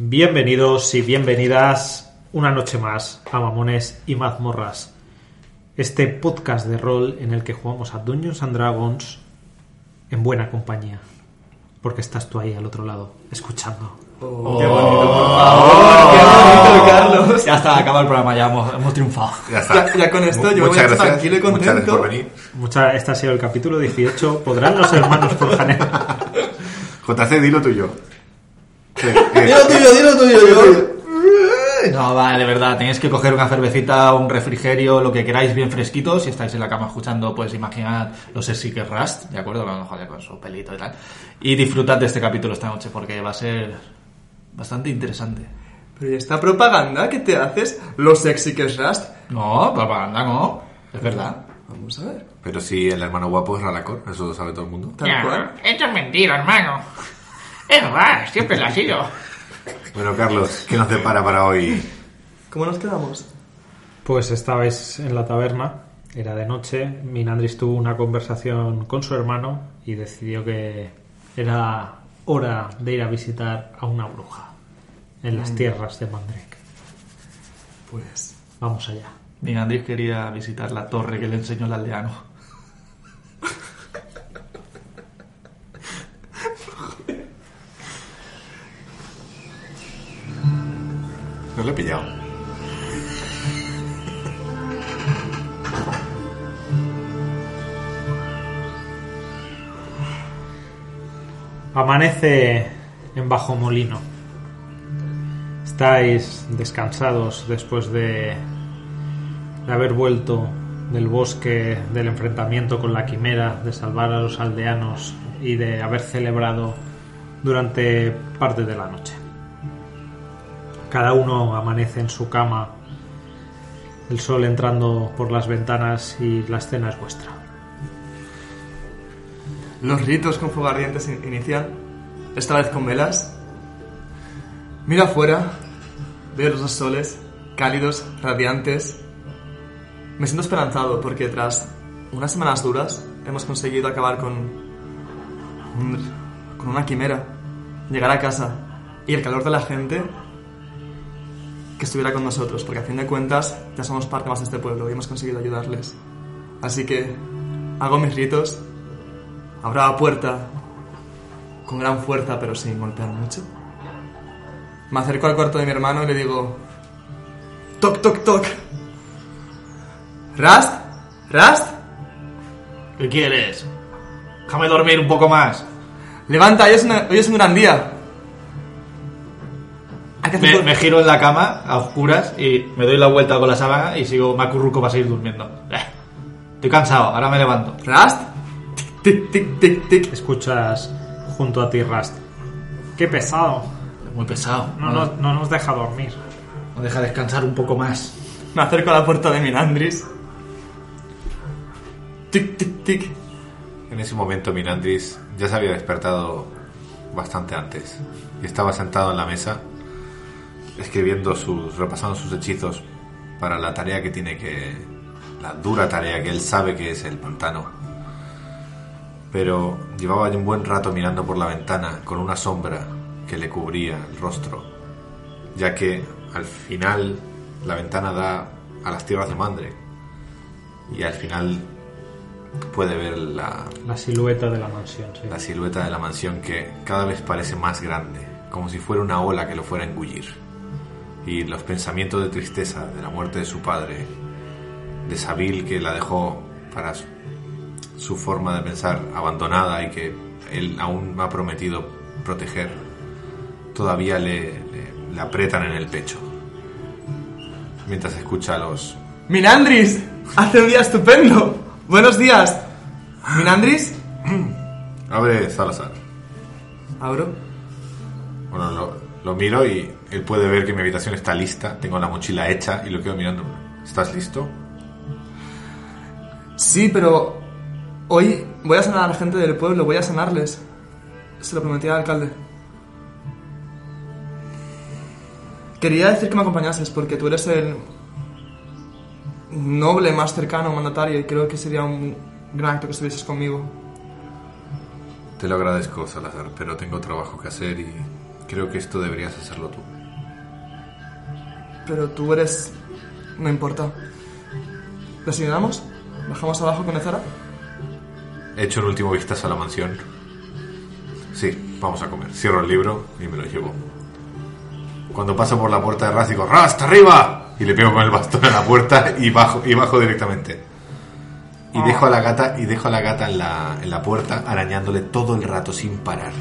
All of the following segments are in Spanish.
Bienvenidos y bienvenidas una noche más a Mamones y Mazmorras, este podcast de rol en el que jugamos a Dungeons and Dragons en buena compañía, porque estás tú ahí al otro lado, escuchando. ¡Qué bonito, por favor! ¡Qué bonito, Carlos! Ya está, acaba el programa, ya hemos, hemos triunfado. Ya está. Ya, ya con esto Mu- yo voy Muchas a estar gracias. tranquilo y Muchas gracias contento. por venir. Mucha, este ha sido el capítulo 18. ¿Podrán los hermanos Forjanet? JC, dilo tuyo. Dilo tuyo, dilo tuyo, yo. No, vale, de verdad, tenéis que coger una cervecita, un refrigerio, lo que queráis bien fresquito. Si estáis en la cama escuchando, pues imaginad los Seekers Rust, ¿de acuerdo? Con, joder, con su pelito y tal. Y disfrutad de este capítulo esta noche porque va a ser bastante interesante. Pero ¿y esta propaganda que te haces? Los sexy que es Rust. No, propaganda no, es verdad. Vamos a ver. Pero si el hermano guapo es Ralacor, eso lo sabe todo el mundo. Tal cual. Esto es mentira, hermano. Es verdad, siempre lo ha sido. Bueno, Carlos, ¿qué nos depara para hoy? ¿Cómo nos quedamos? Pues estabais en la taberna, era de noche. Minandris tuvo una conversación con su hermano y decidió que era hora de ir a visitar a una bruja en las tierras de Mandrake. Pues... Vamos allá. Mi Andrés quería visitar la torre que le enseñó el aldeano. No lo he pillado. Amanece en Bajo Molino. Estáis descansados después de, de haber vuelto del bosque, del enfrentamiento con la quimera, de salvar a los aldeanos y de haber celebrado durante parte de la noche. Cada uno amanece en su cama, el sol entrando por las ventanas y la escena es vuestra. Los ritos con fuego inician. Esta vez con velas. Miro afuera. Veo los dos soles. Cálidos, radiantes. Me siento esperanzado porque tras unas semanas duras hemos conseguido acabar con... con una quimera. Llegar a casa. Y el calor de la gente que estuviera con nosotros, porque a fin de cuentas ya somos parte más de este pueblo y hemos conseguido ayudarles. Así que hago mis ritos, abro la puerta con gran fuerza pero sin golpear mucho. Me acerco al cuarto de mi hermano y le digo, toc, toc, toc. ¿Rast? ¿Rast? ¿Qué quieres? Déjame dormir un poco más. Levanta, hoy es, una- hoy es un gran día. Me, me giro en la cama a oscuras y me doy la vuelta con la sábana y sigo, me acurruco para seguir durmiendo. Eh, Estoy cansado, ahora me levanto. ¿Rast? Tic, tic, tic, tic. Escuchas junto a ti Rast. ¡Qué pesado! Muy pesado. No, No, nos- no nos deja dormir. no deja descansar un poco más. Me acerco a la puerta de Minandris. Tic, tic, tic. En ese momento, Minandris ya se había despertado bastante antes y estaba sentado en la mesa escribiendo sus, repasando sus hechizos para la tarea que tiene que, la dura tarea que él sabe que es el pantano. Pero llevaba un buen rato mirando por la ventana con una sombra que le cubría el rostro, ya que al final la ventana da a las tierras de Mandre y al final puede ver la, La silueta de la mansión, sí. la silueta de la mansión que cada vez parece más grande, como si fuera una ola que lo fuera a engullir. Y los pensamientos de tristeza de la muerte de su padre, de Sabil que la dejó para su, forma de pensar abandonada y que él aún ha prometido proteger, todavía le, le- le aprietan en el pecho. Mientras escucha a los... Minandris, hace un día estupendo. Buenos días. Minandris, Abre Salazar. abro. Bueno, lo, lo miro y él puede ver que mi habitación está lista. Tengo la mochila hecha y lo quedo mirando. ¿Estás listo? Sí, pero hoy voy a sanar a la gente del pueblo, voy a sanarles. Se lo prometí al alcalde. Quería decir que me acompañases porque tú eres el noble más cercano, mandatario, y creo que sería un gran acto que estuvieses conmigo. Te lo agradezco, Salazar, pero tengo trabajo que hacer y Creo que esto deberías hacerlo tú. Pero tú eres... No importa. ¿Designamos? ¿Bajamos abajo con Ezara? He hecho un último vistazo a la mansión. Sí, vamos a comer. Cierro el libro y me lo llevo. Cuando paso por la puerta de Raz digo, ¡Raz, hasta arriba! Y le pego con el bastón a la puerta y bajo, y bajo directamente. Y dejo a la gata, y dejo a la gata en la, en la puerta, arañándole todo el rato sin parar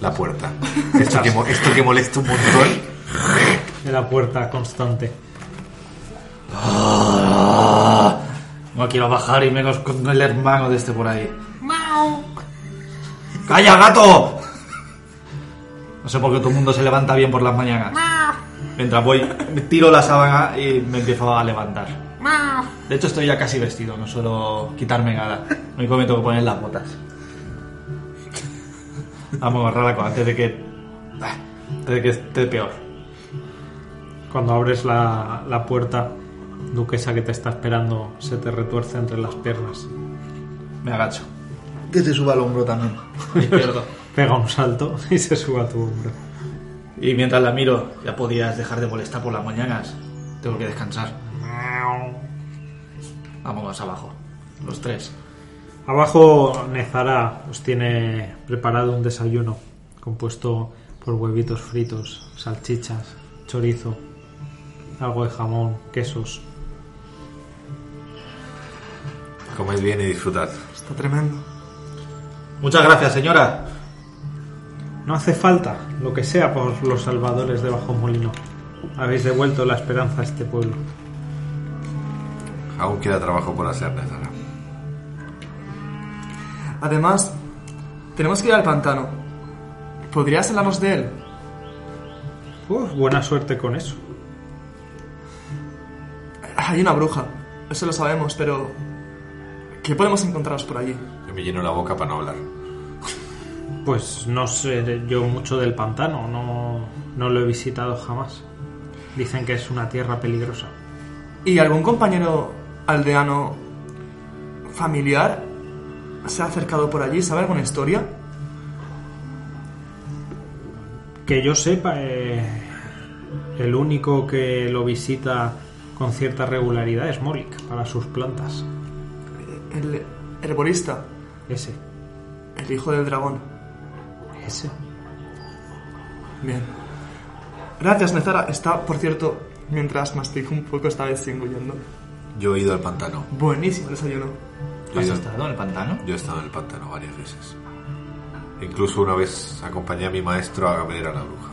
la puerta. Esto que, esto que molesta un montón. De la puerta constante. No quiero bajar y menos con el hermano de este por ahí. ¡Calla, gato! No sé por qué todo el mundo se levanta bien por las mañanas. Mientras voy, me tiro la sábana y me empiezo a levantar. De hecho, estoy ya casi vestido, no suelo quitarme nada. Lo único que me tengo que poner las botas. Vamos a agarrarla con- antes de que. ah, Antes de que esté peor. Cuando abres la, la puerta, Duquesa que te está esperando se te retuerce entre las piernas. Me agacho. Que te suba al hombro también. Izquierdo. Pega un salto y se sube a tu hombro. Y mientras la miro, ya podías dejar de molestar por las mañanas. Tengo que descansar. Vamos abajo. Los tres. Abajo Nezara os tiene preparado un desayuno compuesto por huevitos fritos, salchichas, chorizo, algo de jamón, quesos. Comed bien y disfrutad. Está tremendo. Muchas gracias, señora. No hace falta lo que sea por los salvadores de Bajo Molino. Habéis devuelto la esperanza a este pueblo. Aún queda trabajo por hacer, Nezara. Además, tenemos que ir al pantano. ¿Podrías hablarnos de él? Uf, buena suerte con eso. Hay una bruja, eso lo sabemos, pero... ¿Qué podemos encontrarnos por allí? Yo me lleno la boca para no hablar. Pues no sé yo mucho del pantano, no, no lo he visitado jamás. Dicen que es una tierra peligrosa. ¿Y algún compañero aldeano familiar se ha acercado por allí? ¿Sabe alguna historia? Que yo sepa, eh, el único que lo visita con cierta regularidad es Molik para sus plantas. El herborista, Ese, el hijo del dragón. ese. Bien. Gracias, Nezara. Está, por cierto, mientras mastico un poco, esta vez. Yo he ido al pantano. Buenísimo desayuno. Yo he, ¿Has ido- estado en el pantano? yo he estado en el pantano varias veces. Incluso una vez acompañé a mi maestro a ver a la bruja.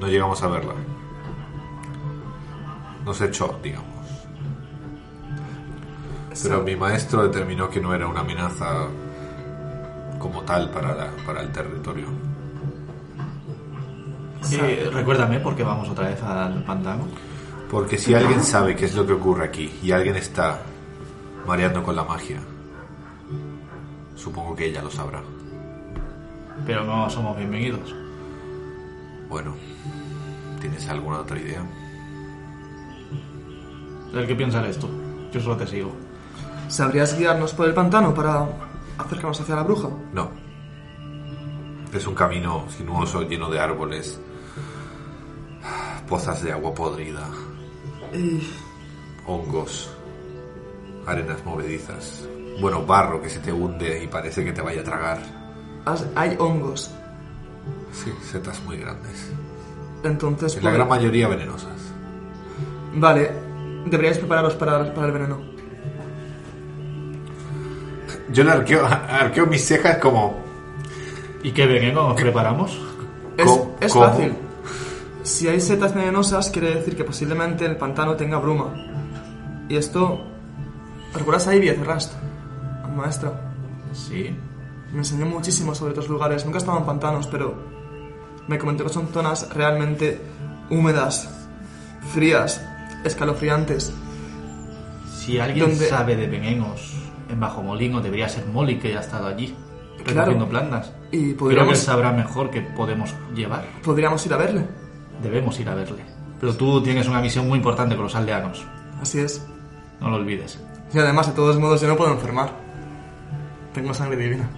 No llegamos a verla. Nos echó, digamos. Pero mi maestro determinó que no era una amenaza como tal para, la- para el territorio. Eh, recuérdame por qué vamos otra vez al pantano. Porque si alguien sabe qué es lo que ocurre aquí y alguien está mareando con la magia, supongo que ella lo sabrá. Pero no somos bienvenidos. Bueno, ¿tienes alguna otra idea? ¿El que piensas eres tú? Yo solo te sigo. ¿Sabrías guiarnos por el pantano para acercarnos hacia la bruja? No. Es un camino sinuoso lleno de árboles, pozas de agua podrida, hongos, arenas movedizas, bueno, barro que se te hunde y parece que te vaya a tragar. hay hongos. Sí, setas muy grandes. Entonces, En la pues- gran mayoría venenosas. Vale, deberíais prepararos para, para el veneno. Yo le arqueo, arqueo mis cejas como... ¿Y qué veneno nos preparamos? Es, es ¿Cómo? fácil. Si hay setas venenosas, quiere decir que posiblemente el pantano tenga bruma. Y esto... ¿Recuerdas a Ivy Rust? Maestra. Sí. Me enseñó muchísimo sobre otros lugares. Nunca he estado en pantanos, pero me comentó que son zonas realmente húmedas, frías, escalofriantes. Si alguien ¿Dónde? sabe de venenos en Bajo Molino, debería ser Molly que ya ha estado allí. Claro. Recogiendo plantas. Y Creo que podríamos, sabrá mejor qué podemos llevar. podríamos ir a verle. Debemos ir a verle. Pero tú tienes una misión muy importante con los aldeanos. Así es. No lo olvides. Y además, de todos modos, yo no puedo enfermar. Tengo sangre divina.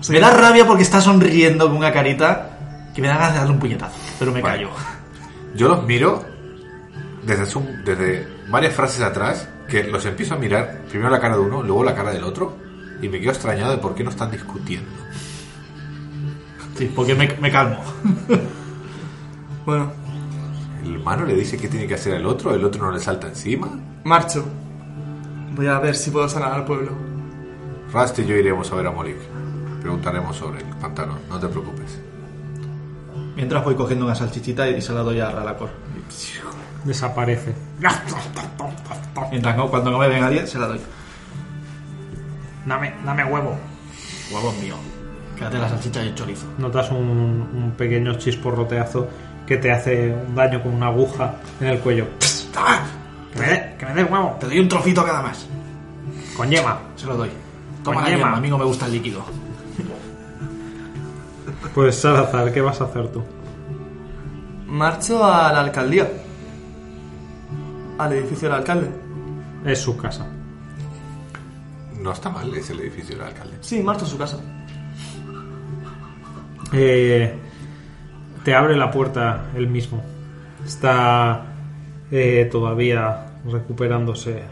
Soy- Me da rabia porque está sonriendo con una carita que que me da ganas de darle un puñetazo, pero me Vale. callo. Yo los miro desde, su- desde varias frases atrás, que los empiezo a mirar, primero la cara de uno, luego la cara del otro, y me quedo extrañado de por qué no están discutiendo. Sí, porque me, me calmo. Bueno, El hermano le dice qué tiene que hacer el otro, el otro no le salta encima. marcho. Voy a ver si puedo sanar al pueblo. Rast y yo iremos a ver a Molik. Preguntaremos sobre el pantano, no te preocupes. Mientras voy cogiendo una salchichita y se la doy a Ralacor. Desaparece. Mientras no, cuando no me ven nadie, se la doy. Dame, dame huevo. Huevos mío. Quédate la salchicha y el chorizo. Notas un, un pequeño chisporroteazo que te hace un daño con una aguja en el cuello. ¡Ah! Que me dé, que me dé huevo. Te doy un trocito cada más. Con yema. Se lo doy. Toma Con la yema. yema, a mí no me gusta el líquido. Pues Salazar, ¿qué vas a hacer tú? Marcho a la alcaldía. Al edificio del alcalde. Es su casa. No está mal, es el edificio del alcalde. Sí, marcho a su casa. Eh, te abre la puerta él mismo. Está eh, todavía recuperándose.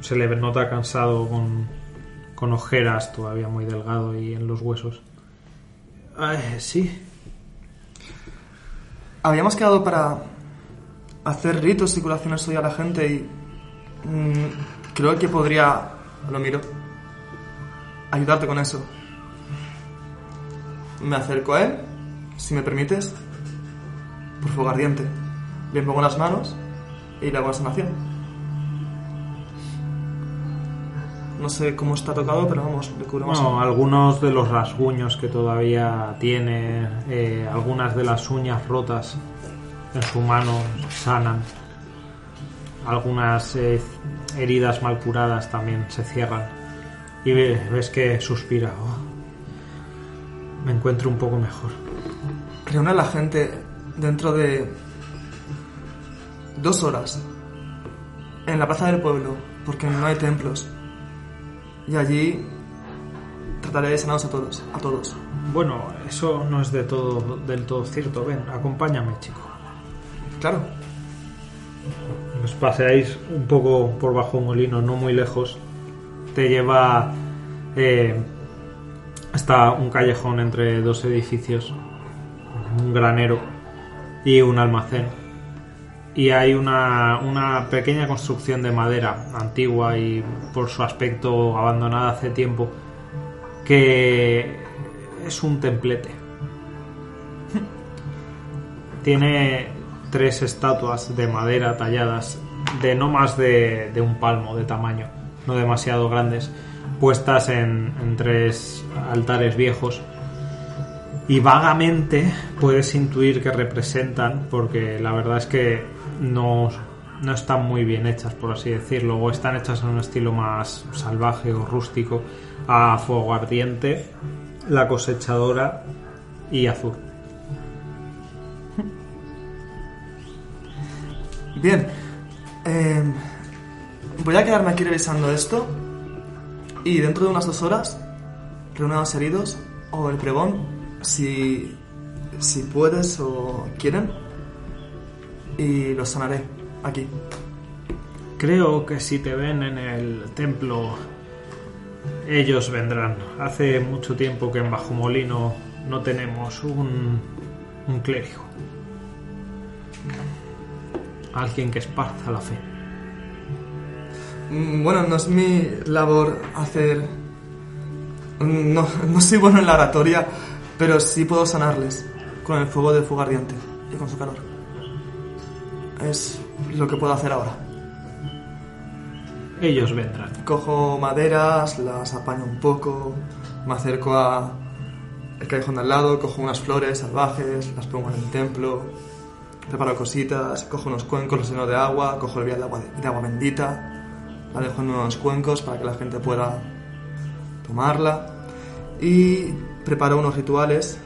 Se le nota cansado con, con ojeras, todavía muy delgado y en los huesos. Sí, Habíamos quedado para hacer ritos y curaciones hoy a la gente y mm, creo que podría, lo miro, ayudarte con eso. Me acerco a él, si me permites, por fuego ardiente. Le pongo las manos y le hago la sanación. No sé cómo está tocado, pero vamos, le curo más. Bueno, algunos de los rasguños que todavía tiene, eh, algunas de las uñas rotas en su mano sanan. Algunas eh, heridas mal curadas también se cierran. Y ve- ves que suspira. "Oh, me encuentro un poco mejor. Reúne a la gente dentro de dos horas en la plaza del pueblo, porque no hay templos. Y allí trataré de sanarlos a todos, a todos. Bueno, eso no es de todo, del todo cierto. Ven, acompáñame, chico. Claro, Os paseáis un poco por bajo molino, no muy lejos. Te lleva eh, hasta un callejón entre dos edificios, un granero y un almacén. Y hay una pequeña construcción de madera antigua y por su aspecto abandonada hace tiempo, que es un templete. Tiene tres estatuas de madera talladas de no más de, un palmo de tamaño, no demasiado grandes, puestas en, en tres altares viejos. Y vagamente puedes intuir que representan, porque la verdad es que no, no están muy bien hechas, por así decirlo, o están hechas en un estilo más salvaje o rústico, a fuego ardiente, la cosechadora y azul. Bien. Eh, voy a quedarme aquí revisando esto. Y dentro de unas dos horas, los heridos o el pregón, si, si puedes o quieren. Y los sanaré aquí. Creo que si te ven en el templo, ellos vendrán. Hace mucho tiempo que en Bajo Molino no tenemos un, un clérigo. Alguien que esparza la fe. Mm, Bueno, no es mi labor hacer... No, no soy bueno en la oratoria, pero sí puedo sanarles con el fuego de fuego ardiente y con su calor. Es lo que puedo hacer ahora. Ellos vendrán. Cojo maderas, las apaño un poco, me acerco a el callejón de al lado, cojo unas flores salvajes, las pongo en el templo, preparo cositas, cojo unos cuencos, los lleno de agua, cojo el vial de agua, de agua bendita, la dejo en unos cuencos para que la gente pueda tomarla. Y preparo unos rituales,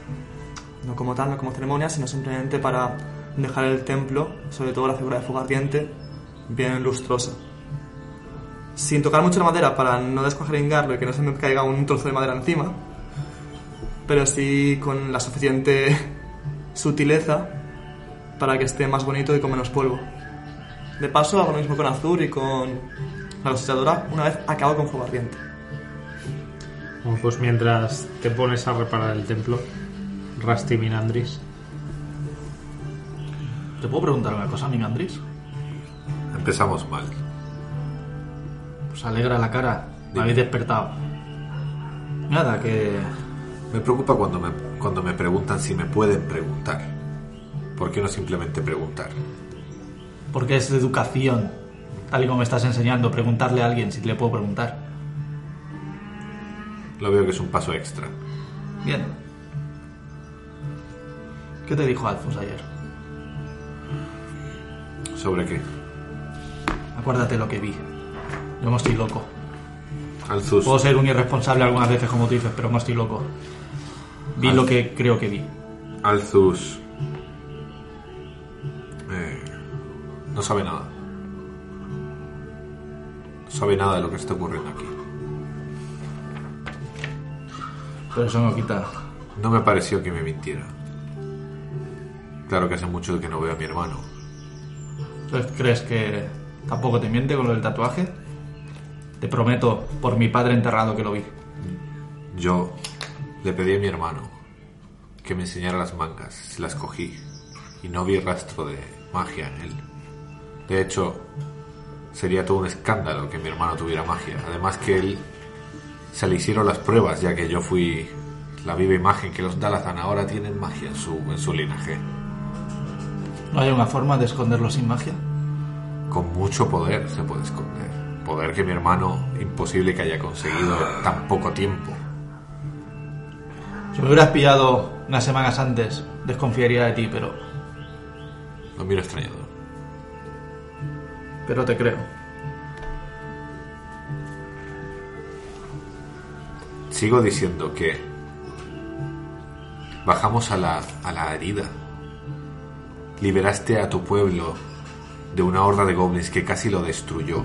no como tal, no como ceremonia, sino simplemente para dejar el templo, sobre todo la figura de fuego ardiente, bien lustrosa. Sin tocar mucho la madera para no descuajaringarlo y que no se me caiga un trozo de madera encima, pero sí con la suficiente sutileza para que esté más bonito y con menos polvo. De paso, hago lo mismo con Azur y con la cosechadora una vez acabo con fuego ardiente. Bueno, pues mientras te pones a reparar el templo, Rusty Minandris, ¿Te puedo preguntar una cosa, mi Andrés? Empezamos mal. Pues alegra la cara. Me habéis despertado. Nada, que... Me preocupa cuando me, cuando me preguntan si me pueden preguntar. ¿Por qué no simplemente preguntar? Porque es de educación. Tal y como me estás enseñando, preguntarle a alguien si le puedo preguntar. Lo veo que es un paso extra. Bien. ¿Qué te dijo Alfus ayer? ¿Sobre qué? Acuérdate lo que vi. Yo no estoy loco. Alzus. Puedo ser un irresponsable algunas veces, como tú dices, pero no estoy loco. Vi lo que creo que vi. Alzus. No sabe nada. No sabe nada de lo que está ocurriendo aquí. Pero eso no quita. No me pareció que me mintiera. Claro que hace mucho que no veo a mi hermano. Entonces, ¿crees que tampoco te miente con lo del tatuaje? Te prometo, por mi padre enterrado, que lo vi. Yo le pedí a mi hermano que me enseñara las mangas. Se las cogí y no vi rastro de magia en él. De hecho, sería todo un escándalo que mi hermano tuviera magia. Además que él se le hicieron las pruebas, ya que yo fui la viva imagen que los Dalazan ahora tienen magia en su, en su linaje. ¿No hay una forma de esconderlo sin magia? Con mucho poder se puede esconder. Poder que mi hermano imposible que haya conseguido en tan poco tiempo. Si me hubieras pillado unas semanas antes, desconfiaría de ti, pero, Lo miro extrañado. Pero te creo. Sigo diciendo que bajamos a la, a la herida. Liberaste a tu pueblo de una horda de goblins que casi lo destruyó.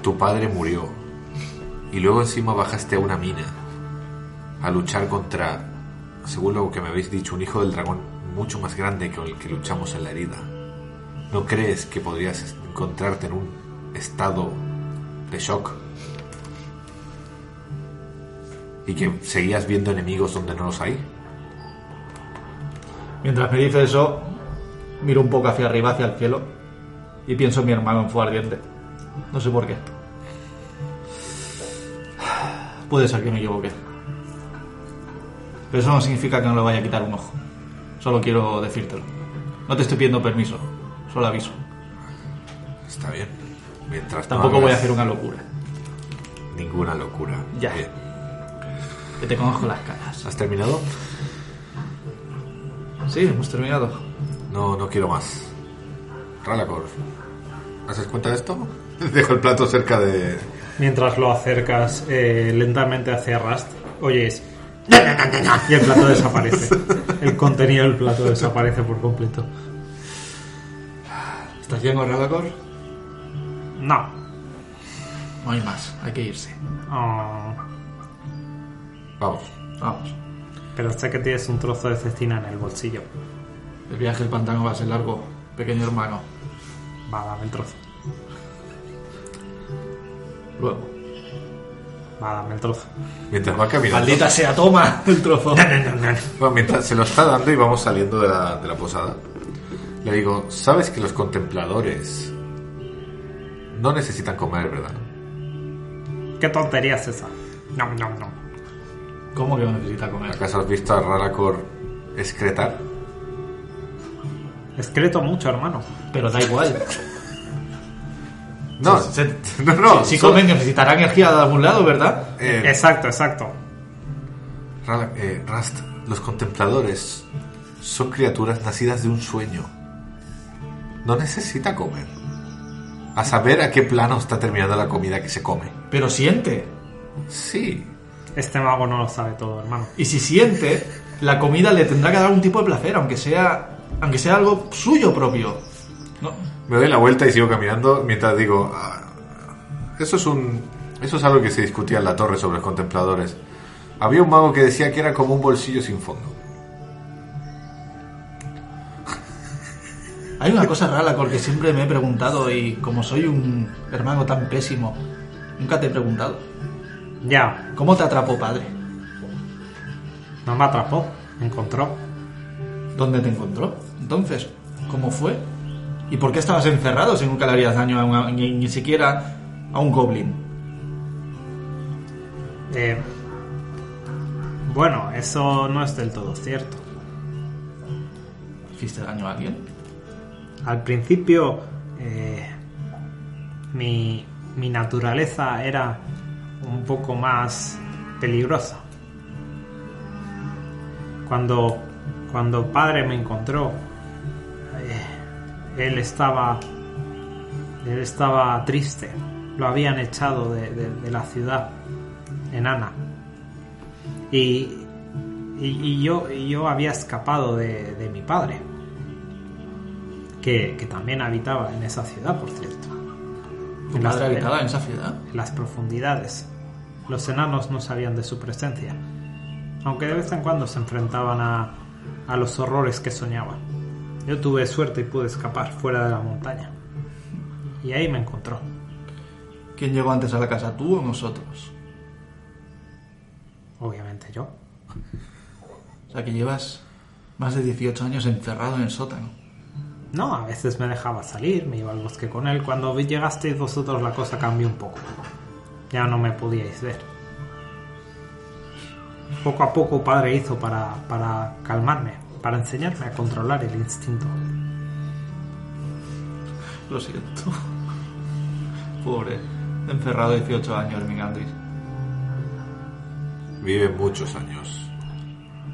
Tu padre murió. Y luego encima bajaste a una mina a luchar contra, según lo que me habéis dicho, un hijo del dragón mucho más grande que el que luchamos en la herida. ¿No crees que podrías encontrarte en un estado de shock? ¿Y que seguías viendo enemigos donde no los hay? Mientras me dice eso, miro un poco hacia arriba, hacia el cielo, y pienso en mi hermano en fuego ardiente. No sé por qué. Puede ser que me equivoque. Pero eso no significa que no le vaya a quitar un ojo. Solo quiero decírtelo. No te estoy pidiendo permiso, solo aviso. Está bien. Mientras no Tampoco voy a hacer una locura. ninguna locura. Ya. Bien. Que te conozco las caras. ¿Has terminado? Sí, hemos terminado. No, no quiero más. Ralacor, ¿haces cuenta de esto? Dejo el plato cerca de... mientras lo acercas eh, lentamente hacia Rust, oyes y el plato desaparece. El contenido del plato desaparece por completo. ¿Estás lleno, Radacor? No. No hay más, hay que irse. Oh, Vamos. Vamos. pero sé que tienes un trozo de cecina en el bolsillo. El viaje al pantano va a ser largo, pequeño hermano. Va, dame el trozo. Luego. Va, dame el trozo. Mientras va caminando... Maldita sea, toma el trozo. Bueno, mientras se lo está dando y vamos saliendo de la, de la posada, le digo, ¿sabes que los contempladores no necesitan comer, verdad? ¿Qué tontería es esa? No, no, no. ¿Cómo que no necesita comer? ¿Acaso has visto a Ralacor excretar? Excreto mucho, hermano. Pero da igual. No, Se- no, no. si comen necesitará energía de algún lado, ¿verdad? eh, Exacto, exacto. Rala- eh, Rast, los contempladores son criaturas nacidas de un sueño. No necesita comer. A saber a qué plano está terminando la comida que se come. Pero siente. Sí. Este mago no lo sabe todo, hermano. Y si siente, la comida le tendrá que dar un tipo de placer, aunque sea, aunque sea algo suyo propio. No, Me doy la vuelta y sigo caminando mientras digo, "Ah, eso es un, eso es algo que se discutía en la torre sobre los contempladores. Había un mago que decía que era como un bolsillo sin fondo. Hay una cosa rara porque siempre me he preguntado y como soy un hermano tan pésimo, nunca te he preguntado. Ya, ¿Cómo te atrapó padre? no me atrapó, me encontró. ¿Dónde te encontró? Entonces, ¿cómo fue? ¿Y por qué estabas encerrado si nunca le harías daño a una- ni, ni siquiera a un goblin? Eh, bueno, eso no es del todo cierto. ¿Hiciste daño a alguien? Al principio, eh, mi, mi naturaleza era un poco más peligrosa. Cuando, cuando padre me encontró, eh, él estaba, él estaba triste. Lo habían echado de, de- la ciudad enana. Y, y, y yo, yo había escapado de, de mi padre que, que también habitaba en esa ciudad, por cierto. ¿Tu En las- habitaba en esa ciudad? en las profundidades. Los enanos no sabían de su presencia, aunque de vez en cuando se enfrentaban a, a los horrores que soñaba. Yo tuve suerte y pude escapar fuera de la montaña. Y ahí me encontró. ¿Quién llegó antes a la casa, tú o nosotros? Obviamente yo. O sea que llevas más de 18 años encerrado en el sótano. No, a veces me dejaba salir, me iba al bosque con él. Cuando vi- llegasteis vosotros la cosa cambió un poco. Ya no me podíais ver. Poco a poco padre hizo para, para calmarme, para enseñarme a controlar el instinto. Lo siento. Pobre. Encerrado 18 años, Mingandris. Vive muchos años.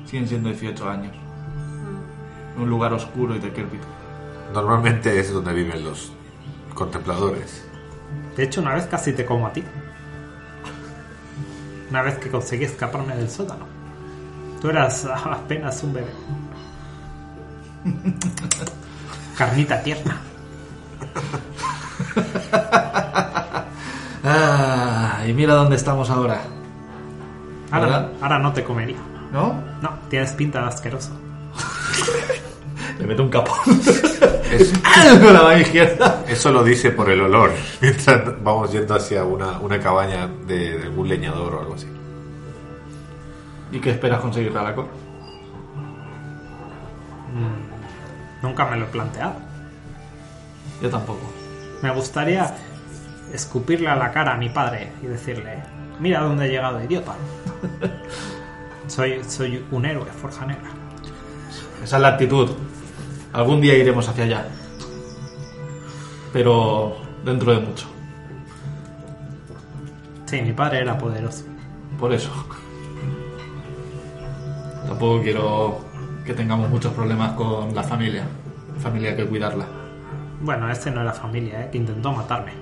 Siguen siendo 18 años. En un lugar oscuro y decrépito. Normalmente es donde viven los contempladores. De hecho, una vez casi te como a ti. Una vez que conseguí escaparme del sótano. Tú eras apenas un bebé. Carnita tierna. Ah, y mira dónde estamos ahora. Ahora, ahora no te comería. ¿No? No, tienes pinta de asqueroso. Le meto un capón. Es- Con la mano izquierda. eso lo dice por el olor. Mientras vamos yendo hacia una, una cabaña de, de algún leñador o algo así. ¿Y qué esperas conseguir, Ralaco? Nunca me lo he planteado. Yo tampoco. Me gustaría escupirle a la cara a mi padre y decirle, mira dónde he llegado, idiota. Soy, soy un héroe, Forja Negra. Esa es la actitud. Algún día iremos hacia allá. Pero dentro de mucho. Sí, mi padre era poderoso. Por eso. Tampoco quiero que tengamos muchos problemas con la familia. Familia hay que cuidarla. Bueno, este no era familia, ¿eh? que intentó matarme.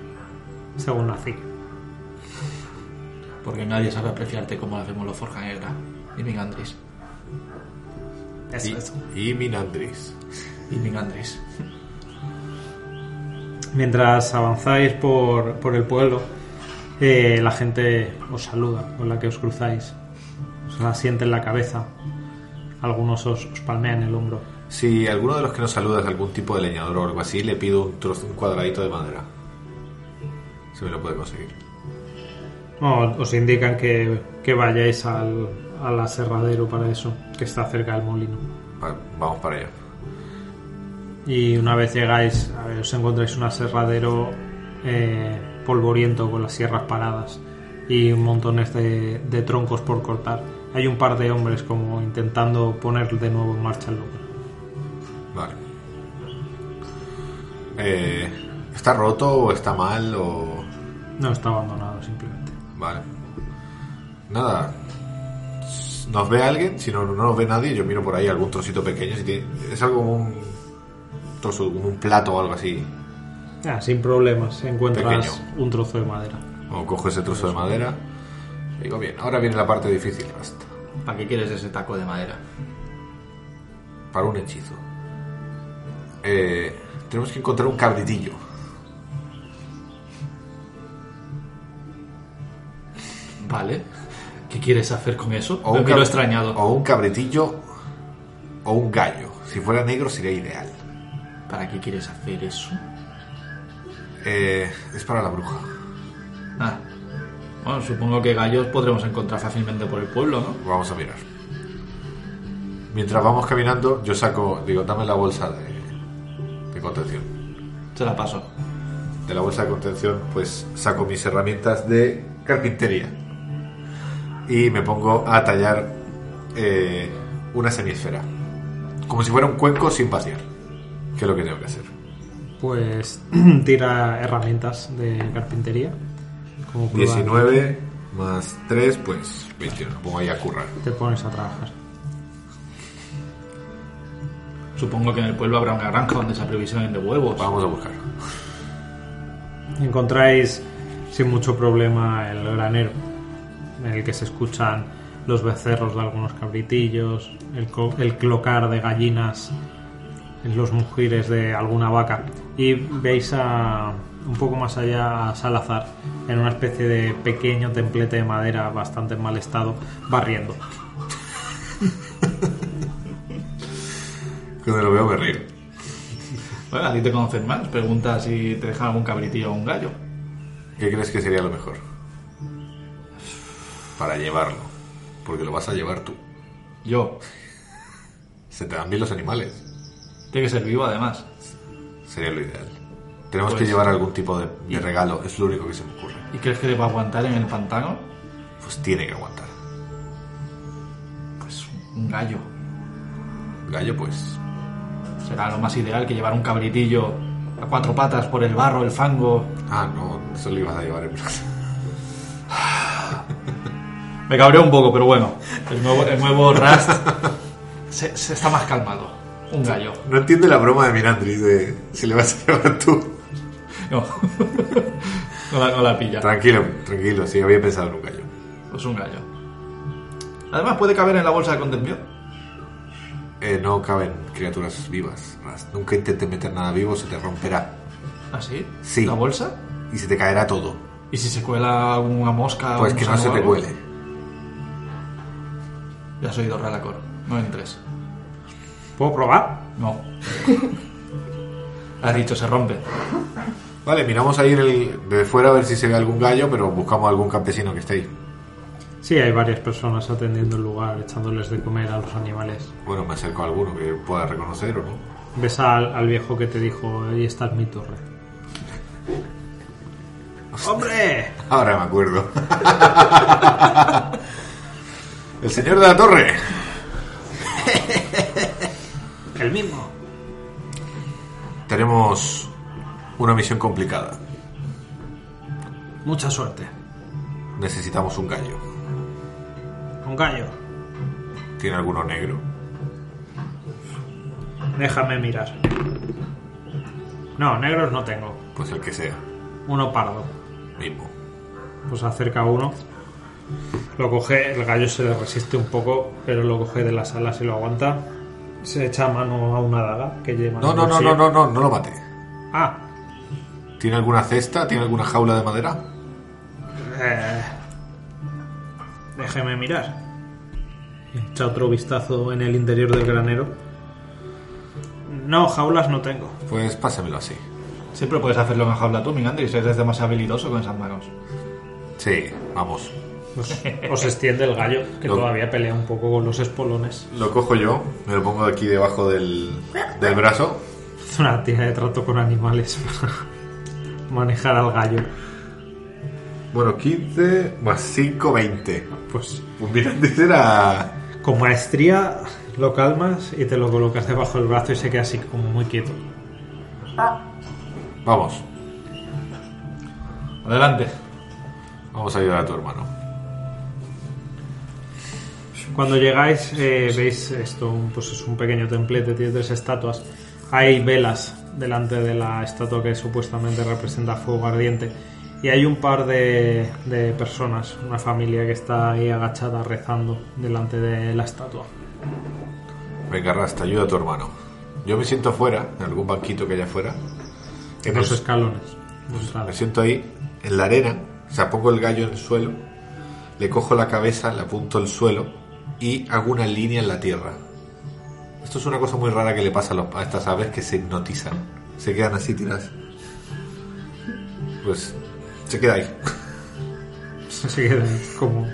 Según nací. Porque nadie sabe apreciarte como hacemos los Forja Negra y Mingandris. Eso, y, eso. y Minandris. Y Mingandris. Mientras avanzáis por, por el pueblo, eh, la gente os saluda con la que os cruzáis. Os asiente en la cabeza. Algunos os, os palmean el hombro. Si alguno de los que nos saluda es algún tipo de leñador o algo así, le pido un trozo, un cuadradito de madera. Si me lo puede conseguir. No, os indican que, que vayáis al, al aserradero para eso, que está cerca del molino. Va- vamos para allá. Y una vez llegáis, a ver, os encontráis un aserradero eh, polvoriento con las sierras paradas y montones de, de troncos por cortar. Hay un par de hombres como intentando poner de nuevo en marcha el lugar. Vale. Eh, ¿Está roto o está mal o...? No está abandonado simplemente. Vale. Nada. ¿Nos ve alguien? Si no, no nos ve nadie, yo miro por ahí algún trocito pequeño. Si tiene- es algo como un trozo, como un plato o algo así. Ah, sin problemas, encuentras Pequeño. un trozo de madera. O cojo ese trozo de madera. y Digo, bien, ahora viene la parte difícil. Basta. ¿Para qué quieres ese taco de madera? Para un hechizo. Eh, tenemos que encontrar un cabritillo. Vale. ¿Qué quieres hacer con eso? O Me un, miro extrañado. o un cabritillo o un gallo. Si fuera negro sería ideal. ¿Para qué quieres hacer eso? Eh, es para la bruja. Ah. Bueno, supongo que gallos podremos encontrar fácilmente por el pueblo, ¿no? Vamos a mirar. Mientras vamos caminando, yo saco, digo, dame la bolsa de, de contención. Se la paso. De la bolsa de contención, pues saco mis herramientas de carpintería. Y me pongo a tallar eh, una semiesfera. Como si fuera un cuenco sin vaciar. ¿Qué es lo que tengo que hacer? Pues tira herramientas de carpintería. Como prueba, 19 más 3, pues 21. Pongo ahí a currar. Te pones a trabajar. Supongo que en el pueblo habrá una granja donde se aprovisionen de huevos. Vamos a buscar. Encontráis sin mucho problema el granero, en el que se escuchan los becerros de algunos cabritillos, el, el clocar de gallinas, los mujires de alguna vaca. Y veis a, un poco más allá a Salazar, en una especie de pequeño templete de madera bastante en mal estado, barriendo. Cuando lo veo me río. Bueno, a ti te conocen más. Pregunta si te dejan algún cabritillo o un gallo. ¿Qué crees que sería lo mejor? Para llevarlo. Porque lo vas a llevar tú. Yo. Se te dan bien los animales. Tiene que ser vivo, además. Sería lo ideal. Tenemos Pues- que llevar algún tipo de, de regalo. Es lo único que se me ocurre. ¿Y crees que va a aguantar en el pantano? Pues tiene que aguantar. Pues un gallo. Gallo, pues. Será lo más ideal que llevar un cabritillo a cuatro patas por el barro, el fango. Ah, no, eso lo ibas a llevar en. Me cabreo un poco, pero bueno. El nuevo, el nuevo Rust se, se está más calmado. Un gallo. No entiende la broma de Mirandri de si le vas a llevar tú. No. no, la, no la pilla. Tranquilo, tranquilo, sí, había pensado en un gallo. Pues un gallo. Además puede caber en la bolsa de contención. Eh, no caben criaturas vivas. Nunca intentes meter nada vivo, se te romperá. ¿Ah, sí? Sí. ¿La bolsa? Y se te caerá todo. ¿Y si se cuela una mosca? Pues un que no se te cuele. Ya has oído Ralacor. No entres. ¿Puedo probar? No. Has dicho, se rompe. Vale, miramos ahí el, de fuera a ver si se ve algún gallo, pero buscamos algún campesino que esté ahí. Sí, hay varias personas atendiendo el lugar, echándoles de comer a los animales. Bueno, me acerco a alguno que pueda reconocer o no. Ves al, al viejo que te dijo, ahí está mi torre. ¡Hombre! Ahora me acuerdo. el señor de la torre. El mismo. Tenemos una misión complicada. Mucha suerte. Necesitamos un gallo. Un gallo. ¿Tiene alguno negro? Déjame mirar. No, negros no tengo. Pues el que sea. Uno pardo. Mismo. Pues acerca uno. Lo coge, el gallo se le resiste un poco, pero lo coge de las alas y lo aguanta. Se echa mano a una daga que lleva. en No, no, no, no, no, no, no lo mate. Ah, ¿Tiene alguna cesta? ¿Tiene alguna jaula de madera? eh, déjeme mirar. Echa otro vistazo en el interior del granero. No, jaulas no tengo. Pues pásamelo así. Siempre puedes hacerlo en jaula tú, Mingandris. Eres demasiado habilidoso con esas manos. Sí, vamos. Os, os extiende el gallo, que Lo- todavía pelea un poco con los espolones. Lo cojo yo, me lo pongo aquí debajo del, del brazo. Es una tía de trato con animales para manejar al gallo. Bueno, 15 más 5, 20. Pues Pues mira, antes era... con maestría lo calmas y te lo colocas debajo del brazo y se queda así como muy quieto. Vamos, Adelante. vamos a ayudar a tu hermano. Cuando llegáis eh, veis esto, pues es un pequeño templete, tiene tres estatuas. Hay velas delante de la estatua que supuestamente representa fuego ardiente. Y hay un par de, de personas, una familia que está ahí agachada rezando delante de la estatua. Venga, Rasta, ayuda a tu hermano. Yo me siento fuera, en algún banquito que haya afuera. En los el- escalones. entrada. Me siento ahí, en la arena, o sea, pongo el gallo en el suelo, le cojo la cabeza, le apunto al suelo y hago una línea en la tierra. Esto es una cosa muy rara que le pasa a, los- a estas aves que se hipnotizan. Se quedan así tiradas. Pues se queda ahí. Se queda ahí como...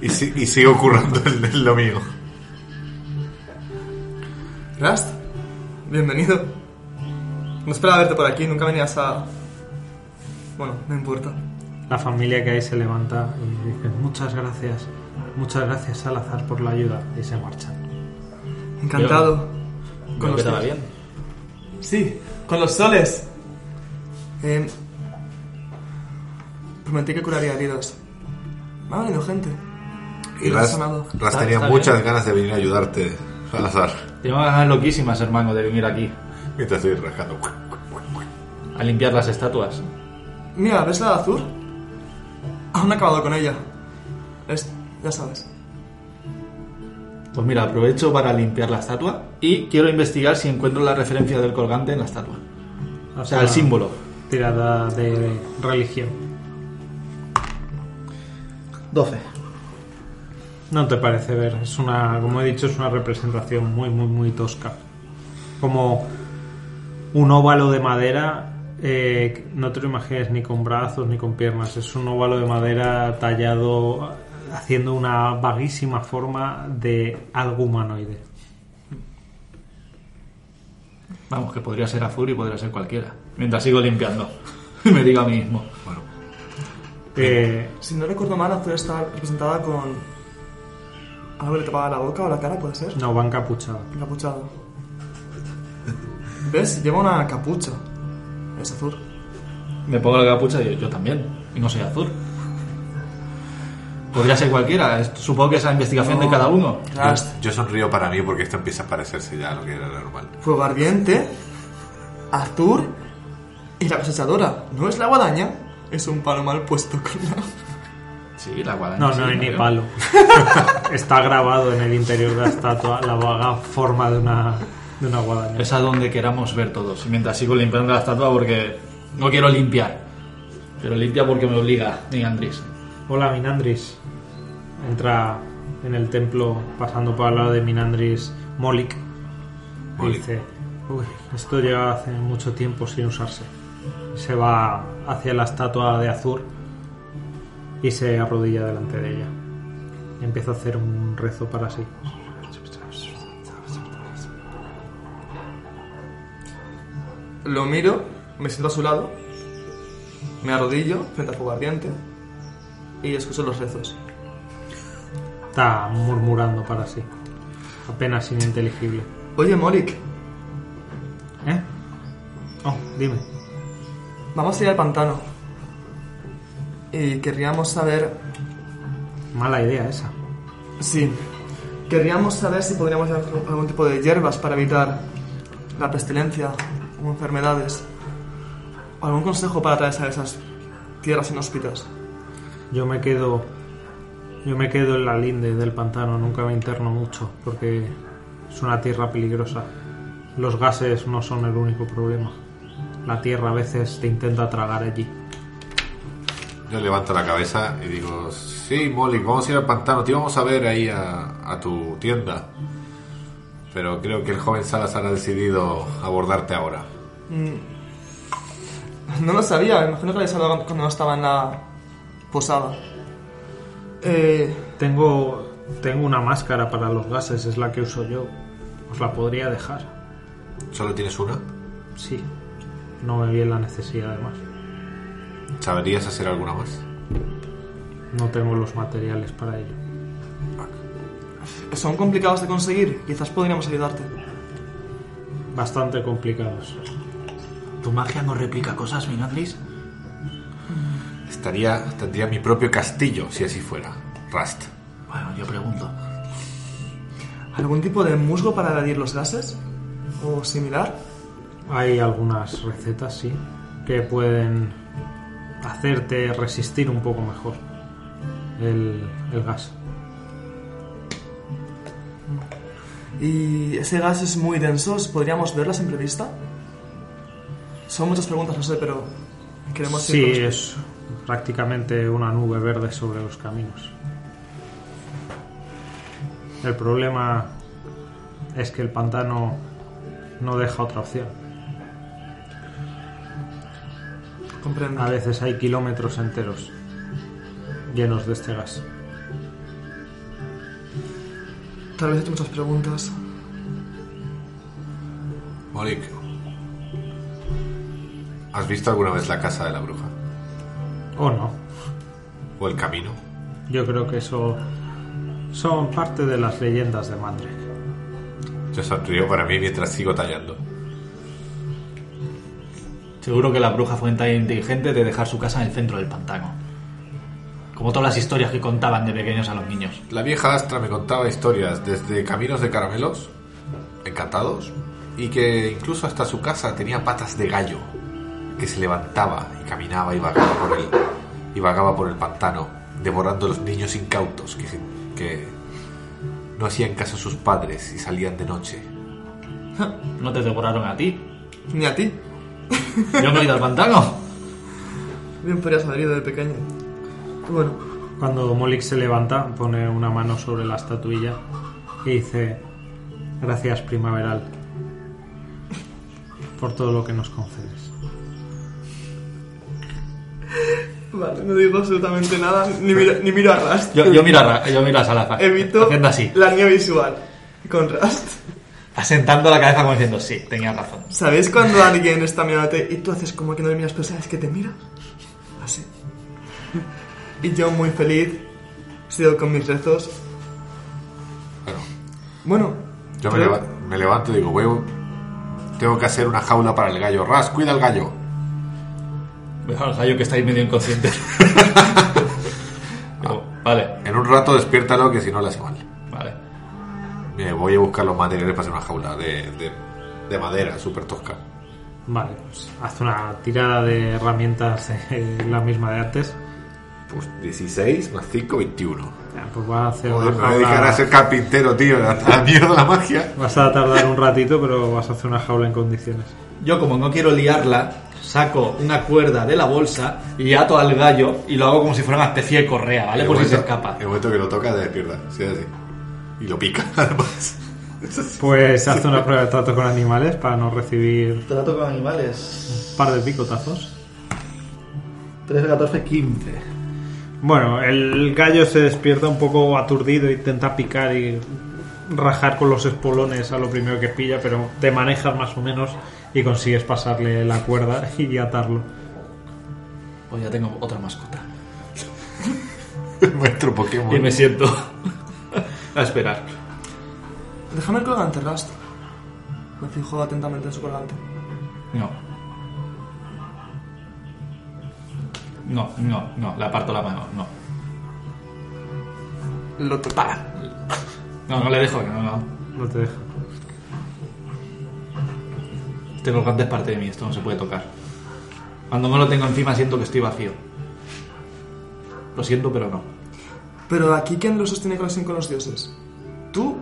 Y, si- y sigue ocurriendo en, en lo mío. Rast, bienvenido. No esperaba verte por aquí, nunca venías a... Bueno, no importa. La familia que hay se levanta y dice muchas gracias, muchas gracias Salazar por la ayuda y se marchan. Encantado. Creo que te va soles. bien. Sí, con los soles. Eh, prometí que curaría heridos. Me ha venido gente. Y Y. Ras Está- tenía muchas bien. ganas de venir a ayudarte, Salazar. Tengo ganas loquísimas, hermano, de venir aquí Mientras estoy rascando. a limpiar las estatuas. Mira, ¿ves la de azul? Aún acabado con ella. Es, ya sabes. Pues mira, aprovecho para limpiar la estatua y quiero investigar si encuentro la referencia del colgante en la estatua. O sea, el símbolo. Tirada de religión. 12. No te parece ver, es una, como he dicho, es una representación muy, muy, muy tosca. Como un óvalo de madera, eh, no te lo imagines ni con brazos ni con piernas, es un óvalo de madera tallado haciendo una vaguísima forma de algo humanoide. Vamos, que podría ser azul y podría ser cualquiera. Mientras sigo limpiando. Y me digo a mí mismo. Eh, Si no recuerdo mal, Azul está representada con... Algo que le tapaba la boca o la cara, puede ser. no, va encapuchada. Encapuchado. ¿Ves? Lleva una capucha. Es azul. Me pongo la capucha y yo, yo también. Y no soy azul. Podría ser cualquiera. Supongo que es la investigación de cada uno. Yo, yo sonrío para mí porque esto empieza a parecerse ya a lo que era normal. fuego ardiente, azul y la cosechadora. ¿No es la guadaña? Es un palo mal puesto con la... Sí, la guadaña. No, sí, no hay ni veo. palo. Está grabado en el interior de la estatua la vaga forma de una, de una guadaña. Es a donde queramos ver todos. Y mientras sigo limpiando la estatua porque no quiero limpiar. Pero limpia porque me obliga, ni Andrés. Hola, Minandris. Entra en el templo pasando por al lado de Minandris Molik. Y Molik. dice, uy, esto lleva hace mucho tiempo sin usarse. Se va hacia la estatua de Azur y se arrodilla delante de ella. Y empieza a hacer un rezo para sí. Lo miro, me siento a su lado, me arrodillo frente al fuego ardiente y escucho los rezos. Está murmurando para sí. Apenas ininteligible. Oye, Morik, ¿Eh? Oh, dime. vamos a ir al pantano. Y querríamos saber... Mala idea esa. Sí, querríamos saber si podríamos dar algún tipo de hierbas para evitar la pestilencia o enfermedades. O algún consejo para atravesar esas tierras inhóspitas. Yo me quedo. Yo me quedo en la linde del pantano, nunca me interno mucho, porque es una tierra peligrosa. Los gases no son el único problema. La tierra a veces te intenta tragar allí. Yo levanto la cabeza y digo, sí, Molly, vamos a ir al pantano, te íbamos a ver ahí a, a tu tienda. Pero creo que el joven Salazar ha decidido abordarte ahora. No lo sabía, me imagino que lo habéis hablado cuando no estaba en la posada. Eh, Tengo. Tengo una máscara para los gases, es la que uso yo. Os la podría dejar. ¿Solo tienes una? Sí. No me vi en la necesidad de más. ¿Sabrías hacer alguna más? No tengo los materiales para ello. son complicados de conseguir, quizás podríamos ayudarte. Bastante complicados. ¿Tu magia no replica cosas, Minandris? Estaría, tendría mi propio castillo si así fuera. Rust. Bueno, yo pregunto. ¿Algún tipo de musgo para evadir los gases? ¿O similar? Hay algunas recetas, sí, que pueden hacerte resistir un poco mejor el, el gas. ¿Y ese gas es muy denso? ¿Podríamos verlo a simple vista? Son muchas preguntas, no sé, pero queremos Sí, ir con- es prácticamente una nube verde sobre los caminos. El problema es que el pantano no deja otra opción. Comprendo. A veces hay kilómetros enteros llenos de este gas. Tal vez he hecho muchas preguntas. Molik, ¿has visto alguna vez la casa de la bruja? ¿O no? ¿O el camino? Yo creo que eso son parte de las leyendas de Mandrake. Yo sonrío para mí mientras sigo tallando. Seguro que la bruja fue tan inteligente de dejar su casa en el centro del pantano. Como todas las historias que contaban de pequeños a los niños. La vieja Astra me contaba historias desde caminos de caramelos, encantados, y que incluso hasta su casa tenía patas de gallo, que se levantaba y caminaba y vagaba por el, y vagaba por el pantano, devorando a los niños incautos que, que no hacían caso a sus padres y salían de noche. No te devoraron a ti. Ni a ti. Yo no he ido al pantano. Bien podrías haber ido de pequeño. Bueno, Cuando Molik se levanta, pone una mano sobre la estatuilla y dice: Gracias, primaveral, por todo lo que nos concedes. Vale, no digo absolutamente nada, ni miro, ni miro a Rust. Yo, yo miro a, Ra- yo miro a Salazar. Evito Haciendo así. la línea visual con Rust. Asentando la cabeza como diciendo, sí, tenía razón. ¿Sabes cuando alguien está mirándote y tú haces como que no le miras, pero sabes que te mira? Así. Y yo muy feliz, sigo con mis rezos. Bueno, Bueno, yo me, creo- leva- me levanto y digo, "Voy- tengo que hacer una jaula para el gallo. Ras, cuida al gallo. Al gallo que está ahí medio inconsciente. Digo, vale, En un rato despiértalo que si no le hace mal. vale. Me voy a buscar los materiales para hacer una jaula de, de- de madera, súper tosca. Vale, pues hace una tirada de herramientas eh, la misma de antes. Pues 16 más 5, 21. Ya, Pues va a hacer Joder, una me voy a dedicar a jaula. ser carpintero, tío. A la mierda la magia. Vas a tardar un ratito, pero vas a hacer una jaula en condiciones. Yo como no quiero liarla, saco una cuerda de la bolsa y ato al gallo y lo hago como si fuera una especie de correa, ¿vale? El Por si se momento- escapa. El momento que lo toca, despierta. Sí, así. Y lo pica, además. Pues hace una prueba de trato con animales para no recibir Trato con animales. un par de picotazos. 3, 14, 15. Bueno, el gallo se despierta un poco aturdido, intenta picar y rajar con los espolones a lo primero que pilla, pero te manejas más o menos y consigues pasarle la cuerda y atarlo. Pues ya tengo otra mascota. Nuestro Pokémon. Y me siento a esperar. déjame el colgante, Rust. Me fijo atentamente en su colgante. No. No, no, no, le aparto la mano, no. Lo total. No, no le dejo, no, no. No te deja. Este colgante es parte de mí, esto no se puede tocar. Cuando me lo tengo encima siento que estoy vacío. Lo siento, pero no. Pero aquí, ¿quién lo sostiene conexión con los dioses? ¿Tú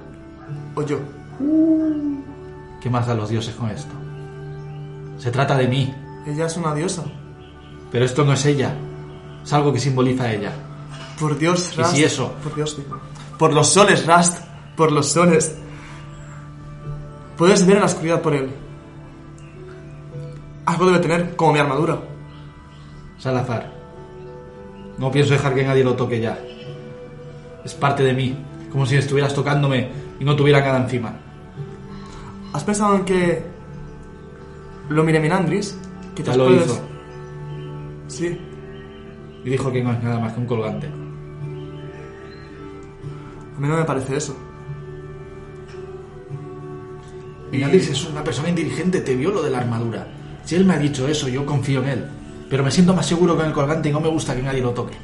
o yo? ¿Qué más da los dioses con esto? Se trata de mí, Ella es una diosa. pero esto no es ella. Es algo que simboliza a ella. Por Dios, ¿Y Rust. si eso? Por Dios, digo. Por los soles, Rust. Por los soles. Puedes ver en la oscuridad por él. Algo debe tener, como mi armadura. Salazar. No pienso dejar que nadie lo toque ya. Es parte de mí, como si estuvieras tocándome y no tuviera nada encima. ¿Has pensado en que lo mire Minandris? Ya Quizás lo puedes- hizo Sí. y dijo que no es nada más que un colgante. A mí no me parece eso. Minandris es una persona inteligente, te vio lo de la armadura. Si él me ha dicho eso, yo confío en él. Pero me siento más seguro con el colgante y no me gusta que nadie lo toque.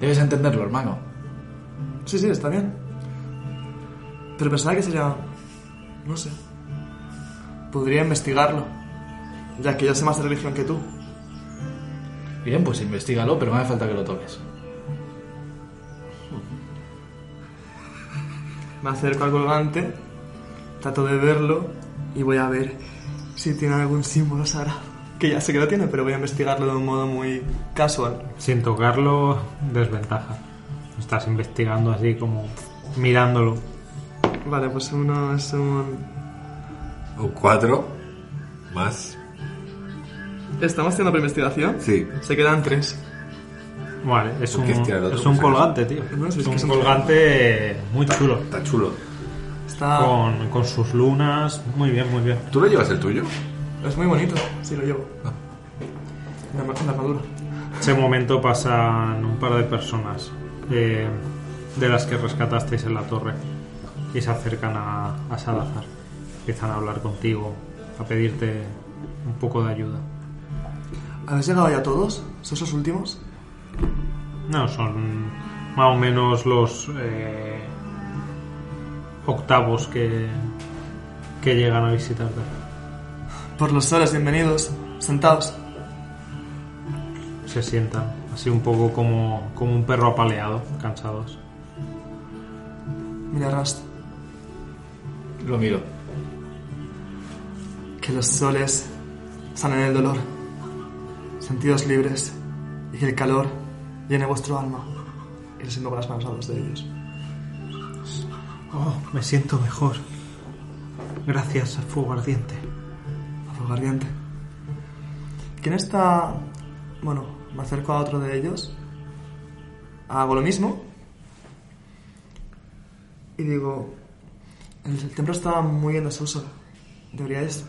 Debes entenderlo, hermano. Sí, sí, está bien. Pero pensaba que sería... No sé. Podría investigarlo. Ya que yo sé más de religión que tú. Bien, pues investigalo, pero no hace falta que lo toques. Me acerco al colgante, trato de verlo y voy a ver si tiene algún símbolo sagrado. Que ya sé que lo tiene, pero voy a investigarlo de un modo muy casual. Sin tocarlo, desventaja. Estás investigando así como mirándolo. Vale, pues uno es un... Un 4 más. Estamos haciendo otra investigación. Sí. Se quedan tres. Vale, es ¿Por un, otro? es un Pues colgante, tío. No, si es es que un colgante muy chulo. Está chulo. Está... Con, con sus lunas. Muy bien, muy bien. ¿Tú lo llevas el tuyo? Es muy bonito. Sí, lo llevo. La, arma- la armadura. ese momento pasan un par de personas eh, de las que rescatasteis en la torre y se acercan a, a Salazar. Empiezan a hablar contigo, a pedirte un poco de ayuda. ¿Habéis llegado ya todos? ¿Sois los últimos? No, son más o menos los eh, octavos que, que llegan a visitarte. Por los soles, bienvenidos. Sentados. Se sientan así un poco como, como un perro apaleado, cansados. Mira, Rast, Lo miro. que los soles sanen el dolor. Sentidos libres. Y que el calor llene vuestro alma. Y les invoco las manos a los de ellos. Oh, me siento mejor. Gracias al fuego ardiente. A fuego ardiente. ¿Quién está...? Bueno, me acerco a otro de ellos. Hago lo mismo. Y digo... El, el templo está muy en desuso. Deberíais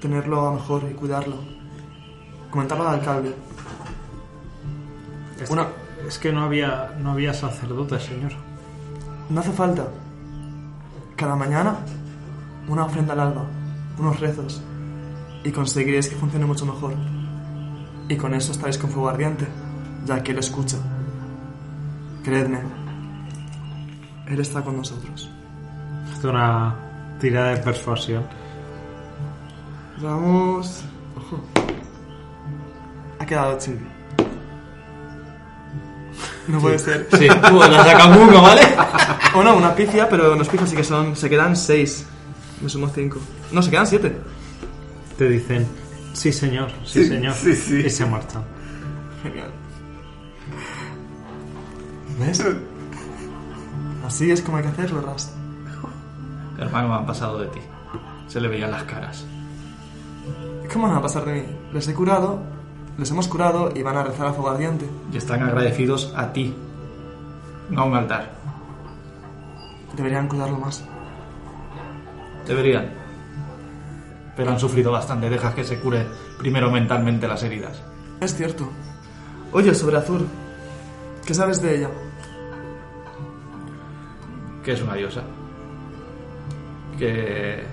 tenerlo a mejor y cuidarlo. Comentarlo al alcalde. Es, Una- es que no había, no había sacerdote, señor. No hace falta. Cada mañana, una ofrenda al alba, unos rezos, y conseguiréis que funcione mucho mejor. Y con eso estaréis con fuego ardiente, ya que Él escucha. Creedme, Él está con nosotros. Es una tirada de persuasión. Vamos. Ojo. Ha quedado chill. No puede ser. Sí, tú la sacas uno, ¿vale? O no, una pifia, pero no es pifia, así que son. Se quedan seis. Me sumo cinco. No, se quedan siete. Te dicen, sí, señor, sí, Sí, señor. sí, sí. Y se marchan. Genial. ¿Ves? Así es como hay que hacerlo, Rast. Hermano, me han pasado de ti. Se le veían las caras. ¿Cómo van a pasar de mí? Les he curado, les hemos curado y van a rezar a fuego ardiente. Y están agradecidos a ti. No a un altar. Deberían cuidarlo más. Deberían. Pero han sufrido bastante. Dejas que se cure primero mentalmente las heridas. Es cierto. Oye, sobre Azur, ¿qué sabes de ella? Que es una diosa. Que...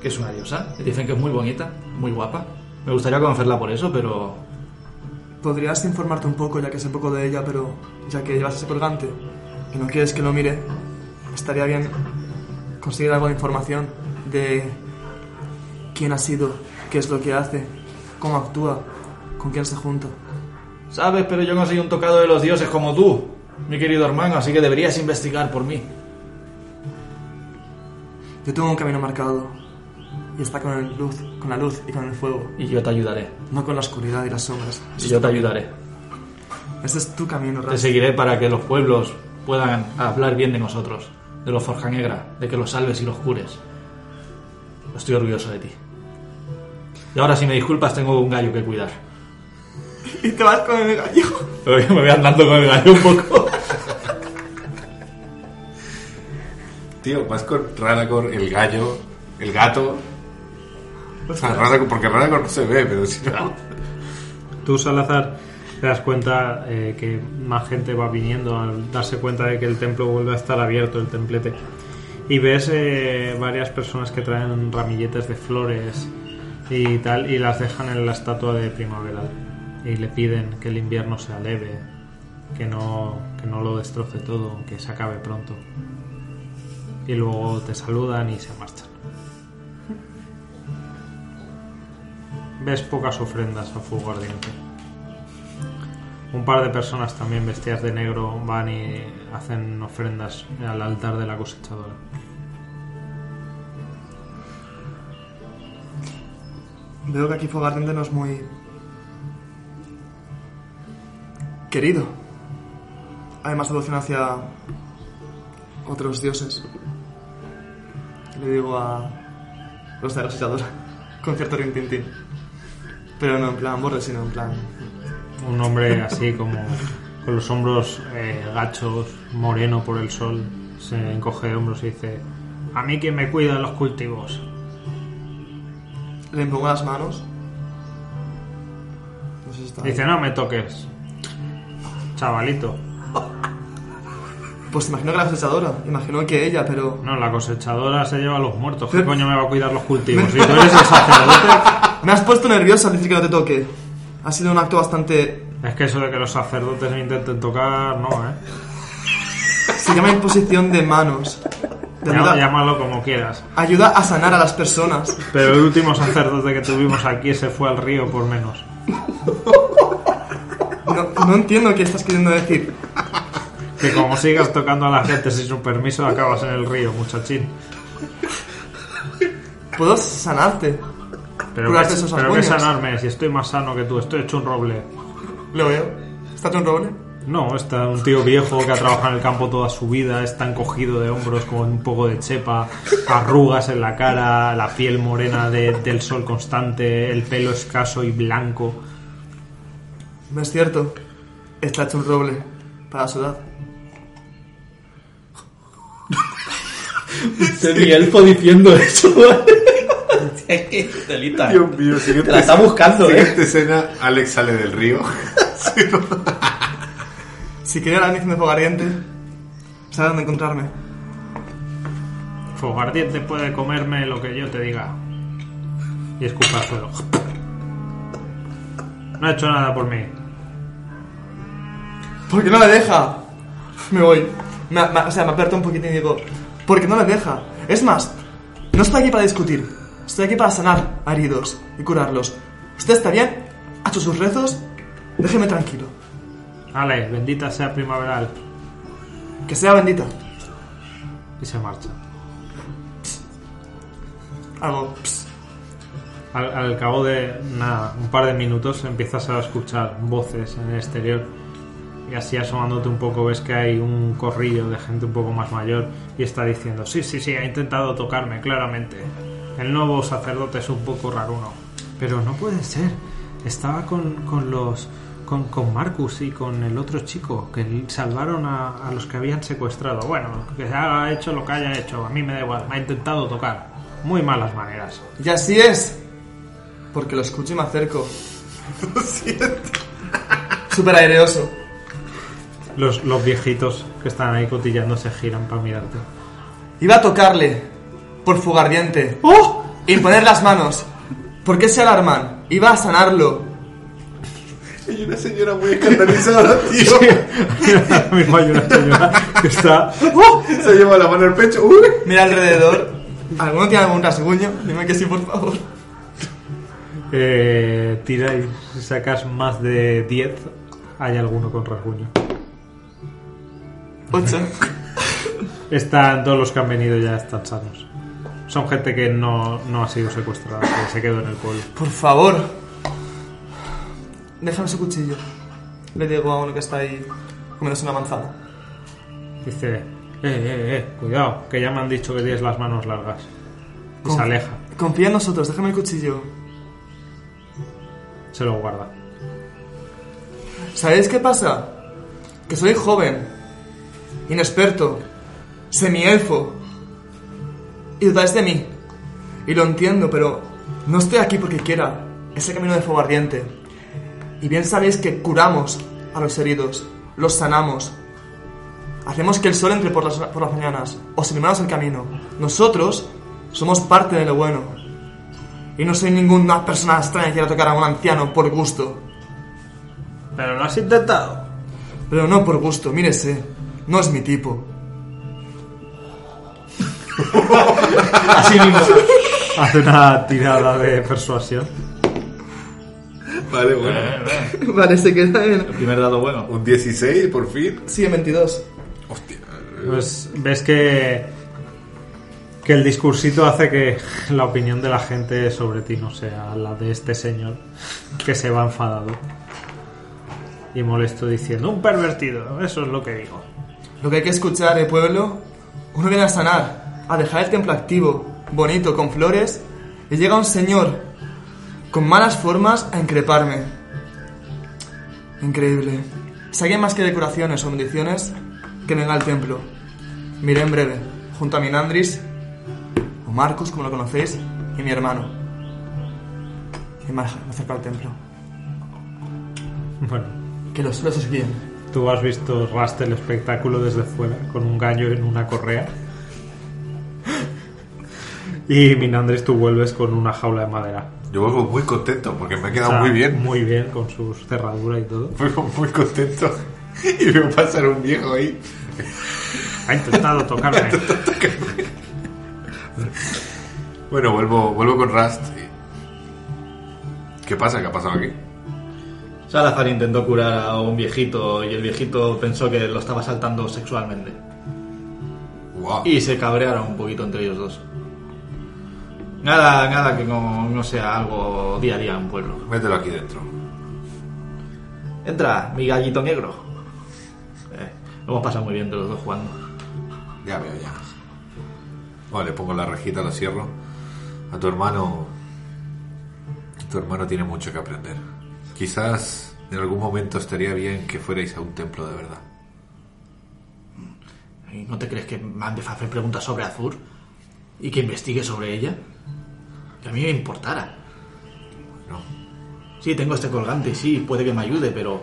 Que es una diosa. Dicen que es muy bonita, muy guapa. Me gustaría conocerla por eso, pero... Podrías informarte un poco, ya que sé poco de ella, pero ya que llevas ese colgante y no quieres que lo mire, estaría bien conseguir algo de información de quién ha sido, qué es lo que hace, cómo actúa, con quién se junta. Sabes, pero yo no soy un tocado de los dioses como tú, mi querido hermano, así que deberías investigar por mí. Yo tengo un camino marcado y está con, el luz, con la luz y con el fuego, Y yo te ayudaré. no con la oscuridad y las sombras. Y yo te ayudaré. Ese es tu camino, Te Raz. seguiré para que los pueblos puedan hablar bien de nosotros, de los Forja Negra, de que los salves y los cures. Estoy orgulloso de ti. Y ahora, si me disculpas, tengo un gallo que cuidar. Y te vas con el gallo. Me voy andando con el gallo un poco. Tío, vas con Radagor, el gallo, el gato. O sea, porque no se ve, pero si no. Tú, Salazar, te das cuenta eh, que más gente va viniendo al darse cuenta de que el templo vuelve a estar abierto, el templete. Y ves eh, varias personas que traen ramilletes de flores y tal, y las dejan en la estatua de primaveral. Y le piden que el invierno sea leve, que no, que no lo destroce todo, que se acabe pronto. Y luego te saludan y se marchan. Ves pocas ofrendas a fuego ardiente. Un par de personas también vestidas de negro van y hacen ofrendas al altar de la cosechadora. Veo que aquí Fuego Ardiente no es muy... querido. Hay más devoción hacia otros dioses. Le digo a los de la sitadora, con cierto rintintín. Pero no en plan borde, sino en plan... Un hombre así como con los hombros eh, gachos, moreno por el sol, se encoge de hombros y dice, a mí quien me cuida de los cultivos. Le impongo las manos. No sé si está... Dice, no me toques, chavalito. Pues imagino que la cosechadora, imagino que ella, pero... No, la cosechadora se lleva a los muertos. ¿Qué coño me va a cuidar los cultivos? Si tú eres el sacerdote... Me has puesto nervioso al decir que no te toque. Ha sido un acto bastante... Es que eso de que los sacerdotes me intenten tocar, no, ¿eh? Se llama imposición de manos. Ayuda, Llámalo como quieras. ayuda a sanar a las personas. Pero el último sacerdote que tuvimos aquí se fue al río por menos. No, no entiendo qué estás queriendo decir. Que como sigas tocando a la gente sin su permiso, acabas en el río, muchachín. Puedo sanarte. Pero, que, pero sanarme, si estoy más sano que tú, estoy hecho un roble. Lo veo. ¿Está tu un roble? No, está un tío viejo que ha trabajado en el campo toda su vida, está encogido de hombros con un poco de chepa, arrugas en la cara, la piel morena de- del sol constante, el pelo escaso y blanco. No es cierto. Está hecho un roble para su Este mi elfo diciendo eso. Qué telita. Dios mío, siguiente, Te la está buscando, ¿eh? siguiente escena, Alex sale del río. Si quiere la inicio de Fogardiente, sabe dónde encontrarme. Fogardiente puede comerme lo que yo te diga. Y escupa al suelo. No ha hecho nada por mí. ¿Por qué no le deja? Me voy. Me- me- o sea, me aperto un poquitín y digo, ¿por qué no le deja? Es más, no estoy aquí para discutir. Estoy aquí para sanar a heridos y curarlos. ¿Usted está bien? ¿Ha hecho sus rezos? Déjeme tranquilo. Ale, bendita sea primaveral. Que sea bendita. Y se marcha. Algo. Al, al cabo de nada, un par de minutos empiezas a escuchar voces en el exterior y así asomándote un poco ves que hay un corrillo de gente un poco más mayor y está diciendo, sí, sí, sí, ha intentado tocarme, claramente. El nuevo sacerdote es un poco raruno. Pero no puede ser. Estaba con, con los... Con, con Marcus y con el otro chico que salvaron a, a los que habían secuestrado. Bueno, que haya hecho lo que haya hecho, a mí me da igual, me ha intentado tocar. Muy malas maneras. Y así es. Porque lo escucho y me acerco. Súper aireoso. Los, los viejitos que están ahí cotillando se giran para mirarte. Iba a tocarle. Por fugardiente. ¡Oh! Imponer las manos. ¿Por qué se alarman? Iba a sanarlo. Hay una señora muy escandalizada, tío. Ahora mismo hay una señora que está. Se lleva la mano al pecho. Uy. Mira alrededor. ¿Alguno tiene algún rasguño? Dime que sí, por favor. Eh, tira y si sacas más de 10, hay alguno con rasguño. Ocho. Están todos los que han venido ya están sanos. Son gente que no, no ha sido secuestrada, que se quedó en el pueblo. Por favor. Déjame su cuchillo. Le digo a uno que está ahí comiéndose una manzana. Dice, eh, eh, eh, cuidado, que ya me han dicho que tienes las manos largas. Y Con- se aleja, Confía en nosotros, déjame el cuchillo. se lo guarda. ¿Sabéis qué pasa? Que soy joven, inexperto, semielfo. Y dudáis de mí. Y lo entiendo, pero no estoy aquí porque quiera. Es el camino de fuego ardiente. Y bien sabéis que curamos a los heridos, los sanamos. Hacemos que el sol entre por las, por las mañanas, os iluminamos el camino. Nosotros somos parte de lo bueno. Y no soy ninguna persona extraña que quiera tocar a un anciano por gusto. Pero lo has intentado. Pero no por gusto, mírese. No es mi tipo. Así mismo. Hace una tirada de persuasión. Vale, bueno. vale, se queda en... El primer dado bueno. Un 16, por fin. Sí, en 22. Hostia. Pues ves que, que el discursito hace que la opinión de la gente sobre ti no sea la de este señor que se va enfadado y molesto diciendo un pervertido, eso es lo que digo. Lo que hay que escuchar, eh, pueblo, Uno viene a sanar, a dejar el templo activo, bonito, con flores, y llega un señor con malas formas a increparme. Increíble. Si alguien más que decoraciones o bendiciones, que venga al templo. Miré en breve, junto a mi Nandris, o Marcus, como lo conocéis, y mi hermano. Y me acerco al templo. Bueno, Que los los guíen. Tú has visto Rast el espectáculo desde fuera, con un gallo en una correa. Y Minandris, tú vuelves con una jaula de madera. Yo vuelvo muy contento porque me ha quedado muy bien. Muy bien, con sus cerraduras y todo. Vuelvo muy contento. Y veo pasar un viejo ahí. Ha intentado tocarme. Bueno, vuelvo, vuelvo con Rust. ¿Qué pasa? ¿Qué ha pasado aquí? Salazar intentó curar a un viejito y el viejito pensó que lo estaba saltando sexualmente. Y se cabrearon un poquito entre ellos dos. Nada, nada que no, no sea algo día a día en un pueblo. Mételo aquí dentro. Entra, mi gallito negro. Eh, lo hemos pasado muy bien de los dos jugando. Ya veo, ya. Bueno, le pongo la rejita, lo cierro. A tu hermano. Tu hermano tiene mucho que aprender. Quizás en algún momento estaría bien que fuerais a un templo de verdad. ¿Y no te crees que mande a hacer preguntas sobre Azur? ¿Y que investigue sobre ella? Que a mí me importara. No. Sí, tengo este colgante y sí, puede que me ayude, pero...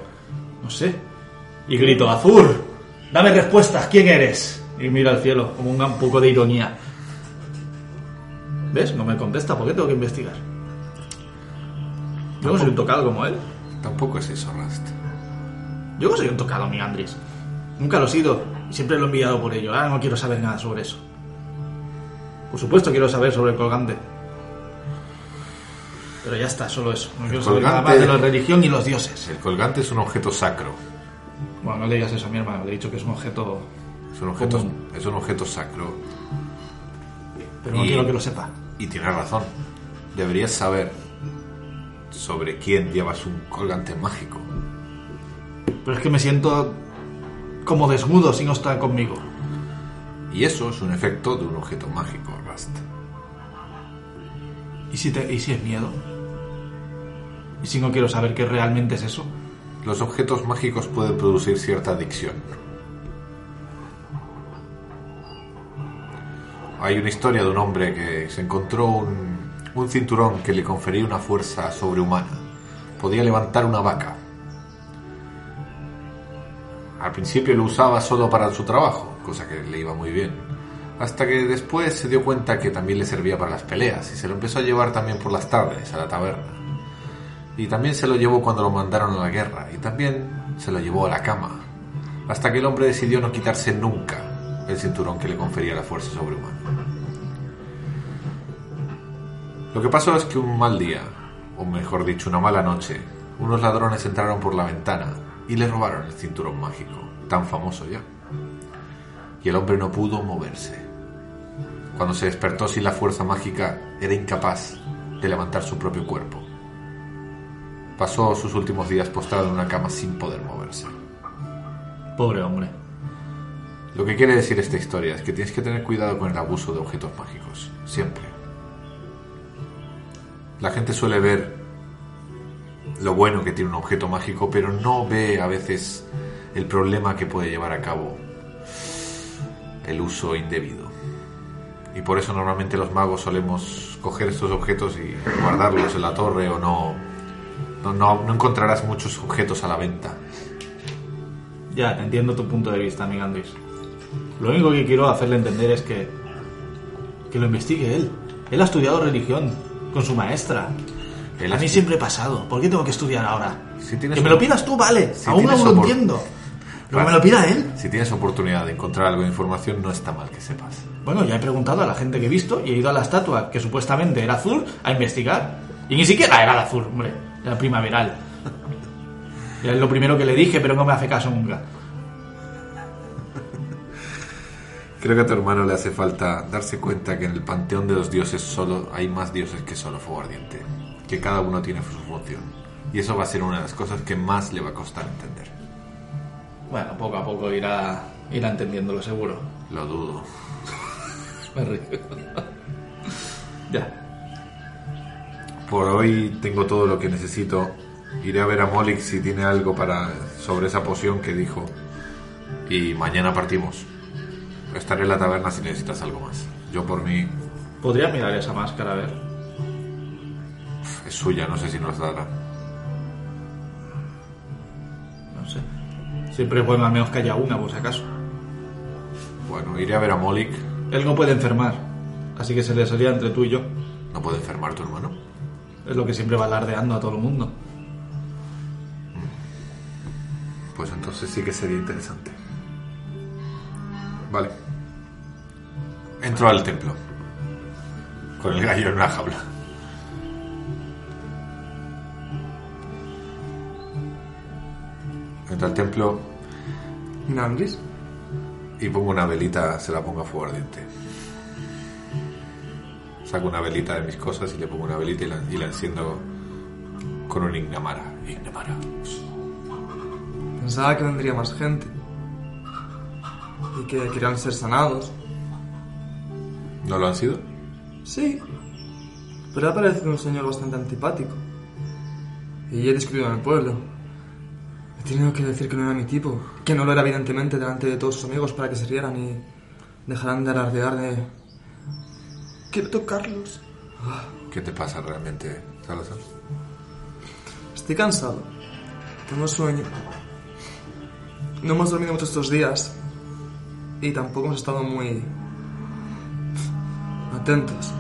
No sé. Y grito, Azur, dame respuestas, ¿quién eres? Y mira al cielo, como un poco de ironía. ¿Ves? No me contesta, ¿por qué tengo que investigar? Yo no soy un tocado como él. Tampoco es eso, Rust. Yo no soy un tocado, mi Andrés. Nunca lo he sido y siempre lo he enviado por ello. Ahora no quiero saber nada sobre eso. Por supuesto quiero saber sobre el colgante. Pero ya está, solo eso. No quiero saber nada más de la religión y los dioses. El colgante es un objeto sacro. Bueno, no le digas eso a mi hermano, le he dicho que es un objeto... Es un objeto, Común. es un objeto sacro. Pero no quiero que lo sepa. Y tienes razón. Deberías saber sobre quién llevas un colgante mágico. Pero es que me siento como desnudo si no está conmigo. Y eso es un efecto de un objeto mágico, Rust. ¿Y si, te- ¿Y si es miedo? ¿Y si no quiero saber qué realmente es eso? Los objetos mágicos pueden producir cierta adicción. Hay una historia de un hombre que se encontró un, un cinturón que le confería una fuerza sobrehumana. Podía levantar una vaca. Al principio lo usaba solo para su trabajo, cosa que le iba muy bien. Hasta que después se dio cuenta que también le servía para las peleas y se lo empezó a llevar también por las tardes a la taberna. Y también se lo llevó cuando lo mandaron a la guerra. Y también se lo llevó a la cama. Hasta que el hombre decidió no quitarse nunca el cinturón que le confería la fuerza sobrehumana. Lo que pasó es que un mal día, o mejor dicho, una mala noche, unos ladrones entraron por la ventana y le robaron el cinturón mágico, tan famoso ya. Y el hombre no pudo moverse. Cuando se despertó sin la fuerza mágica, era incapaz de levantar su propio cuerpo. Pasó sus últimos días postrado en una cama sin poder moverse. Pobre hombre. Lo que quiere decir esta historia es que tienes que tener cuidado con el abuso de objetos mágicos, siempre. La gente suele ver lo bueno que tiene un objeto mágico, pero no ve a veces el problema que puede llevar a cabo el uso indebido. Y por eso normalmente los magos solemos coger estos objetos y guardarlos en la torre o no, no, encontrarás muchos objetos a la venta. Ya, entiendo tu punto de vista, amigo Andrés. Lo único que quiero hacerle entender es que. que lo investigue él. Él ha estudiado religión con su maestra. Él a mí siempre he pasado. ¿Por qué tengo que estudiar ahora? Si que me lo pidas tú, vale. Si Aún no lo opor- entiendo. Pero Vale. me lo pida él. Si tienes oportunidad de encontrar algo de información, no está mal que sepas. Bueno, ya he preguntado a la gente que he visto y he ido a la estatua, que supuestamente era azul, a investigar. Y ni siquiera era de azul, hombre. Era primaveral. Es lo primero que le dije, pero no me hace caso nunca. Creo que a tu hermano le hace falta darse cuenta que en el panteón de los dioses solo hay más dioses que solo fuego ardiente. Que cada uno tiene su función. Y eso va a ser una de las cosas que más le va a costar entender. Bueno, poco a poco irá, irá entendiéndolo seguro. Lo dudo. Me río. ya. Por hoy tengo todo lo que necesito. Iré a ver a Molik si tiene algo para sobre esa poción que dijo. Y mañana partimos. Estaré en la taberna si necesitas algo más. Yo por mí ¿Podría mirar esa máscara a ver? es suya, no sé si nos dará. No sé. Siempre es bueno al menos que haya una, por si acaso. Bueno, iré a ver a Molik. Él no puede enfermar, así que se le salía entre tú y yo. No puede enfermar tu hermano. Es lo que siempre va alardeando a todo el mundo. Pues entonces sí que sería interesante. Vale. Entro al templo. Con el gallo en una jaula. Entro al templo Nandris. y pongo una velita, se la pongo a fuego ardiente. Saco una velita de mis cosas y le pongo una velita y la, y la enciendo con un Ignamara. Ignamara. Pensaba que vendría más gente. Y que querían ser sanados. ¿No lo han sido? Sí. Pero ha parecido un señor bastante antipático. Y he discutido en el pueblo. He tenido que decir que no era mi tipo. Que no lo era evidentemente delante de todos sus amigos para que se rieran y dejaran de alardear de... Quiero tocarlos. ¿Qué te pasa realmente, Salazar? Estoy cansado. Tengo sueño. No hemos dormido mucho estos días. Y tampoco hemos estado muy... atentos.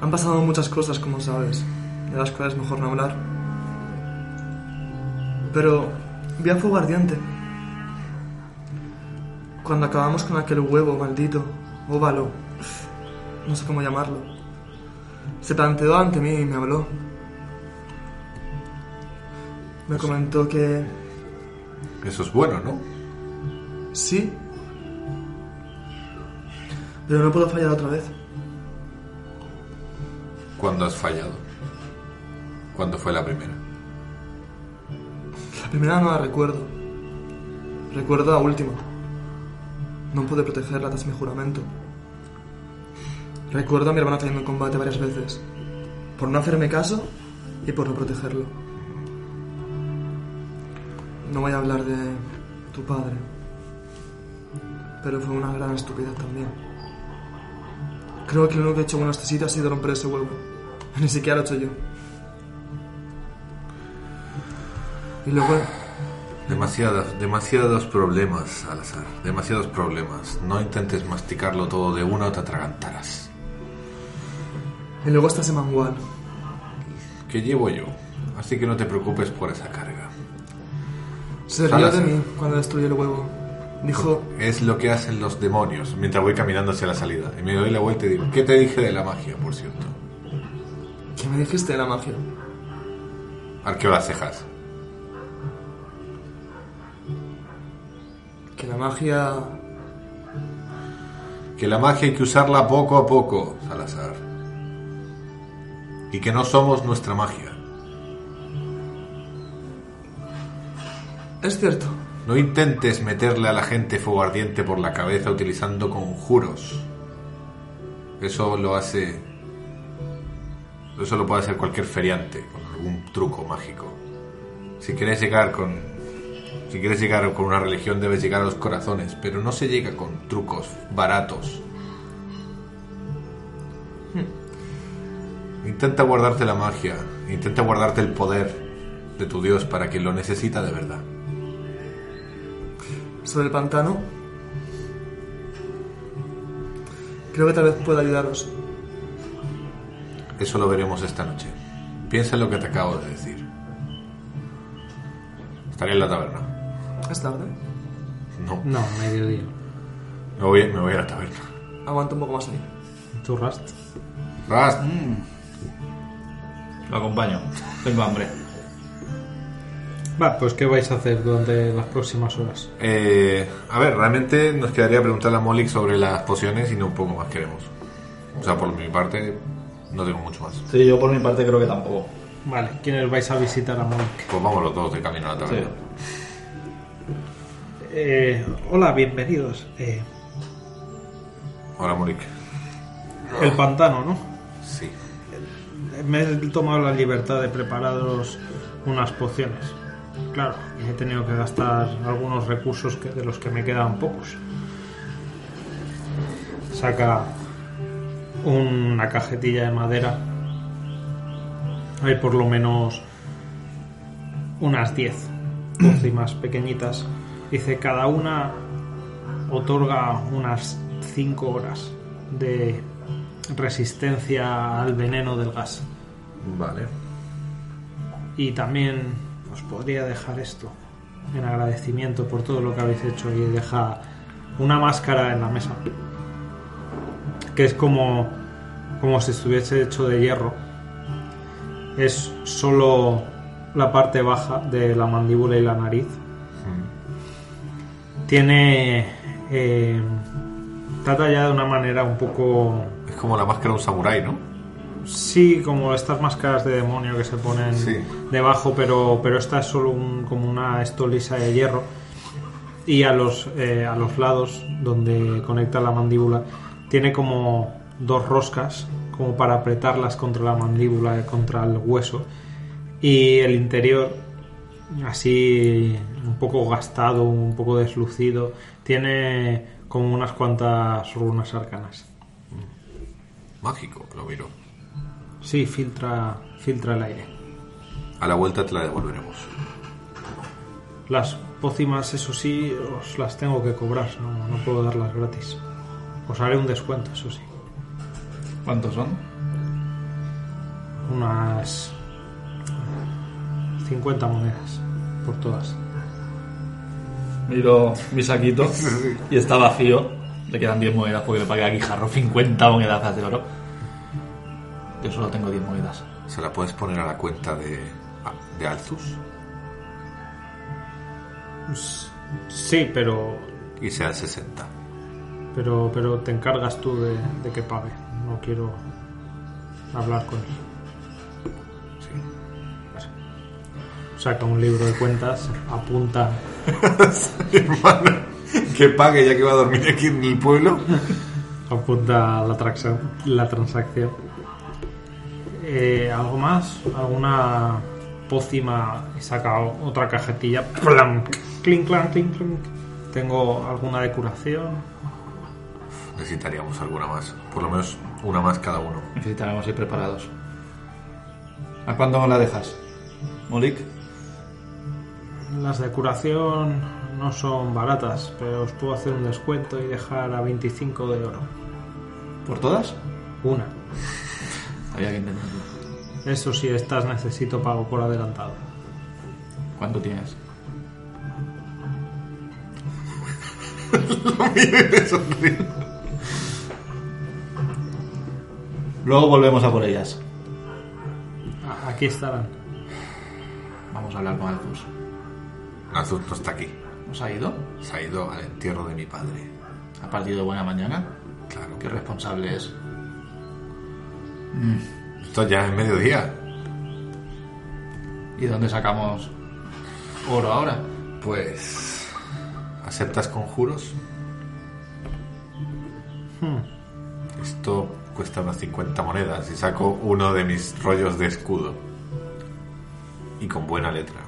Han pasado muchas cosas, como sabes, de las cuales mejor no hablar. Pero vi a fuego ardiente. Cuando acabamos con aquel huevo maldito, óvalo, no sé cómo llamarlo, se planteó ante mí y me habló. Me comentó que Eso es bueno, ¿no? sí, pero no puedo fallar otra vez. ¿Cuándo has fallado? ¿Cuándo fue la primera? La primera no la recuerdo. Recuerdo la última. No pude protegerla tras mi juramento. Recuerdo a mi hermano cayendo en combate varias veces. Por no hacerme caso y por no protegerlo. No voy a hablar de tu padre. Pero fue una gran estupidez también. Creo que lo único que he hecho bueno este sitio ha sido romper ese huevo. Ni siquiera lo he hecho yo. Y luego Demasiados, demasiados problemas, al azar. Demasiados problemas. No intentes masticarlo todo de una o te atragantarás. Y luego está ese mangual. Que llevo yo. Así que no te preocupes por esa carga. Se rió de mí cuando destruí el huevo. Dijo, Es lo que hacen los demonios mientras voy caminando hacia la salida. Y me doy la vuelta y digo, ¿qué te dije de la magia, por cierto? ¿qué me dijiste de la magia? Arqueo las cejas. Que la magia... Que la magia hay que usarla poco a poco, Salazar. Y que no somos nuestra magia. Es cierto. No intentes meterle a la gente fuego ardiente por la cabeza utilizando conjuros. Eso lo hace. Eso lo puede hacer cualquier feriante con algún truco mágico. Si quieres llegar con. Si quieres llegar con una religión, debes llegar a los corazones, pero no se llega con trucos baratos. Intenta guardarte la magia, intenta guardarte el poder de tu Dios para quien lo necesita de verdad. Sobre el pantano. Creo que tal vez pueda ayudaros. Eso lo veremos esta noche. Piensa en lo que te acabo de decir. Estaré en la taberna. Es tarde. No, No, mediodía. me voy, me voy a la taberna. Aguanta un poco más ahí. ¿Tu Rust? Rast, Lo acompaño. Tengo hambre. Va, pues ¿qué vais a hacer durante las próximas horas? eh, a ver, realmente nos quedaría preguntarle a Molik sobre las pociones y no un poco más queremos. O sea, por mi parte, no tengo mucho más. Sí, yo por mi parte creo que tampoco. Vale, ¿quiénes vais a visitar a Monk? Pues vamos los dos de camino a la Sí. taberna. Eh, hola, bienvenidos. Eh, Hola, Molik. el pantano, ¿no? Sí. Me he tomado la libertad de prepararos unas pociones. Claro, he tenido que gastar algunos recursos que, de los que me quedan pocos. Saca una cajetilla de madera. Hay por lo menos unas 10 pócimas pequeñitas. Dice, cada una otorga unas 5 horas de resistencia al veneno del gas. Vale. Y también os podría dejar esto en agradecimiento por todo lo que habéis hecho y deja una máscara en la mesa que es como como si estuviese hecho de hierro. Es solo la parte baja de la mandíbula y la nariz. Tiene eh, está tallada de una manera un poco Es como la máscara de un samurái, ¿no? Sí, como estas máscaras de demonio que se ponen Sí. debajo, pero, pero esta es solo un- como una estolisa de hierro. Y a los, eh, a los lados, donde conecta la mandíbula, tiene como dos roscas, como para apretarlas contra la mandíbula, contra el hueso. Y el interior, así un poco gastado, un poco deslucido, tiene como unas cuantas runas arcanas. Mágico, lo miro. Sí, filtra, filtra el aire. A la vuelta te la devolveremos. Las pócimas, eso sí, os las tengo que cobrar, no, no puedo darlas gratis. Os haré un descuento, eso sí. ¿Cuántos son? Unas 50 monedas por todas. Miro mi saquito y está vacío. Le quedan 10 monedas porque le pagué a Guijarro 50 monedas de oro. Yo solo tengo 10 monedas. ¿Se la puedes poner a la cuenta de, de Alzus? Sí, pero, Y sean 60. pero, pero te encargas tú de, de que pague. No quiero hablar con él. Sí. Saca un libro de cuentas, apunta Hermano, que pague ya que va a dormir aquí en el pueblo. apunta la, la transacción. Eh, ¿Algo más? ¿Alguna pócima? He sacado otra cajetilla. ¡Plam! Clink, clank, clink, clink. ¿Tengo alguna de curación? Necesitaríamos alguna más. Por lo menos una más cada uno. Necesitaremos ir preparados. ¿A cuándo me la dejas? Molik. Las de curación no son baratas, pero os puedo hacer un descuento y dejar a 25 de oro. ¿Por todas? Una. Había que intentarlo. Eso sí, estas necesito pago por adelantado. ¿Cuánto tienes? Luego volvemos a por ellas. A- Aquí estarán. Vamos a hablar con Altus. Alzus no está aquí. ¿Nos ha ido? Se ha ido al entierro de mi padre. ¿Ha partido de buena mañana? Claro. ¿Qué responsable es? Esto ya es mediodía. ¿Y dónde sacamos oro ahora? Pues. ¿Aceptas conjuros? Esto cuesta unas 50 monedas y saco uno de mis rollos de escudo. Y con buena letra.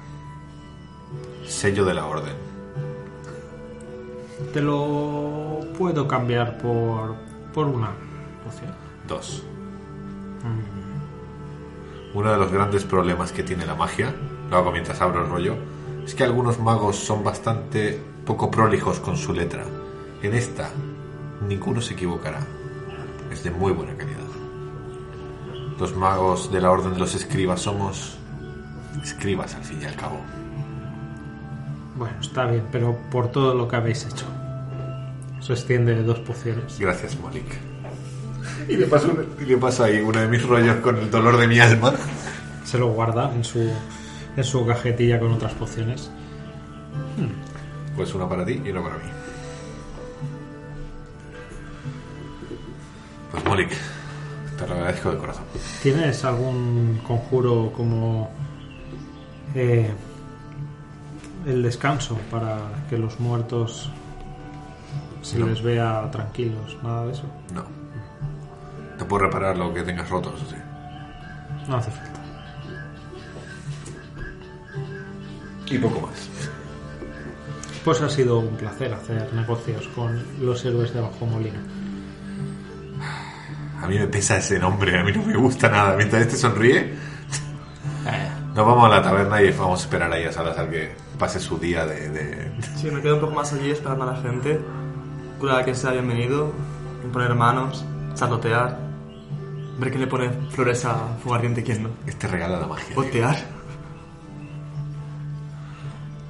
Sello de la orden. Te lo puedo cambiar por, por una poción. Dos. Uno de los grandes problemas que tiene la magia, lo hago mientras abro el rollo, es que algunos magos son bastante poco prolijos con su letra. En esta, ninguno se equivocará. Es de muy buena calidad. Los magos de la Orden de los Escribas somos escribas al fin y al cabo. Bueno, está bien, pero por todo lo que habéis hecho. Se extiende de dos pociones. Gracias, Malik. Y le paso, y le paso ahí uno de mis rollos con el dolor de mi alma. Se lo guarda en su, en su cajetilla con otras pociones. Pues uno para ti y uno para mí. Pues Molik, te lo agradezco de corazón. ¿Tienes algún conjuro como eh, el descanso para que los muertos se No. les vea tranquilos? Nada de eso. No. Te puedo reparar lo que tengas roto, eso sí. No hace falta. Y poco más. Pues ha sido un placer hacer negocios con los héroes de Bajo Molino. A mí me pesa ese nombre, a mí no me gusta nada. Mientras este sonríe, Eh, nos vamos a la taberna y vamos a esperar ahí a Salazar que pase su día de... de- Sí, me quedo un poco más allí esperando a la gente. Curar a quien sea bienvenido. Poner manos. Charlotear. Ver quién le pone flores a y quién no. Este regala la magia. Botear.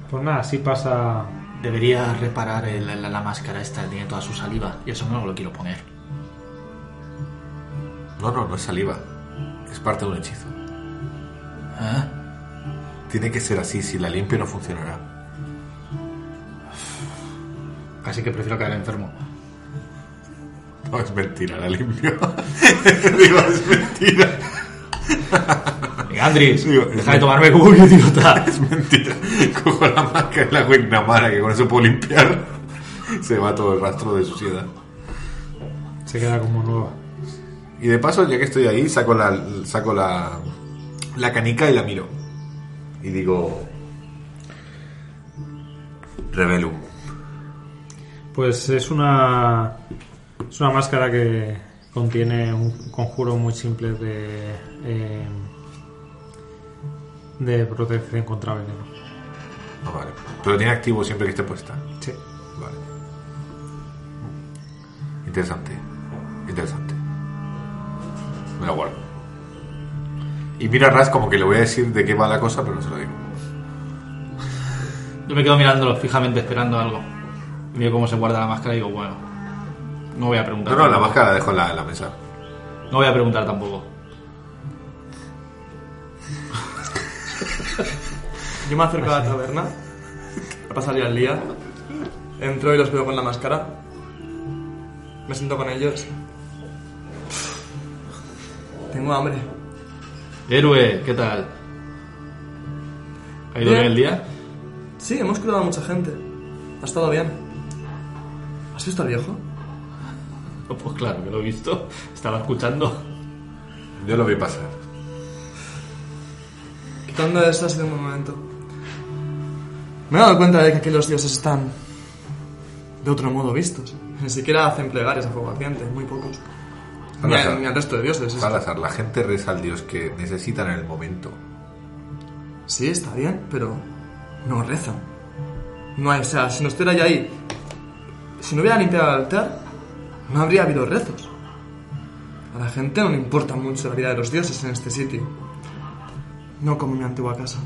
Pues nada, así pasa. debería reparar el- la, la máscara esta, tiene toda su saliva. Y eso no lo quiero poner. No, no, no es saliva. Es parte de un hechizo. ¿Eh? Tiene que ser así, si la limpio no funcionará. Casi que prefiero caer enfermo. No, es mentira, la limpio. Digo, es mentira. Digo, deja de tomarme como un idiota. Es mentira. Cojo la máscara y la hago Ignamara, que con eso puedo limpiar. Se va todo el rastro de suciedad. Se queda como nueva. Y de paso, ya que estoy ahí, saco la, saco la, la canica y la miro. Y digo... Revelum. Pues es una. Es una máscara que contiene un conjuro muy simple de. eh, de protección contra veneno. No, vale. Pero tiene activo siempre que esté puesta. Sí. Vale. Interesante. Interesante. Me la guardo. Y mira a Raz como que le voy a decir de qué va la cosa, pero no se lo digo. Yo me quedo mirándolo fijamente esperando algo. Y Miro cómo se guarda la máscara y digo, bueno, no voy a preguntar. No, no, la máscara la dejo en la, en la mesa. No voy a preguntar tampoco. Yo me acerco a la taberna. A pasar ya el día. Entro y los veo con la máscara. Me siento con ellos. Tengo hambre. Héroe, ¿qué tal? ¿Ha ido Bien. bien el día? Sí, hemos curado a mucha gente. Ha estado bien. ¿Has visto al viejo? Oh, Pues claro que lo he visto. Estaba escuchando. Yo lo vi pasar. Quitando eso ha sido un momento. Me he dado cuenta de que aquí los dioses están de otro modo vistos. Ni siquiera hacen plegarias a fuego ardiente, muy pocos. Ni, a- Salazar. ni al resto de dioses. es- Salazar, la gente reza al dios que necesitan en el momento. Sí, está bien, pero no rezan. No hay, o sea, si no estuviera ya ahí, si no hubiera limpiado el altar, no habría habido rezos. A la gente no le importa mucho la vida de los dioses en este sitio. No como en mi antigua casa.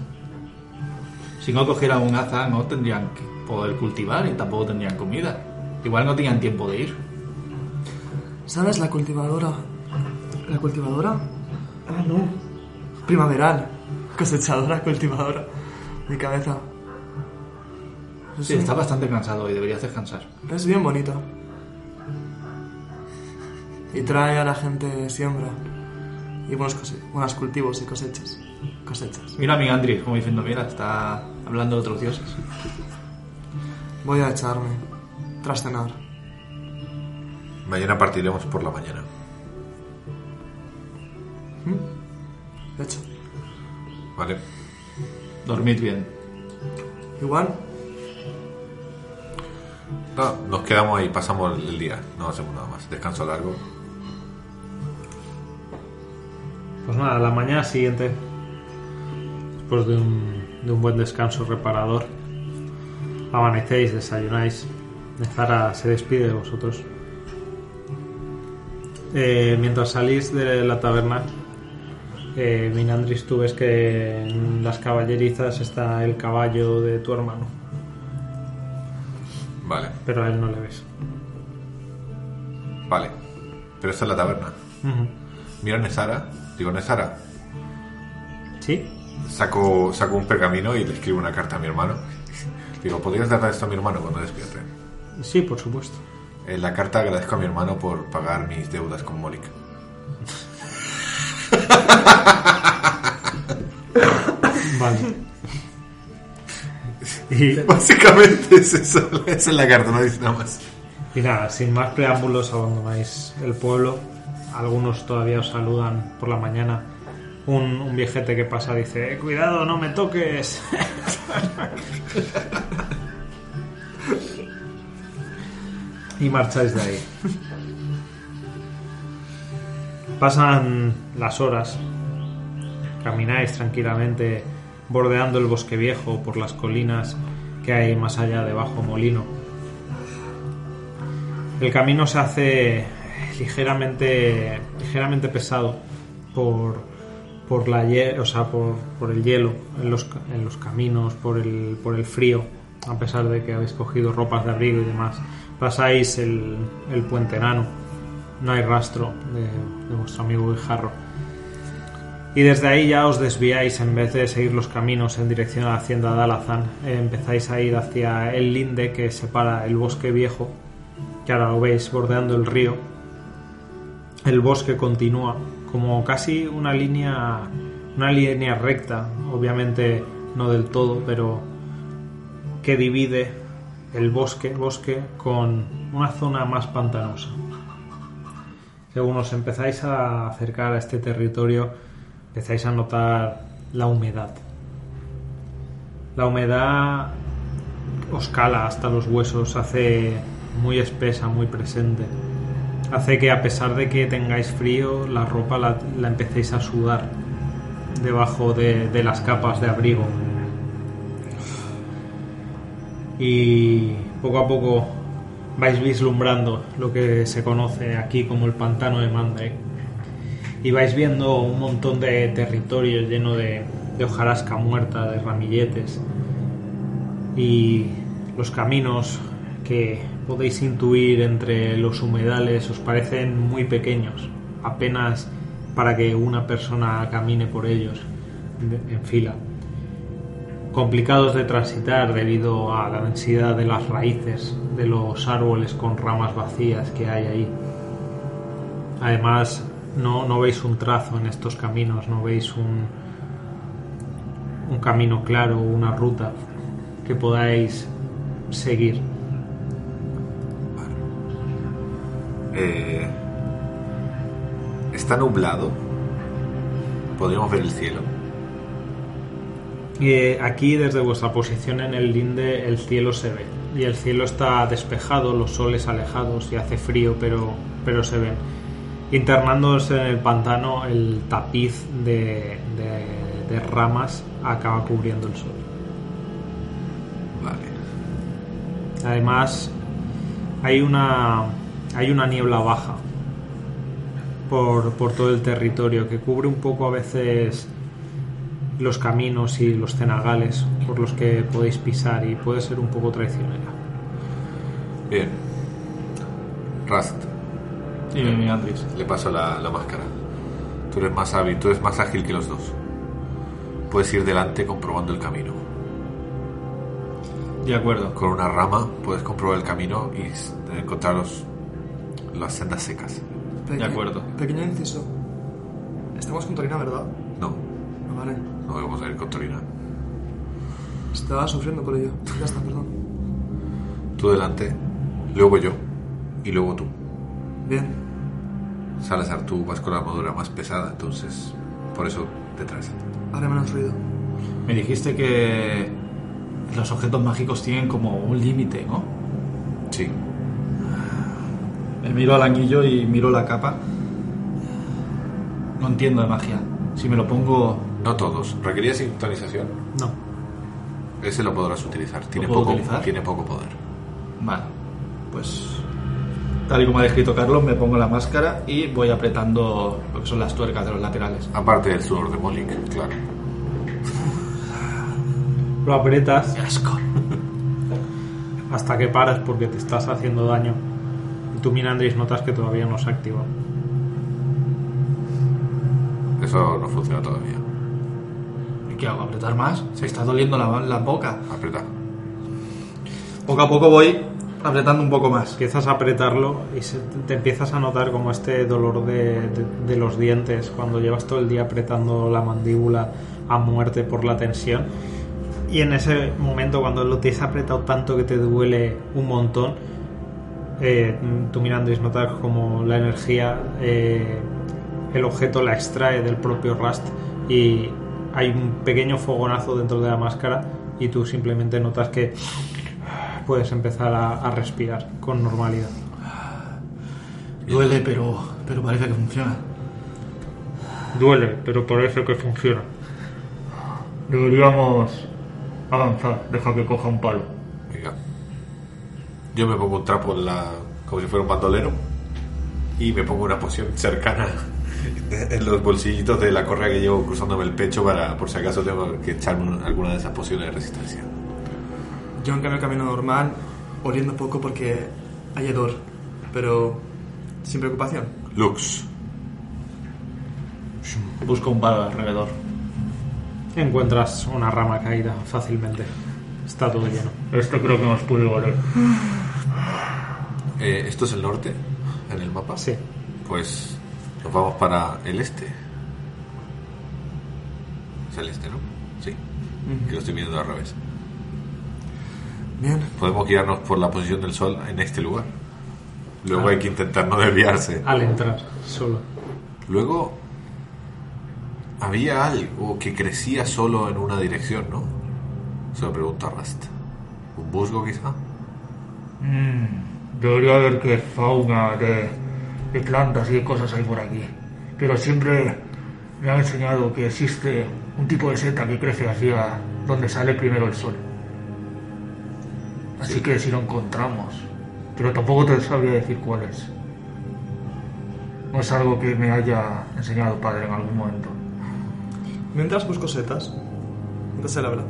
Si no cogieran un aza, no tendrían que poder cultivar y tampoco tendrían comida. Igual no tenían tiempo de ir. ¿Sabes la cultivadora? ¿La cultivadora? Ah, no. Primaveral. Cosechadora, cultivadora. Mi cabeza. Sí, está bastante cansado y deberías descansar. es bien bonita. Y trae a la gente siembra. Y buenos, cose- buenos cultivos y cosechas. Cosechas. Mira a mi Andris, como diciendo, mira, está hablando de otros dioses. Voy a echarme. Tras cenar. Mañana partiremos por la mañana. Hecho. ¿Vale? Dormid bien. Igual. No, nos quedamos ahí, pasamos el día. No hacemos nada más. Descanso largo. Pues nada, la mañana siguiente, después de un, de un buen descanso reparador, amanecéis, desayunáis. Zara se despide de vosotros. Eh, mientras salís de la taberna, eh, Minandris, tú ves que en las caballerizas está el caballo de tu hermano, Vale, pero a él no le ves. vale. Pero esta es la taberna. Ujú. Mira a Nezara. Digo, Nezara. ¿Sí? Saco, saco un pergamino y le escribo una carta a mi hermano. Digo, ¿podrías darle esto a mi hermano cuando despierte? Sí, por supuesto. En la carta agradezco a mi hermano por pagar mis deudas con Molik. Vale. Y, Básicamente es eso. Es la carta, no dice nada más. y nada, sin más preámbulos, abandonáis el pueblo algunos todavía os saludan por la mañana. Un, viejete que pasa dice, "Eh, cuidado, no me toques. y marcháis de ahí. Pasan las horas, camináis tranquilamente bordeando el bosque viejo por las colinas que hay más allá de Bajo Molino. El camino se hace ligeramente, ligeramente pesado por, por, la, o sea, por, por el hielo en los, en los caminos, por el, por el frío, a pesar de que habéis cogido ropas de abrigo y demás. Pasáis el, el puente enano, no hay rastro de, de vuestro amigo Guijarro. Y desde ahí ya os desviáis en vez de seguir los caminos en dirección a la hacienda de Alazán. eh, empezáis a ir hacia el linde que separa el bosque viejo, que ahora lo veis bordeando el río. El bosque continúa como casi una línea, una línea recta, obviamente no del todo, pero que divide el bosque, bosque con una zona más pantanosa. Según os empezáis a acercar a este territorio, empezáis a notar la humedad. La humedad os cala hasta los huesos, hace muy espesa, muy presente. Hace que a pesar de que tengáis frío, la ropa la, la empecéis a sudar debajo de, las capas de abrigo. Y poco a poco vais vislumbrando lo que se conoce aquí como el pantano de Mandrake y vais viendo un montón de territorio lleno de hojarasca muerta, de ramilletes y los caminos que podéis intuir entre los humedales os parecen muy pequeños, apenas para que una persona camine por ellos en fila. Complicados de transitar debido a la densidad de las raíces de los árboles con ramas vacías que hay ahí. Además, no, no veis un trazo en estos caminos, no veis un, un camino claro, una ruta que podáis seguir. Eh, está nublado. Podríamos ver el cielo. Eh, aquí, desde vuestra posición en el linde, el cielo se ve. Y el cielo está despejado, los soles alejados y hace frío, pero, pero se ven. Internándose en el pantano, el tapiz de, de- de ramas acaba cubriendo el sol. Vale. Además, hay una, hay una niebla baja por, por todo el territorio que cubre un poco a veces los caminos y los cenagales por los que podéis pisar y puede ser un poco traicionera. Bien. Rast, Y mi Andris. le paso la, la máscara. Tú eres más hábil, tú eres más ágil que los dos. Puedes ir delante comprobando el camino. De acuerdo. Con una rama puedes comprobar el camino y encontrar los- las sendas secas. Peque- acuerdo. Pequeño inciso. Estamos con Torina, ¿verdad? No, Ah, vale. no vamos a ir con Torina. Estaba sufriendo por ello. Ya está, perdón. Tú delante, luego yo y luego tú. Bien. Salazar, tú vas con la armadura más pesada, entonces por eso detrás. Haré menos ruido. Me dijiste que los objetos mágicos tienen como un límite, ¿no? Sí, Me miro al anillo y miro la capa. No entiendo de magia. Si me lo pongo... no todos. ¿Requería sintonización? No, Ese lo podrás utilizar. Tiene, puedo poco, utilizar? tiene poco poder. Vale. Pues... Tal y como ha descrito Carlos, me pongo la máscara y voy apretando lo que son las tuercas de los laterales. Aparte del sudor de Molik, claro. lo aprietas ¡Qué asco! hasta que paras porque te estás haciendo daño. Tú, Mirandris, notas que todavía no se ha activado. Eso no funciona todavía. ¿Y qué hago? ¿Apretar más? Se está doliendo la, la boca. Aprieta. Poco a poco voy apretando un poco más. Empiezas a apretarlo y se- te empiezas a notar como este dolor de, de- de los dientes cuando llevas todo el día apretando la mandíbula a muerte por la tensión. Y en ese momento, cuando lo tienes apretado tanto que te duele un montón, eh, tú Mirandris notas como la energía, eh, el objeto la extrae del propio Rust y hay un pequeño fogonazo dentro de la máscara y tú simplemente notas que puedes empezar a, a respirar con normalidad. Duele, pero, pero parece que funciona. Duele, pero parece que funciona. Deberíamos avanzar. Deja que coja un palo. Venga. Yo me pongo un trapo en la. como si fuera un bandolero. Y me pongo una poción cercana en los bolsillitos de la correa que llevo cruzándome el pecho para por si acaso tengo que echarme un- alguna de esas pociones de resistencia. Yo en cambio camino normal, oliendo poco porque hay hedor, pero sin preocupación. Lux. Busco un palo alrededor. Encuentras una rama caída fácilmente. Está todo lleno. Esto creo que nos puede valer. Eh, ¿Esto es el norte? ¿En el mapa? Sí. Pues nos vamos para el este. Es el este, ¿no? Sí. Que lo estoy viendo al revés. Bien, Podemos guiarnos por la posición del sol en este lugar. Luego hay que intentar no desviarse. Al entrar, solo. Luego había algo que crecía solo en una dirección, ¿no? Se lo pregunta Rast. ¿Un musgo quizá? Mm, debería haber que fauna de, de plantas y de cosas hay por aquí. Pero siempre me han enseñado que existe un tipo de seta que crece hacia donde sale primero el sol. Así que si lo encontramos. Pero tampoco te sabría decir cuál es. No es algo que me haya enseñado padre en algún momento. mientras busco setas, mientras él habla.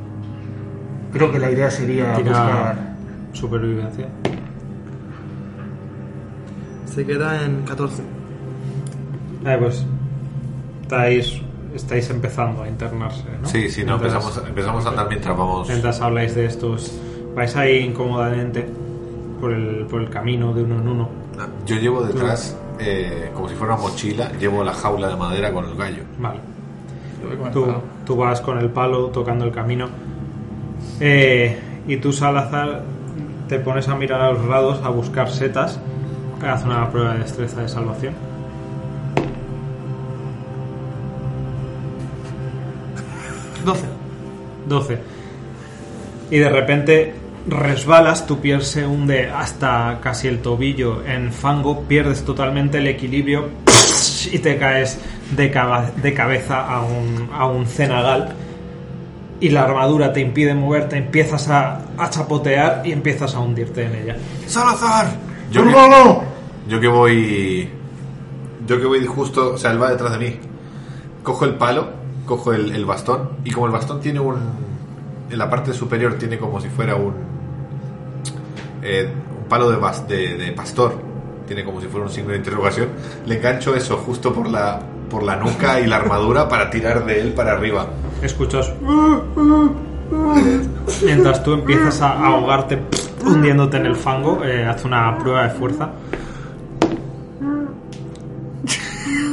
Creo que la idea sería Tira buscar supervivencia. Se queda en 14. Eh, pues estáis, estáis empezando a internarse, ¿no? Sí, sí, no, Mientras- empezamos, empezamos a andar mientras vamos. Mientras habláis de estos, vais ahí incómodamente por el, por el camino de uno en uno. Yo llevo detrás, eh, como si fuera una mochila, llevo la jaula de madera con el gallo. Vale. Tú, tú vas con el palo tocando el camino. Eh, y tú, Salazar, te pones a mirar a los lados, a buscar setas. Haz una prueba de destreza de salvación. Doce. 12. Y de repente resbalas, tu piel se hunde hasta casi el tobillo en fango, pierdes totalmente el equilibrio y te caes de, caba- de cabeza a un, a un cenagal. Y la armadura te impide moverte, empiezas a, a chapotear y empiezas a hundirte en ella. ¡Salazar! Yo que, yo que voy. Yo que voy justo. O sea, él va detrás de mí. Cojo el palo, cojo el, el bastón. Y como el bastón tiene un. En la parte superior tiene como si fuera un. eh, un palo de, bas- de, de pastor. Tiene como si fuera un signo de interrogación. Le engancho eso justo por la, por la nuca y la armadura para tirar de él para arriba. Escuchas. Mientras tú empiezas a ahogarte hundiéndote en el fango, eh, haz una prueba de fuerza.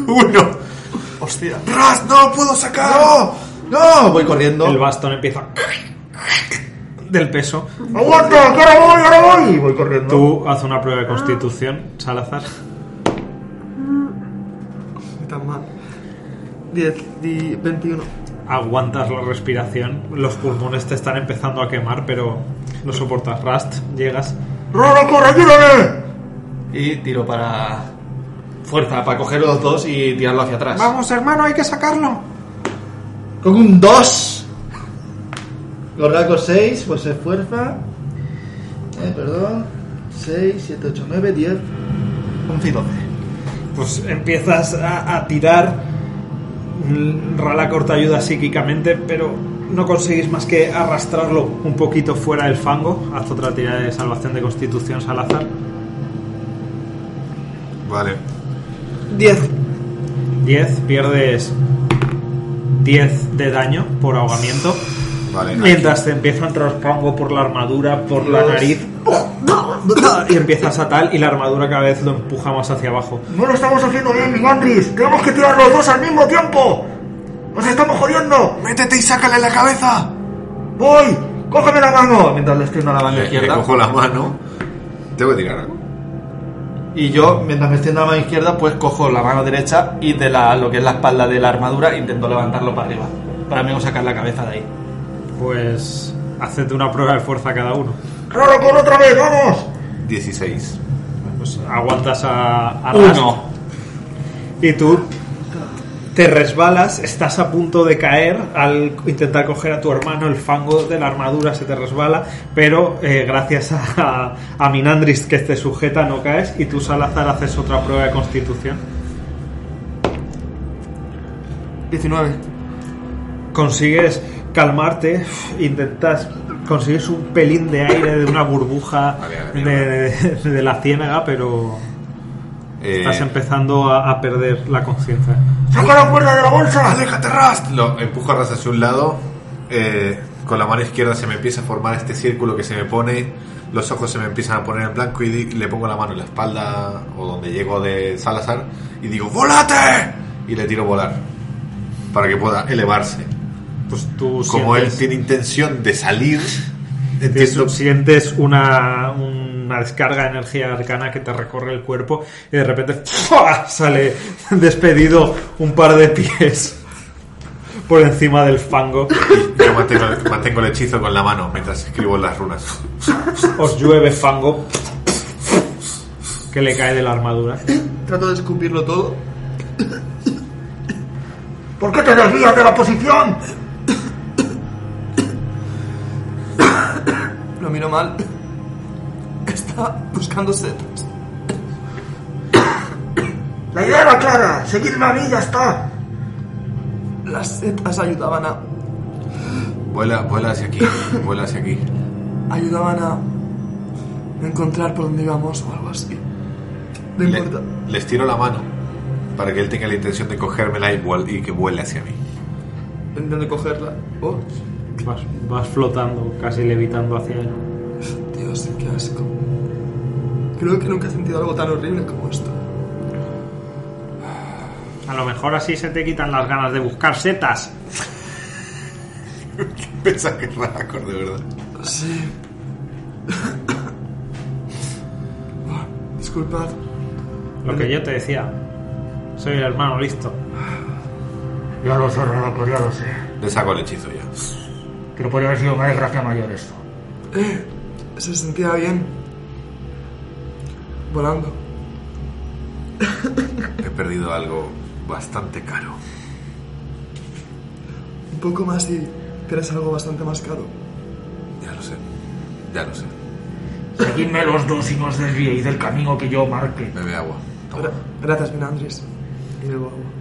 ¡Uno! Hostia. ¡Ras! ¡No puedo sacarlo! ¡No! Voy corriendo. El bastón empieza del peso. ¡Aguanta! ¡Que ahora voy! ¡Ahora voy! Y voy corriendo. Tú haz una prueba de constitución, Salazar. 10, di- 21. Aguantas la respiración, los pulmones te están empezando a quemar, pero lo soportas. Rust, llegas. ¡Rara, corre, ayúdame! Y tiro para. Fuerza, para coger los dos y tirarlo hacia atrás. Vamos, hermano, hay que sacarlo. Con un 2. Gordaco 6, pues es fuerza. Eh, perdón. 6, 7, 8, 9, 10. 11 y 12. Pues empiezas a, a tirar. Mm, Ralacor te ayuda psíquicamente, pero no conseguís más que arrastrarlo un poquito fuera del fango. Haz otra tirada de salvación de constitución, Salazar. Vale. 10. 10, pierdes 10 de daño por ahogamiento. Vale. Mientras te empieza a entrar fango por la armadura, por la nariz. Y empiezas a tal, y la armadura cada vez lo empuja más hacia abajo. No lo estamos haciendo bien, Mingandris. Tenemos que tirar los dos al mismo tiempo. ¡Nos estamos jodiendo! ¡Métete y sácale la cabeza! ¡Voy! ¡Cógeme la mano! Mientras le extiendo la mano Le, le izquierda. cojo la mano. Tengo que tirar algo. Y yo, mientras me extiendo la mano izquierda, pues cojo la mano derecha y de la, lo que es la espalda de la armadura intento levantarlo para arriba. Para menos sacar la cabeza de ahí. Pues haced una prueba de fuerza cada uno. ¡Claro, por otra vez, vamos! 16. Pues aguantas a, a Uno. y tú te resbalas, estás a punto de caer al intentar coger a tu hermano, el fango de la armadura se te resbala, pero eh, gracias a, a Minandris que te sujeta no caes y tú Salazar haces otra prueba de constitución. 19. Consigues calmarte, intentas consigues un pelín de aire de una burbuja Vale, de, vale, de- de la ciénaga, pero Eh, estás empezando a, a perder la conciencia. ¡Saca la cuerda de la bolsa! ¡Aléjate, Rast! Lo empujo a Rast hacia un lado. eh, con la mano izquierda se me empieza a formar este círculo que se me pone. Los ojos se me empiezan a poner en blanco y le pongo la mano en la espalda o donde llego de Salazar y digo ¡Volate! Y le tiro volar. Para que pueda elevarse. Pues tú Como él tiene intención de salir, entiendo. Sientes una, una descarga de energía arcana que te recorre el cuerpo y de repente ¡fua! sale despedido un par de pies por encima del fango. Yo mantengo, mantengo el hechizo con la mano mientras escribo las runas. Os llueve fango que le cae de la armadura. Trato de escupirlo todo. ¿Por qué te desvías de la posición? Lo miro mal. Está buscando setas. La idea era clara. Seguidme a mí y ya está. Las setas ayudaban a. Vuela, vuela hacia aquí, vuela hacia aquí. ayudaban a encontrar por dónde íbamos o algo así. No Le- importa. les tiro la mano para que él tenga la intención de cogérmela y, vuel- y que vuele hacia mí. Intento cogerla. Oh, Vas, vas flotando, casi levitando hacia él. Dios, qué asco. Creo que nunca he sentido algo tan horrible como esto. A lo mejor así se te quitan las ganas de buscar setas. Pensa que es Rakor, de verdad. Sí. Ah, Disculpad. Lo que yo te decía. Soy el hermano listo. Ya lo sé, ya lo sé. Le saco el hechizo ya. Pero podría haber sido una desgracia mayor esto. Eh, se sentía bien. Volando. He perdido algo bastante caro. Un poco más y tienes algo bastante más caro. Ya lo sé. Ya lo sé. Seguidme los dos y no os desviéis del camino que yo marque. Bebe agua. Toma. Gracias, Minandris. Y bebo agua.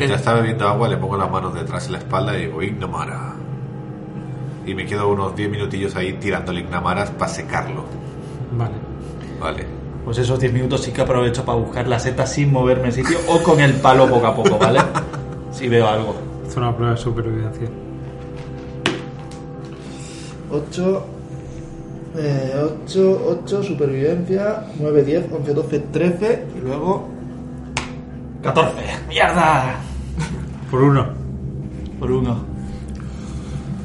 Mientras está bebiendo agua, le pongo las manos detrás de la espalda y digo, Ignamara. Y me quedo unos 10 minutillos ahí tirándole Ignamaras para secarlo. Vale. Vale. Pues esos 10 minutos sí que aprovecho para buscar la seta sin moverme de sitio o con el palo poco a poco, ¿vale? Si veo algo. Es una prueba de supervivencia. 8, 8, 8, supervivencia, 9, 10, 11, 12, 13 y luego 14. ¡Mierda! Por uno. Por uno.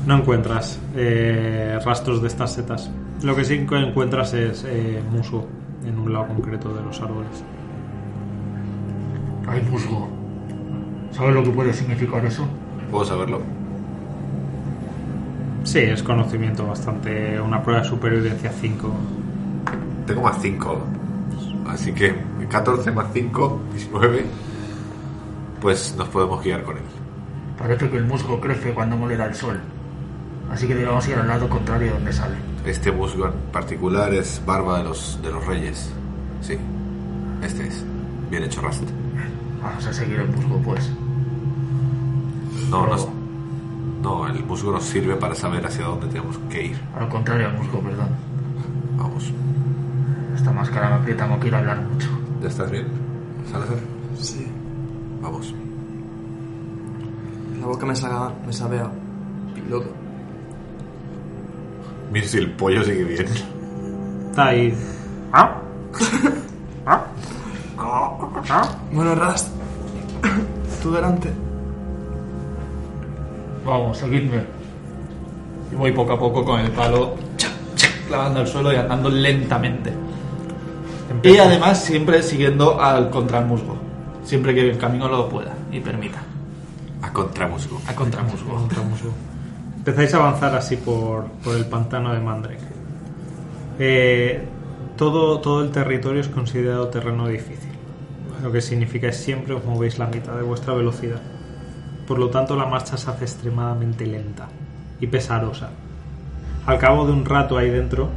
No encuentras eh, rastros de estas setas. Lo que sí encuentras es eh, musgo en un lado concreto de los árboles. Hay musgo. ¿Sabes lo que puede significar eso? ¿Puedo saberlo? Sí, es conocimiento bastante. Una prueba de supervivencia 5. Tengo más 5. Así que 14 más 5, 19. Pues nos podemos guiar con él. Parece que el musgo crece cuando no le da el sol. Así que debemos ir al lado contrario de donde sale. Este musgo en particular es barba de los, de los reyes. Sí. Este es. Bien hecho, Rast. Vamos a seguir el musgo, pues. No, no, no, el musgo nos sirve para saber hacia dónde tenemos que ir. Al contrario al musgo, perdón. Vamos. Esta máscara me aprieta, no quiero hablar mucho. ¿Ya estás bien? Salazar. Sí. Vamos. La boca me, saca, me sabe a piloto. Mira si el pollo sigue bien. Está ahí. ¿Ah? Bueno, Rast. Tú delante. Vamos, seguidme. Y voy poco a poco con el palo clavando el suelo y andando lentamente. Y además siempre siguiendo al contramusgo. Siempre que el camino lo pueda y permita. A contramusgo. A contramusgo. Empezáis a avanzar así por, por el pantano de Mandrake. Eh, todo, todo el territorio es considerado terreno difícil, lo que significa que siempre os movéis la mitad de vuestra velocidad. Por lo tanto, la marcha se hace extremadamente lenta y pesarosa. Al cabo de un rato ahí dentro,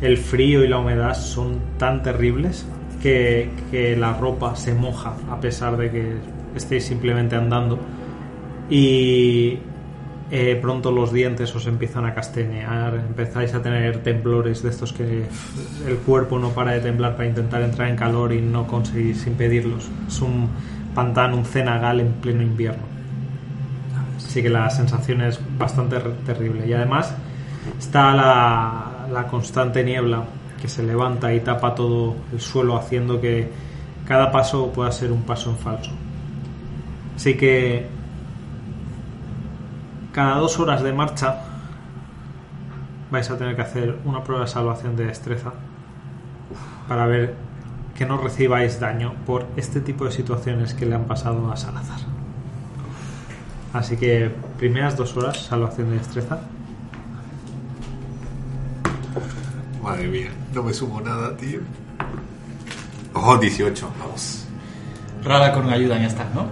el frío y la humedad son tan terribles que, la ropa se moja a pesar de que estéis simplemente andando y eh, pronto los dientes os empiezan a castañear, empezáis a tener temblores de estos que el cuerpo no para de temblar para intentar entrar en calor y no conseguís impedirlos. Es un pantano, un cenagal en pleno invierno. Así que la sensación es bastante terrible. Y además está la constante niebla que se levanta y tapa todo el suelo haciendo que cada paso pueda ser un paso en falso. Así que cada dos horas de marcha vais a tener que hacer una prueba de salvación de destreza para ver que no recibáis daño por este tipo de situaciones que le han pasado a Salazar. Así que primeras dos horas salvación de destreza. Madre mía, no me sumo nada, tío. Oh, 18, vamos. Rara con ayuda ya está, ¿no?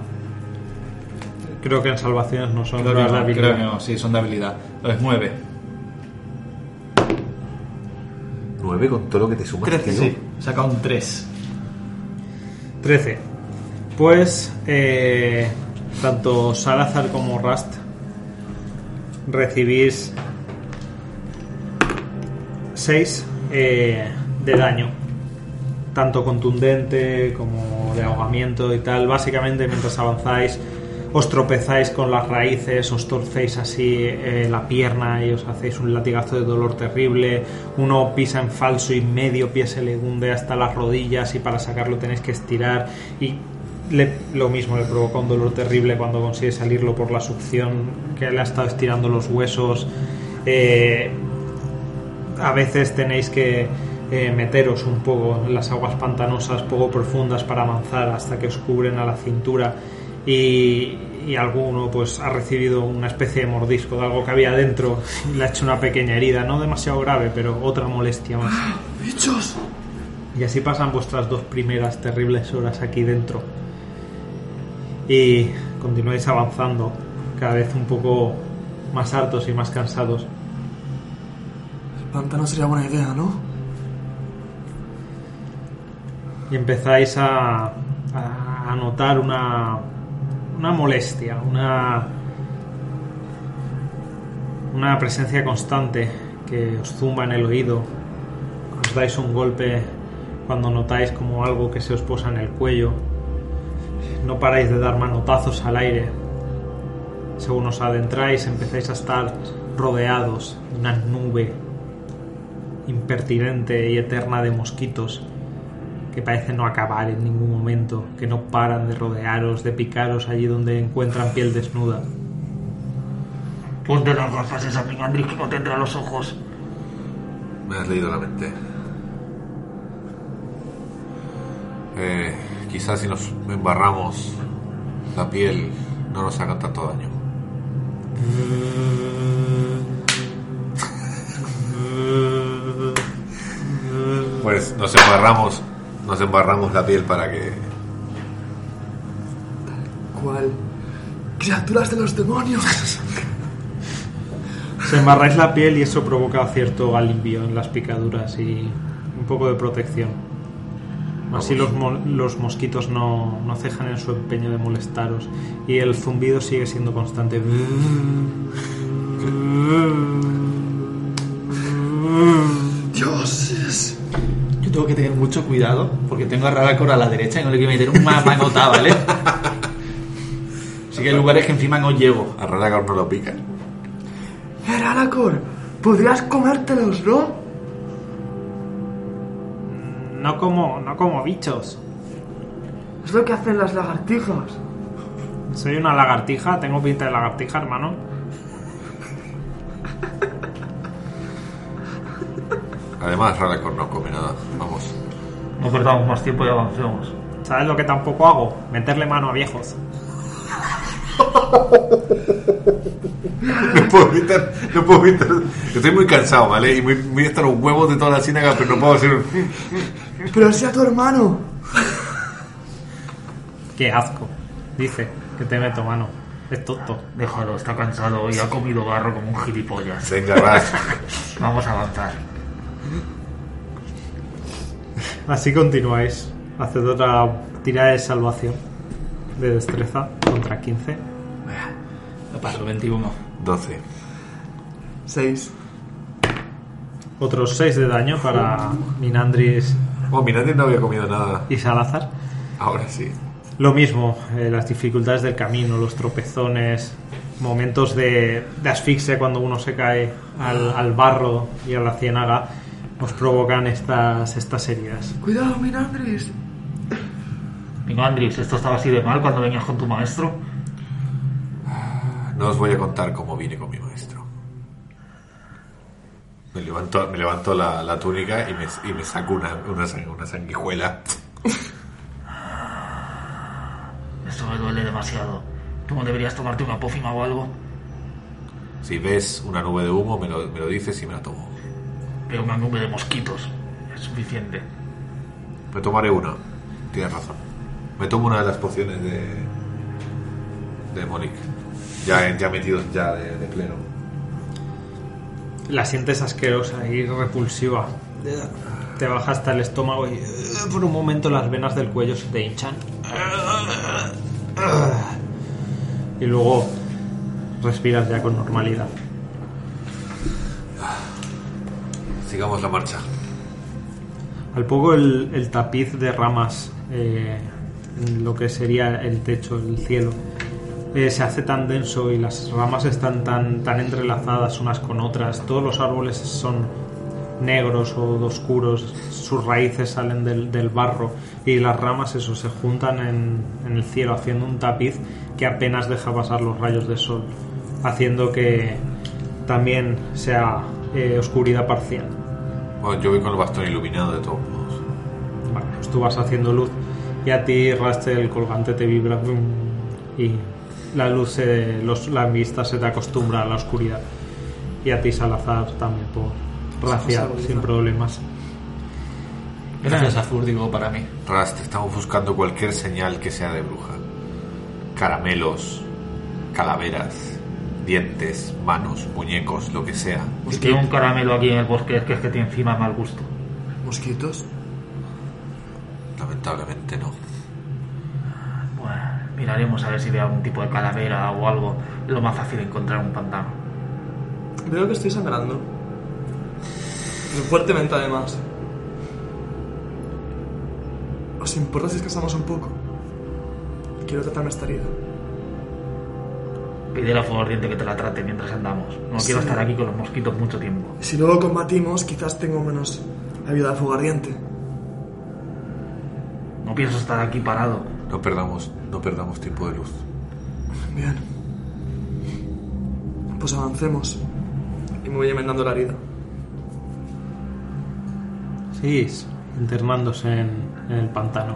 Creo que en salvaciones no son Creo de no, habilidad. creo que no, sí, son de habilidad. Es 9. 9 con todo lo que te sumas, tío. Sí, saca un 3. 13. Pues eh, tanto Salazar como Rust recibís 6 de daño. Tanto contundente como de ahogamiento y tal. Básicamente mientras avanzáis os tropezáis con las raíces, os torcéis así eh, la pierna y os hacéis un latigazo de dolor terrible. Uno pisa en falso y medio pie se le hunde hasta las rodillas y para sacarlo tenéis que estirar y lo mismo le provoca un dolor terrible cuando consigue salirlo por la succión que le ha estado estirando los huesos. Eh, a veces tenéis que eh, meteros un poco en las aguas pantanosas poco profundas para avanzar hasta que os cubren a la cintura y, y alguno pues ha recibido una especie de mordisco de algo que había dentro y le ha hecho una pequeña herida, no demasiado grave, pero otra molestia más. ¡Bichos! Y así pasan vuestras dos primeras terribles horas aquí dentro. Y continuáis avanzando, cada vez un poco más hartos y más cansados. Pantano sería buena idea, ¿no? y empezáis a notar una, una molestia, una, una presencia constante que os zumba en el oído. Os dais un golpe cuando notáis como algo que se os posa en el cuello. No paráis de dar manotazos al aire. Según os adentráis empezáis a estar rodeados de una nube impertinente y eterna de mosquitos que parecen no acabar en ningún momento, que no paran de rodearos, de picaros allí donde encuentran piel desnuda. Ponte las gafas esa Mingandris que no tendrá los ojos. Me has leído la mente. Eh, quizás si nos embarramos la piel no nos hagan tanto daño. Pues nos embarramos, nos embarramos la piel para que ¿Cuál? ¡Criaturas de los demonios! Se embarráis la piel y eso provoca cierto alivio en las picaduras y un poco de protección. Así los, mo- los mosquitos no, no cejan en su empeño de molestaros y el zumbido sigue siendo constante. Tengo que tener mucho cuidado porque tengo a Ralacor a la derecha y no le quiero meter un manota, ¿vale? Así que hay lugares que encima no llego. a Ralagor no lo pica. Heralacor, podrías comértelos, ¿no? No como, no como bichos. Es lo que hacen las lagartijas. Soy una lagartija, tengo pinta de lagartija, hermano. Además, Ralacor no come nada. No perdamos más tiempo y avancemos. ¿Sabes lo que tampoco hago? Meterle mano a viejos. No puedo evitar, no puedo evitar. Estoy muy cansado, ¿vale? Y muy, muy hasta los huevos de toda la ciénaga, pero no puedo hacer un... Pero sea tu hermano. Qué asco. Dice que te meto mano. Es tonto. Déjalo, está cansado y ha comido barro como un gilipollas. Venga, Ras. Vamos a avanzar. Así continuáis. Haced otra tirada de salvación. De destreza contra 15. Lo paso, 21. 12. Seis. Otros 6 de daño para Minandris Oh, Miranda no había comido nada. y Salazar. Ahora sí. Lo mismo, eh, las dificultades del camino, los tropezones, momentos de, de asfixia cuando uno se cae al, al barro y a la ciénaga, os provocan estas, estas heridas. Cuidado, Minandris. Venga, Andris, ¿esto estaba así de mal cuando venías con tu maestro? No os voy a contar cómo vine con mi maestro. Me levanto, me levanto la, la túnica y me, y me saco una, una, una sanguijuela. Esto me duele demasiado. ¿Tú no deberías tomarte una pócima o algo? Si ves una nube de humo, me lo, me lo dices y me la tomo. Una nube de mosquitos. Es suficiente. Me tomaré una. Tienes razón. Me tomo una de las pociones de. de Monique. Ya, ya metidos ya de, de pleno. La sientes asquerosa y repulsiva. Te baja hasta el estómago y eh, por un momento las venas del cuello se te hinchan. Y luego respiras ya con normalidad. Sigamos la marcha. Al poco el, tapiz de ramas, eh, lo que sería el techo, el cielo, eh, se hace tan denso y las ramas están tan, tan entrelazadas unas con otras. Todos los árboles son negros o oscuros, sus raíces salen del, barro y las ramas eso se juntan en, en el cielo haciendo un tapiz que apenas deja pasar los rayos de sol, haciendo que también sea eh, oscuridad parcial. Bueno, yo voy con el bastón iluminado de todos modos. Vale, pues tú vas haciendo luz y a ti, Raste, el colgante te vibra y la luz, se, los, la vista se te acostumbra a la oscuridad. Y a ti, Salazar, también por raciar, sin problemas. Gracias a Fur, digo, para mí. Rast, estamos buscando cualquier señal que sea de bruja. Caramelos, calaveras, dientes, manos, muñecos, lo que sea. Si tiene un caramelo aquí en el bosque es que es que tiene encima mal gusto. ¿Mosquitos? Lamentablemente no. Bueno, miraremos a ver si ve algún tipo de calavera o algo. Es lo más fácil encontrar un pantano. Veo que estoy sangrando. Pero fuertemente además. ¿Os importa si descansamos un poco? Quiero tratarme esta herida. Pídele a fuego ardiente que te la trate mientras andamos. No quiero Sí. estar aquí con los mosquitos mucho tiempo. Si luego combatimos, quizás tengo menos ayuda de fuego ardiente. No pienso estar aquí parado. No perdamos, no perdamos tiempo de luz. Bien. Pues avancemos. Y me voy enmendando la herida. Seguís internándose en, en el pantano.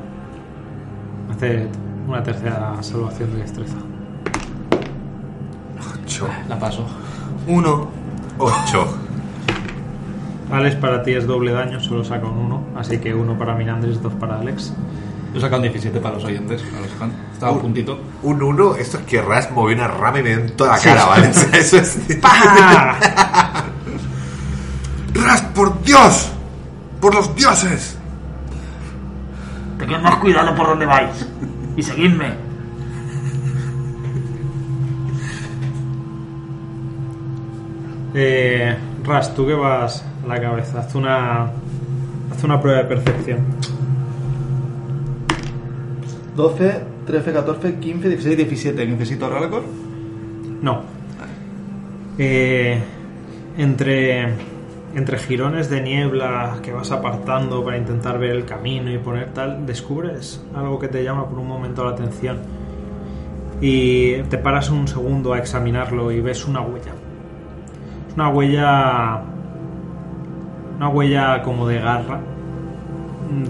Haced una tercera salvación de destreza. Ocho. La paso. Uno. Ocho. Alex para ti es doble daño, solo saca un 1, así que uno para Minandris, dos para Alex. Yo he sacado un 17 para los oyentes. para los fans. Estaba a puntito. Un uno, esto es que Rast movió una rama y me dio en toda la cara, ¿vale? O sea, eso es... ¡Rast, por Dios! ¡Por los dioses! Tened más cuidado por donde vais. Y seguidme. Eh, Ras, tú que vas a la cabeza, haz una, haz una prueba de percepción. 12, 13, 14, 15, 16, 17. ¿Necesito récord? No. Eh, entre, entre jirones de niebla que vas apartando para intentar ver el camino y poner tal, descubres algo que te llama por un momento la atención. Y te paras un segundo a examinarlo y ves una huella. Una huella una huella como de garra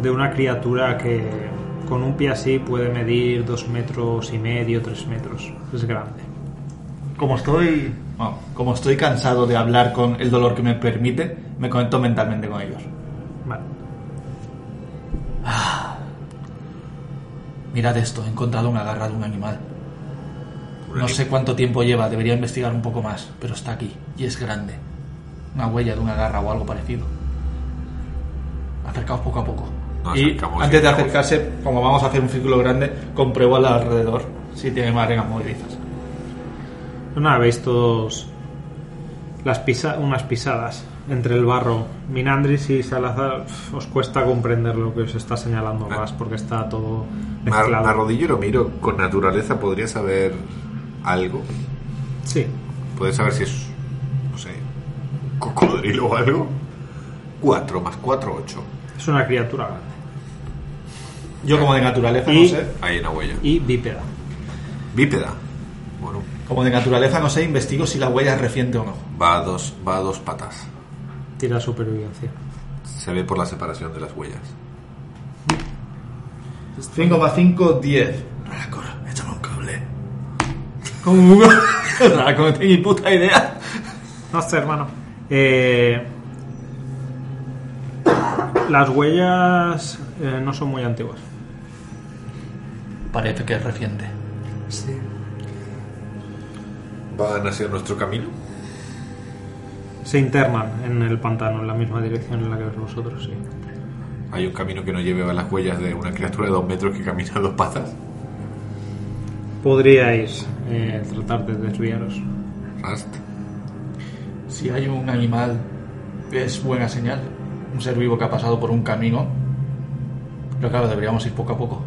de una criatura que con un pie así puede medir dos metros y medio, tres metros. Es grande. Como estoy... Bueno, como estoy cansado de hablar con el dolor que me permite, me conecto mentalmente con ellos. Vale. Mirad esto, he encontrado una garra de un animal. No sé cuánto tiempo lleva, debería investigar un poco más, pero está aquí y es grande. Una huella de una garra o algo parecido. Acercaos poco a poco. Nos y antes de acercarse, como vamos a hacer un círculo grande, compruebo al alrededor si tiene más arenas movedizas. Nada, veis todos las pisa unas pisadas entre el barro. Minandris y Salazar pf, os cuesta comprender lo que os está señalando más porque está todo mezclado. y lo miro con naturaleza. ¿Podría saber algo? Sí, ¿Puedes saber si es, no sé, cocodrilo o algo? 4 más 4, 8. es una criatura grande. Yo como de naturaleza Y- no sé, Hay una huella. Y bípeda. Bípeda. Bueno, como de naturaleza no sé, investigo si la huella es reciente o no. va a dos, va a dos patas. Tira supervivencia. Se ve por la separación de las huellas. 5 más 5, 10. Racor, échame un cable. ¿Cómo? Racor, no tengo ni puta idea. No sé, hermano. Eh, las huellas eh, no son muy antiguas. Parece que es reciente. Sí. ¿Van hacia nuestro camino? Se internan en el pantano, en la misma dirección en la que veis vosotros, sí. ¿Hay un camino que no lleve a las huellas de una criatura de dos metros que camina a dos patas? Podríais eh, tratar de desviaros. Rast. Si hay un animal, es buena señal. Un ser vivo que ha pasado por un camino. Pero claro, deberíamos ir poco a poco.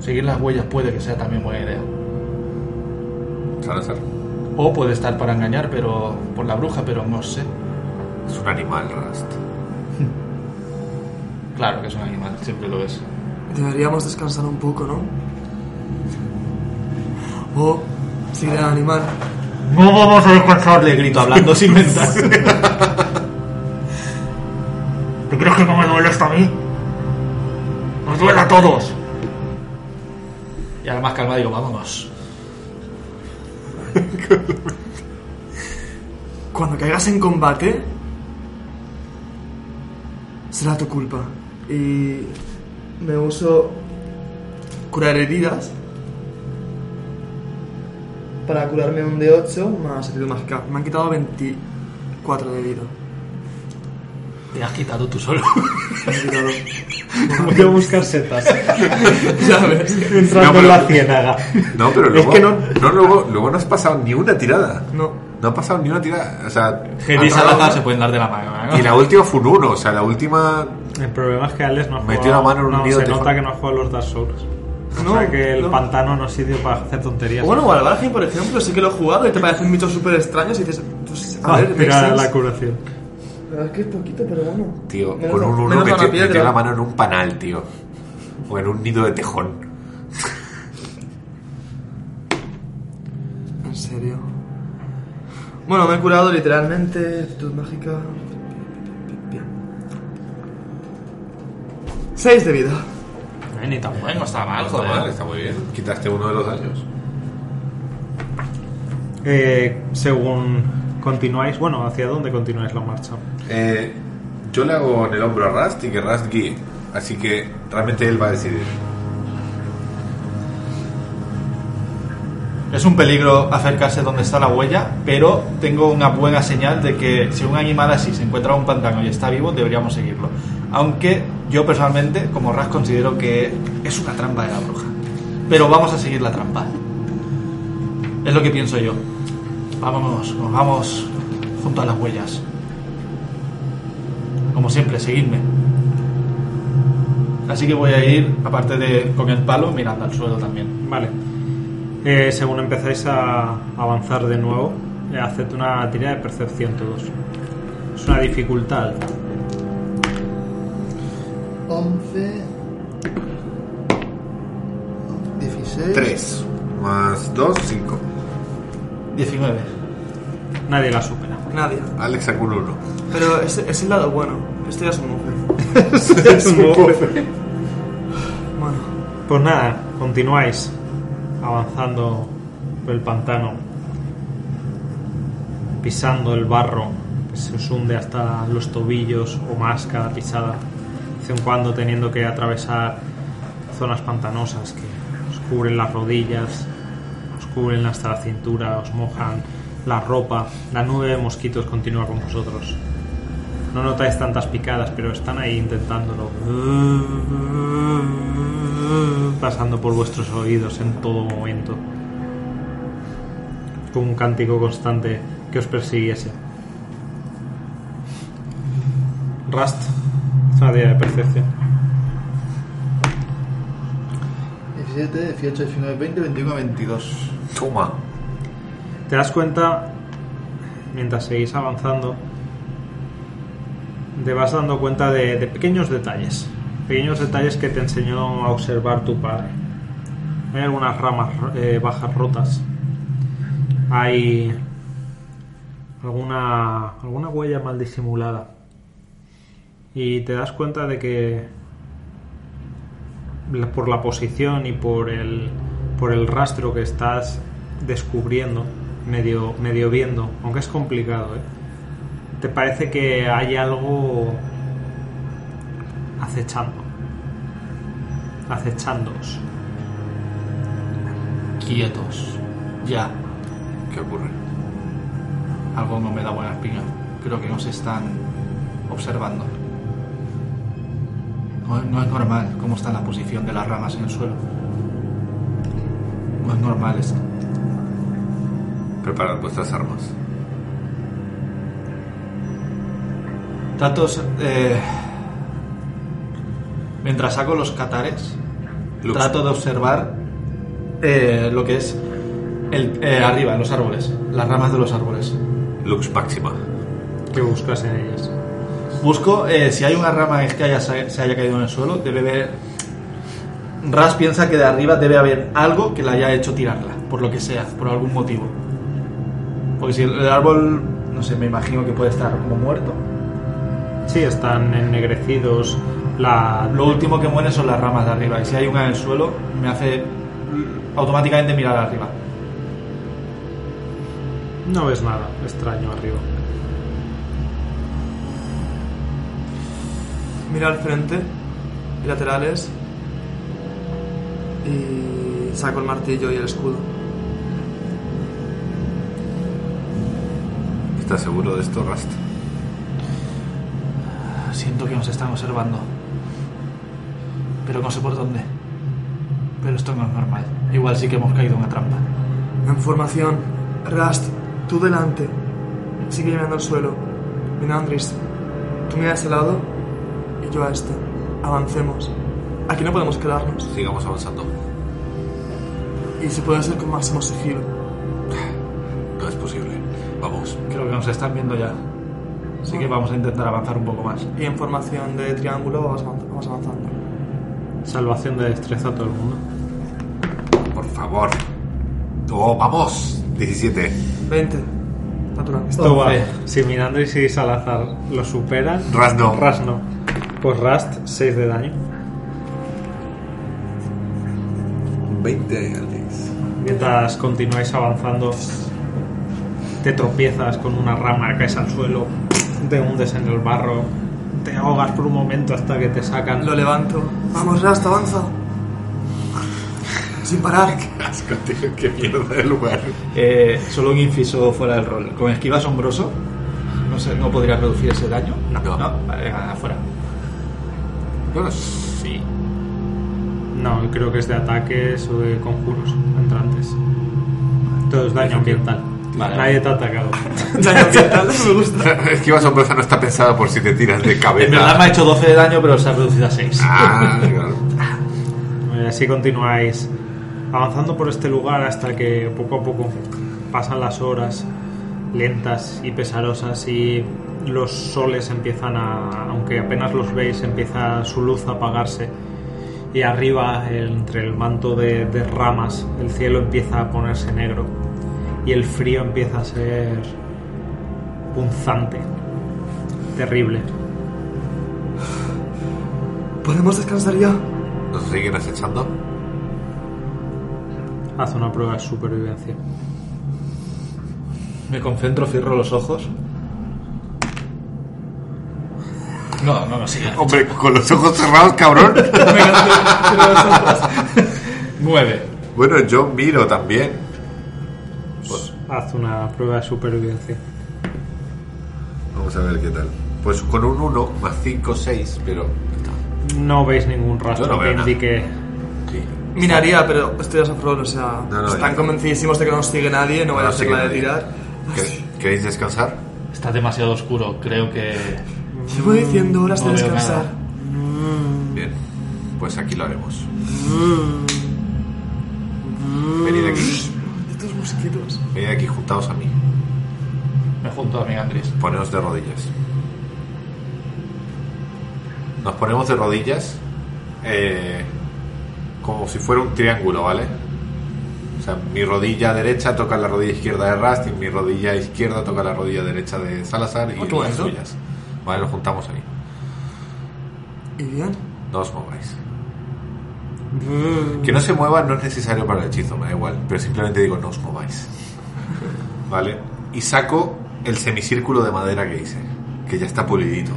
Seguir las huellas puede que sea también buena idea. Salazar. O puede estar para engañar, pero por la bruja, pero no sé. Es un animal, Rast. Claro que es un animal, siempre lo es. Deberíamos descansar un poco, ¿no? O seguir al animal. No vamos a descansar, Le grito hablando sin mental. ¿Tú crees que no me duele esto a mí? Nos duele a todos. Y ahora más calma digo, vámonos. Cuando caigas en combate, será tu culpa. Y me uso curar heridas para curarme un de 8 más mágica. Me han quitado 24 de vida. Te has quitado tú solo. Me han quitado. Voy a buscar setas. ya ves. Entrando No, en la pero- ciénaga. No, pero Es luego, que no- no, luego, luego no has pasado ni una tirada. No. No ha pasado ni una tirada. O sea, una- se pueden dar de la mano. ¿no? y la última fue un 1. O sea, la última. El problema es que Alex no ha Metió jugado- la mano en un no, nido se nota que no ha jugado a los Dark Souls. O No, sea que el no. pantano no es sitio para hacer tonterías. Bueno, Walvargin, por ejemplo, sí que lo he jugado y te parecen bichos súper extraños y dices, pues, a Ah, ver, mira la curación. La verdad es que es poquito, pero bueno. Tío, Menos- con un 1 menos a la metió, metió la mano en un panal, tío. O en un nido de tejón. En serio. Bueno, me he curado literalmente. Actitud mágica. Bien. 6 de vida. Eh, ni tan bueno. Está mal, No está joder. mal, está muy bien. Quitaste uno de los daños. Eh, según continuáis, bueno, ¿hacia dónde continuáis la marcha? Eh, yo le hago en el hombro a Rast y que Rast guíe. Así que realmente él va a decidir. Es un peligro acercarse donde está la huella, pero tengo una buena señal de que si un animal así se encuentra en un pantano y está vivo, deberíamos seguirlo. Aunque yo personalmente, como Ras, considero que es una trampa de la bruja. Pero vamos a seguir la trampa. Es lo que pienso yo. Vámonos, nos vamos junto a las huellas. Como siempre, seguidme. Así que voy a ir, aparte de con el palo, mirando al suelo también. Vale. Eh, según empezáis a avanzar de nuevo, eh, haced una tirada de percepción todos. Es una dificultad. 11. 16. 3 más 2, 5. 19. Nadie la supera. Nadie. Alex sacó un uno. Pero es, es el lado bueno. Esto ya es un mujer. Es un bofe. Bueno, Pues nada, continuáis avanzando por el pantano, pisando el barro que se os hunde hasta los tobillos o más cada pisada, vez en cuando teniendo que atravesar zonas pantanosas que os cubren las rodillas, os cubren hasta la cintura, os mojan la ropa, la nube de mosquitos continúa con vosotros. No notáis tantas picadas, pero están ahí intentándolo. Pasando por vuestros oídos en todo momento. Como un cántico constante que os persiguiese. Rust, tira de percepción. 17, 18, 19, 20, 21, 22. Toma. Te das cuenta, mientras seguís avanzando, te vas dando cuenta de, de pequeños detalles. Pequeños detalles que te enseñó a observar tu padre. Hay algunas ramas eh, bajas rotas. Hay alguna, alguna huella mal disimulada. Y te das cuenta de que por la posición y por el, por el rastro que estás descubriendo, medio, medio viendo, aunque es complicado, ¿eh? te parece que hay algo acechando, acechándoos. Quietos. Ya. ¿Qué ocurre? Algo no me da buena espina. Creo que nos están observando. No, no es normal cómo está la posición de las ramas en el suelo. No es normal esto. Preparad vuestras armas. Trato, eh, mientras saco los catares, Lux. trato de observar eh, lo que es el, eh, arriba, los árboles, las ramas de los árboles. Lux máxima. que buscas en ellas? Busco eh, si hay una rama que haya, se haya caído en el suelo, debe haber. Ras piensa que de arriba debe haber algo que la haya hecho tirarla, por lo que sea, por algún motivo. Porque si el, el árbol, no sé, me imagino que puede estar como muerto. Sí, están ennegrecidos. La, Lo último que muere son las ramas de arriba, y si hay una en el suelo, me hace automáticamente mirar arriba. no ves nada extraño arriba. Mira al frente y laterales. Y saco el martillo y el escudo. ¿Estás seguro de esto, Rust? Siento que nos están observando. Pero no sé por dónde. Pero esto no es normal. Igual sí que hemos caído en una trampa. En formación. Rast, tú delante. Sigue mirando al suelo. Minandris, tú mira a ese lado yo a este. Avancemos. Aquí no podemos quedarnos. Sigamos avanzando. Y si puede ser con máximo sigilo. No es posible. Vamos. Creo que nos están viendo ya. Así que vamos a intentar avanzar un poco más. Y en formación de triángulo vamos avanz- vamos avanzando. Salvación de destreza a todo el mundo. Por favor. Oh, vamos. 17. 20. Natural. Esto va. Si Mirandris y Salazar lo superan, Rast no. No. Pues Rust, 6 de daño. 20, Alex. Mientras continuáis avanzando, te tropiezas con una rama, caes al suelo, te hundes en el barro, te ahogas por un momento hasta que te sacan. Lo levanto. Vamos, Rast, avanza. Sin parar. Asco, tío. Qué mierda de lugar. Eh, solo un inciso fuera del rol. Con esquiva asombroso, no sé, ¿no podría reducir ese daño? No. vale, venga, Bueno, sí. No, creo que es de ataques o de conjuros entrantes. Todo es daño ambiental. Vale. Nadie te ha atacado. Daño ambiental, me gusta. Es que Iba Sorpresa no está pensada por si te tiras de cabeza. En verdad me ha hecho 12 de daño, pero se ha reducido a 6. Ah, claro. Así continuáis avanzando por este lugar hasta que poco a poco pasan las horas lentas y pesarosas y los soles empiezan a, aunque apenas los veis, empieza su luz a apagarse y arriba, entre el manto de, de ramas, el cielo empieza a ponerse negro y el frío empieza a ser punzante, terrible. ¿Podemos descansar ya? ¿Nos siguen acechando? Haz una prueba de supervivencia. Me concentro, cierro los ojos. No, no, no, sí. Hombre, con los ojos cerrados, cabrón. Nueve. bueno, yo miro también. Haz una prueba de supervivencia. Vamos a ver qué tal. Pues con un 1 más 5, 6, pero. No veis ningún rastro no que nada. indique. Sí. Miraría, pero estoy a Safrón, o sea, No, no, están ya. convencidísimos de que no nos sigue nadie, no No vaya a sigue la de tirar. ¿Quer- ¿Queréis descansar? Está demasiado oscuro, creo que... Llevo diciendo horas de descansar. nada. Bien, pues aquí lo haremos. Venid aquí, Estos mosquitos. venid aquí, juntaos a mí. Me junto a mi Andrés. Poneos de rodillas. Nos ponemos de rodillas eh, como si fuera un triángulo, ¿vale? O sea, mi rodilla derecha toca la rodilla izquierda de Rast y mi rodilla izquierda toca la rodilla derecha de Salazar y ¿Oh, tú las suyas. Vale, nos juntamos ahí. ¿Y bien? No os mováis. Que no se mueva no es necesario para el hechizo, me da igual. Pero simplemente digo, no os mováis. ¿Vale? Y saco el semicírculo de madera que hice, que ya está pulidito.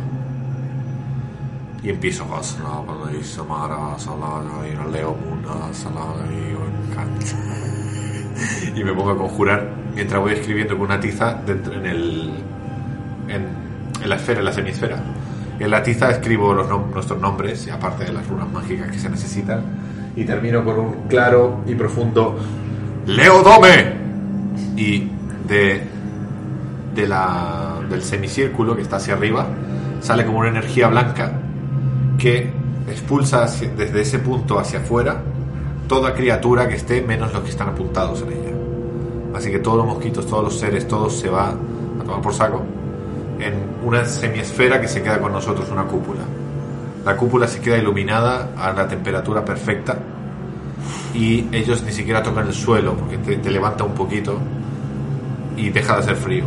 Y empiezo y me pongo a conjurar mientras voy escribiendo con una tiza dentro en el en, en la esfera, en la semisfera. En la tiza escribo los nuestros nombres, y aparte de las runas mágicas que se necesitan, y termino con un claro y profundo Leodome. Y de, de la, del semicírculo que está hacia arriba sale como una energía blanca que expulsa desde ese punto hacia afuera toda criatura que esté menos los que están apuntados en ella. Así que todos los mosquitos, todos los seres, todos se va a tomar por saco en una semiesfera que se queda con nosotros, una cúpula. La cúpula se queda iluminada a la temperatura perfecta y ellos ni siquiera tocan el suelo porque te, te levanta un poquito y deja de hacer frío.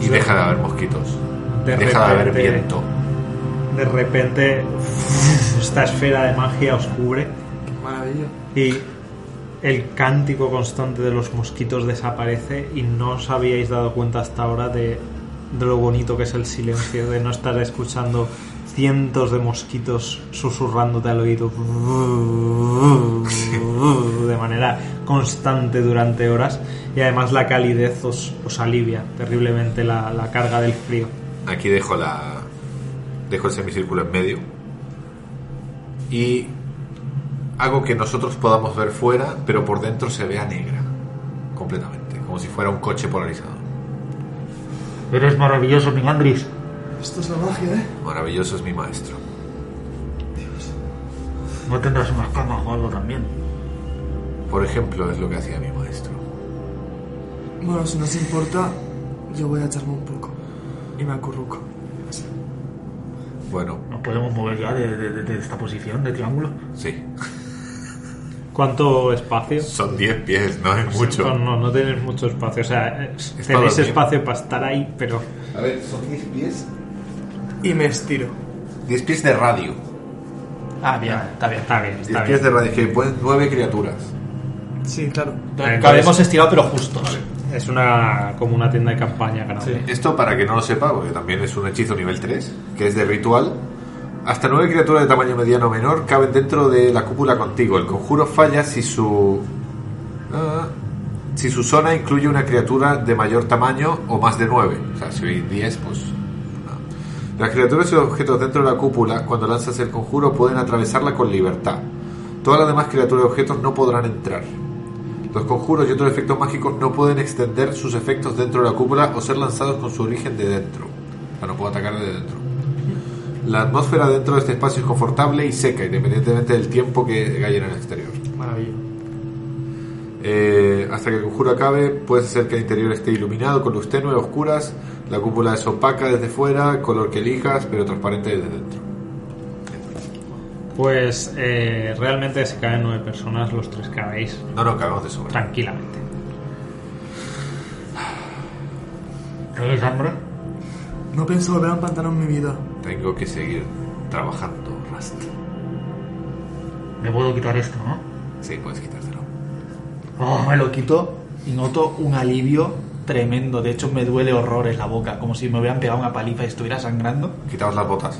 Y deja de haber mosquitos. De deja de haber repente- viento. De repente, esta esfera de magia os cubre Maravilla. y el cántico constante de los mosquitos desaparece y no os habíais dado cuenta hasta ahora de, de lo bonito que es el silencio, de no estar escuchando cientos de mosquitos susurrándote al oído de manera constante durante horas y además la calidez os, os alivia terriblemente la, la carga del frío. Aquí dejo la. Dejo el semicírculo en medio. Y hago que nosotros podamos ver fuera, pero por dentro se vea negra. Completamente. Como si fuera un coche polarizado. Eres maravilloso, mi Andris. Esto es la magia, ¿eh? Maravilloso es mi maestro. No tendrás unas camas o algo también. Por ejemplo, es lo que hacía mi maestro. Bueno, si no os importa, yo voy a echarme un poco. Y me acurruco. Bueno, ¿Nos podemos mover ya de, de- de- de esta posición de triángulo? sí. ¿Cuánto espacio? Son 10 pies, no es mucho. No, no, no tenéis mucho espacio. O sea, eh, para tenéis dormir. espacio para estar ahí, pero A ver, son 10 pies. Y me estiro. 10 pies de radio. Ah, bien, está bien. está bien, 10 está pies de radio, que pueden 9 criaturas. Sí, claro. Entonces- Cabemos estirado, pero justos. Es una como una tienda de campaña grande. Esto para que no lo sepa, porque también es un hechizo nivel 3, que es de ritual. Hasta nueve criaturas de tamaño mediano o menor caben dentro de la cúpula contigo. El conjuro falla si su. ah, si su zona incluye una criatura de mayor tamaño o más de 9. O sea, si hay 10, pues. no. Las criaturas y objetos dentro de la cúpula, cuando lanzas el conjuro, pueden atravesarla con libertad. Todas las demás criaturas y objetos no podrán entrar. Los conjuros y otros efectos mágicos no pueden extender sus efectos dentro de la cúpula o ser lanzados con su origen de dentro. O sea, no puedo atacar de dentro. La atmósfera dentro de este espacio es confortable y seca, independientemente del tiempo que haya en el exterior. Maravilla. Eh, hasta que el conjuro acabe, puedes hacer que el interior esté iluminado con luz tenue, oscuras. La cúpula es opaca desde fuera, color que elijas, pero transparente desde dentro. Pues eh, realmente se caen nueve personas, los tres cabéis No, no, cagamos de sobra. tranquilamente. ¿Tenéis hambre? No pienso volver a un pantano en mi vida. Tengo que seguir trabajando, Rust. Me puedo quitar esto, ¿no? Sí, puedes quitártelo. Oh, me lo quito y noto un alivio tremendo. De hecho, me duele horrores la boca, como si me hubieran pegado una paliza y estuviera sangrando. Quitaos las botas.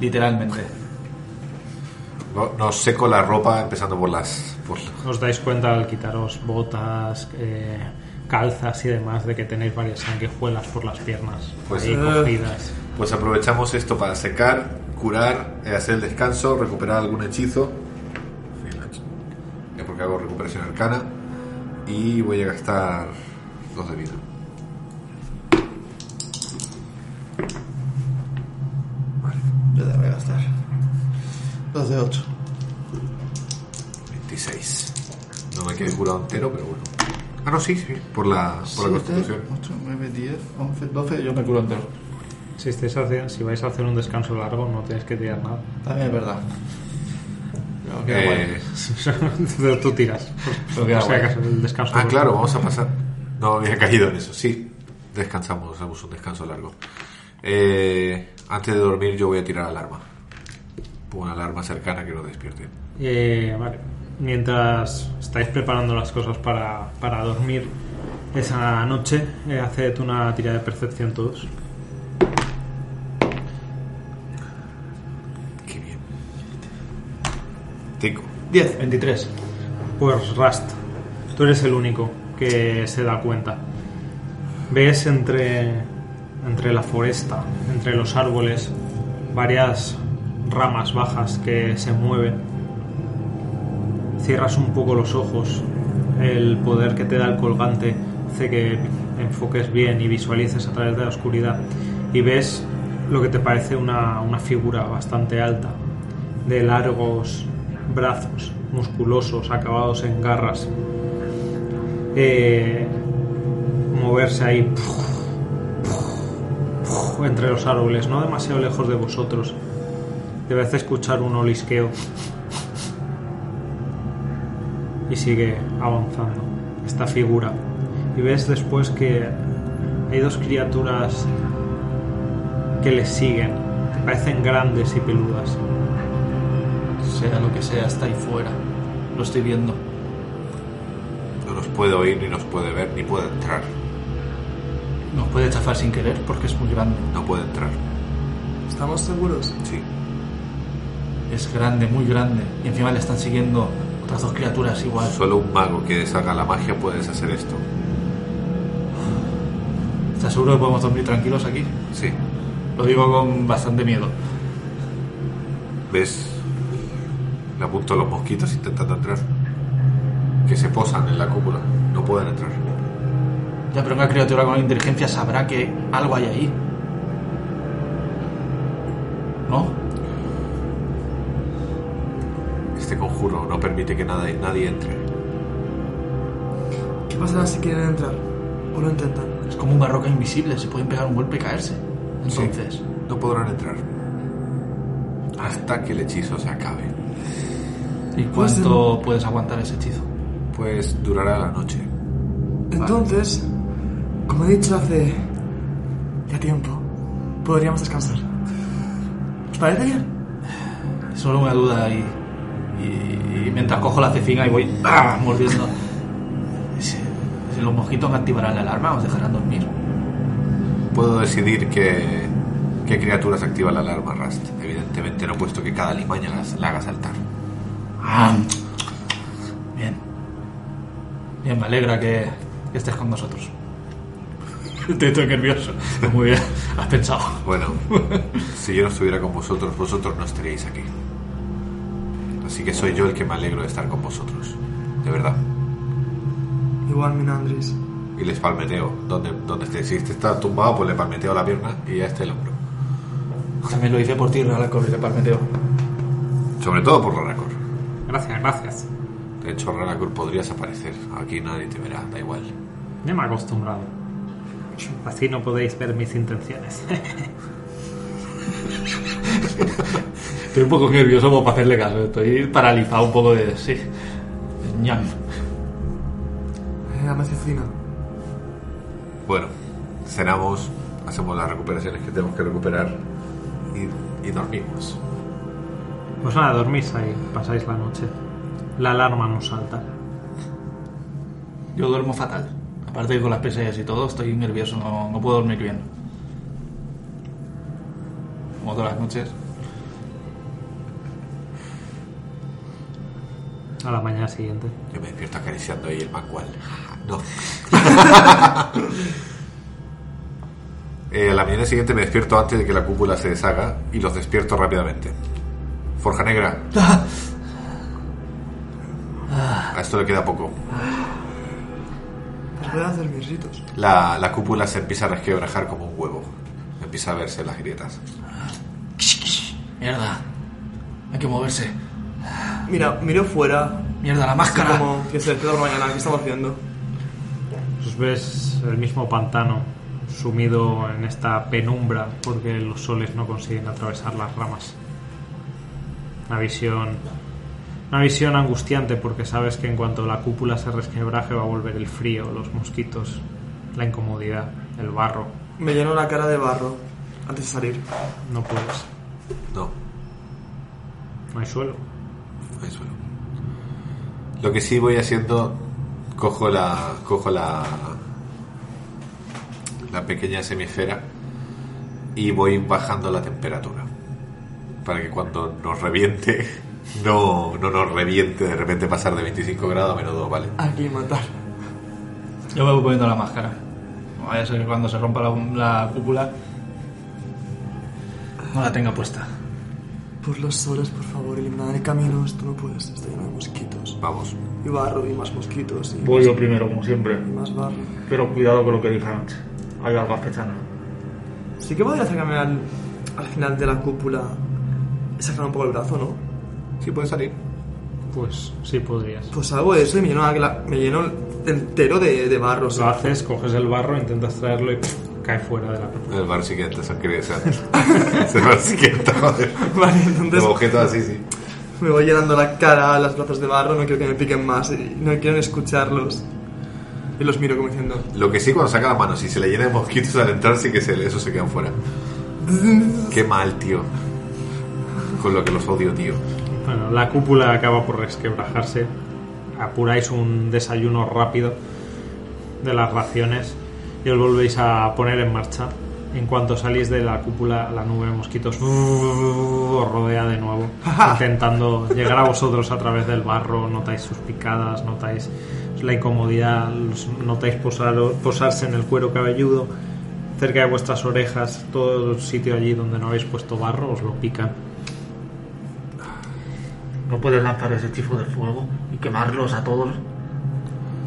Literalmente. No, no seco la ropa empezando por las... Por... Os dais cuenta al quitaros botas, eh, calzas y demás de que tenéis varias sanguijuelas por las piernas. Pues, ahí eh, cogidas. Pues aprovechamos esto para secar, curar, eh, hacer el descanso, recuperar algún hechizo. Porque hago recuperación arcana. Y voy a gastar dos de vida. Yo te voy a gastar. Dos de 8. 26. No me quedé curado entero, pero bueno. Ah, no, sí, sí. Por la, por la constitución. 8, 9, 10, 11, 12. Yo me curo entero. Si, estáis haciendo- si vais a hacer un descanso largo, no tenéis que tirar nada. También es verdad. Pero queda guay. Pero Tú tiras. Pero queda O sea, guay. que el descanso Ah, claro, vamos a pasar. No había caído en eso. Sí, descansamos, hacemos un descanso largo. Eh, antes de dormir, yo voy a tirar alarma. Pongo una alarma cercana que no despierte. Eh, vale. Mientras estáis preparando las cosas para, para dormir esa noche, eh, haced una tira de percepción todos. Cinco. 10, 23. Pues Rust, tú eres el único que se da cuenta. Ves entre, entre la foresta, entre los árboles, varias ramas bajas que se mueven. Cierras un poco los ojos. El poder que te da el colgante hace que enfoques bien y visualices a través de la oscuridad. Y ves lo que te parece una, una figura bastante alta, de largos brazos musculosos acabados en garras. Eh, moverse ahí entre los árboles, no demasiado lejos de vosotros. Debes escuchar un olisqueo. Y sigue avanzando esta figura. Y ves después que hay dos criaturas que les siguen. Te parecen grandes y peludas. Sea lo que sea, está ahí fuera. Lo estoy viendo. No nos puede oír, ni nos puede ver, ni puede entrar. Nos puede chafar sin querer porque es muy grande. No puede entrar. ¿Estamos seguros? Sí. Es grande, muy grande. Y encima le están siguiendo otras dos criaturas igual. Solo un mago que deshaga la magia puede deshacer esto. ¿Estás seguro que podemos dormir tranquilos aquí? Sí. Lo digo con bastante miedo. ¿Ves? Le apunto a los mosquitos intentando entrar. Que se posan en la cúpula. No pueden entrar. Ya, pero una criatura con inteligencia sabrá que algo hay ahí. ¿No? Este conjuro no permite que nada- nadie entre. ¿Qué pasará si quieren entrar? ¿O lo intentan? Es como una roca invisible, se pueden pegar un golpe y caerse. Entonces, Sí, no podrán entrar. Hasta que el hechizo se acabe. ¿Y cuánto puedes aguantar ese hechizo? Pues durará la noche. Entonces, como he dicho hace ya tiempo, podríamos descansar. ¿Os parece bien? Solo una duda y, y, y mientras cojo la cecina y voy ¡ah! mordiendo. Si, si los mosquitos activarán la alarma, os dejarán dormir. Puedo decidir que, qué criaturas activan la alarma Rust. Evidentemente no he puesto que cada limaña las- la haga saltar. Ah, bien. Bien, me alegra que, que estés con nosotros. Estoy, estoy nervioso. Muy bien, has pensado. Bueno, si yo no estuviera con vosotros, vosotros no estaríais aquí. Así que soy yo el que me alegro de estar con vosotros. De verdad. Igual, Minandris. Y les palmeteo. Donde, donde esté. Si este está tumbado, pues le palmeteo la pierna y ya está el hombro. También lo hice por ti, Ralacor, y de Palmeteo. Sobre todo por Ranacor. Gracias, gracias. De hecho, Ranacor podrías aparecer. Aquí nadie te verá, da igual. Ya me he acostumbrado. Así no podéis ver mis intenciones. Estoy un poco nervioso como para hacerle caso. Estoy paralizado un poco de... Sí. ñam. Eh, la medicina. Bueno, cenamos, hacemos las recuperaciones que tenemos que recuperar y, y dormimos. Pues nada, dormís ahí, pasáis la noche. La alarma no salta. Yo duermo fatal. Aparte que con las pesadillas y todo, estoy nervioso, no, no puedo dormir bien. Como todas las noches. A la mañana siguiente. Yo me despierto acariciando ahí el macual. No. Eh, a la mañana siguiente me despierto antes de que la cúpula se deshaga y los despierto rápidamente. Forja Negra. A esto le queda poco. Hacer mis ritos. La, la cúpula se empieza a resquebrajar como un huevo. Empieza a verse las grietas. Mierda. Hay que moverse. Mira, miro fuera. Mierda, la máscara. Como que se despierta mañana. ¿Qué estamos haciendo? Pues ves el mismo pantano sumido en esta penumbra porque los soles no consiguen atravesar las ramas. Una visión. Una visión angustiante porque sabes que en cuanto la cúpula se resquebraje va a volver el frío, los mosquitos, la incomodidad, el barro. Me lleno la cara de barro antes de salir. No puedes. No, No hay suelo. no hay suelo. Lo que sí voy haciendo, cojo la, cojo la, la pequeña semisfera y voy bajando la temperatura para que cuando nos reviente no, no nos reviente de repente pasar de 25 grados a menos 2, ¿vale? Aquí matar. Yo me voy poniendo la máscara. No vaya a ser que cuando se rompa la, la cúpula no la tenga puesta. Por los soles, por favor, eliminad el camino. Esto no puede ser. Está lleno de mosquitos. Vamos. Y barro, y más mosquitos. Y, Voy yo primero, como siempre. y más barro. Pero cuidado con lo que dije antes. Hay algo aspechando. Sí que podría acercarme al, al final de la cúpula sacar un poco el brazo, ¿no? Sí puede salir. Pues sí podrías. Pues hago eso y me lleno, la- me lleno entero de, de barro. Lo haces, coges el barro, intentas traerlo y cae fuera de la cúpula. El bar siguiente, eso quiere decir. el bar siguiente, joder. Vale, entonces objetos así, sí. me voy llenando la cara, las brazos de barro, no quiero que me piquen más no quiero ni escucharlos. Y los miro como diciendo, Lo que sí, cuando saca la mano, si se le llena de mosquitos al entrar, sí que se, eso se quedan fuera. Qué mal, tío. Con lo que los odio, tío. Bueno, la cúpula acaba por resquebrajarse. Apuráis un desayuno rápido de las raciones y os volvéis a poner en marcha. En cuanto salís de la cúpula, la nube de mosquitos os rodea de nuevo, intentando llegar a vosotros a través del barro. Notáis sus picadas, notáis la incomodidad, notáis posar- posarse en el cuero cabelludo, cerca de vuestras orejas, todo el sitio allí donde no habéis puesto barro os lo pican. No puedes lanzar ese chifo de fuego y quemarlos a todos.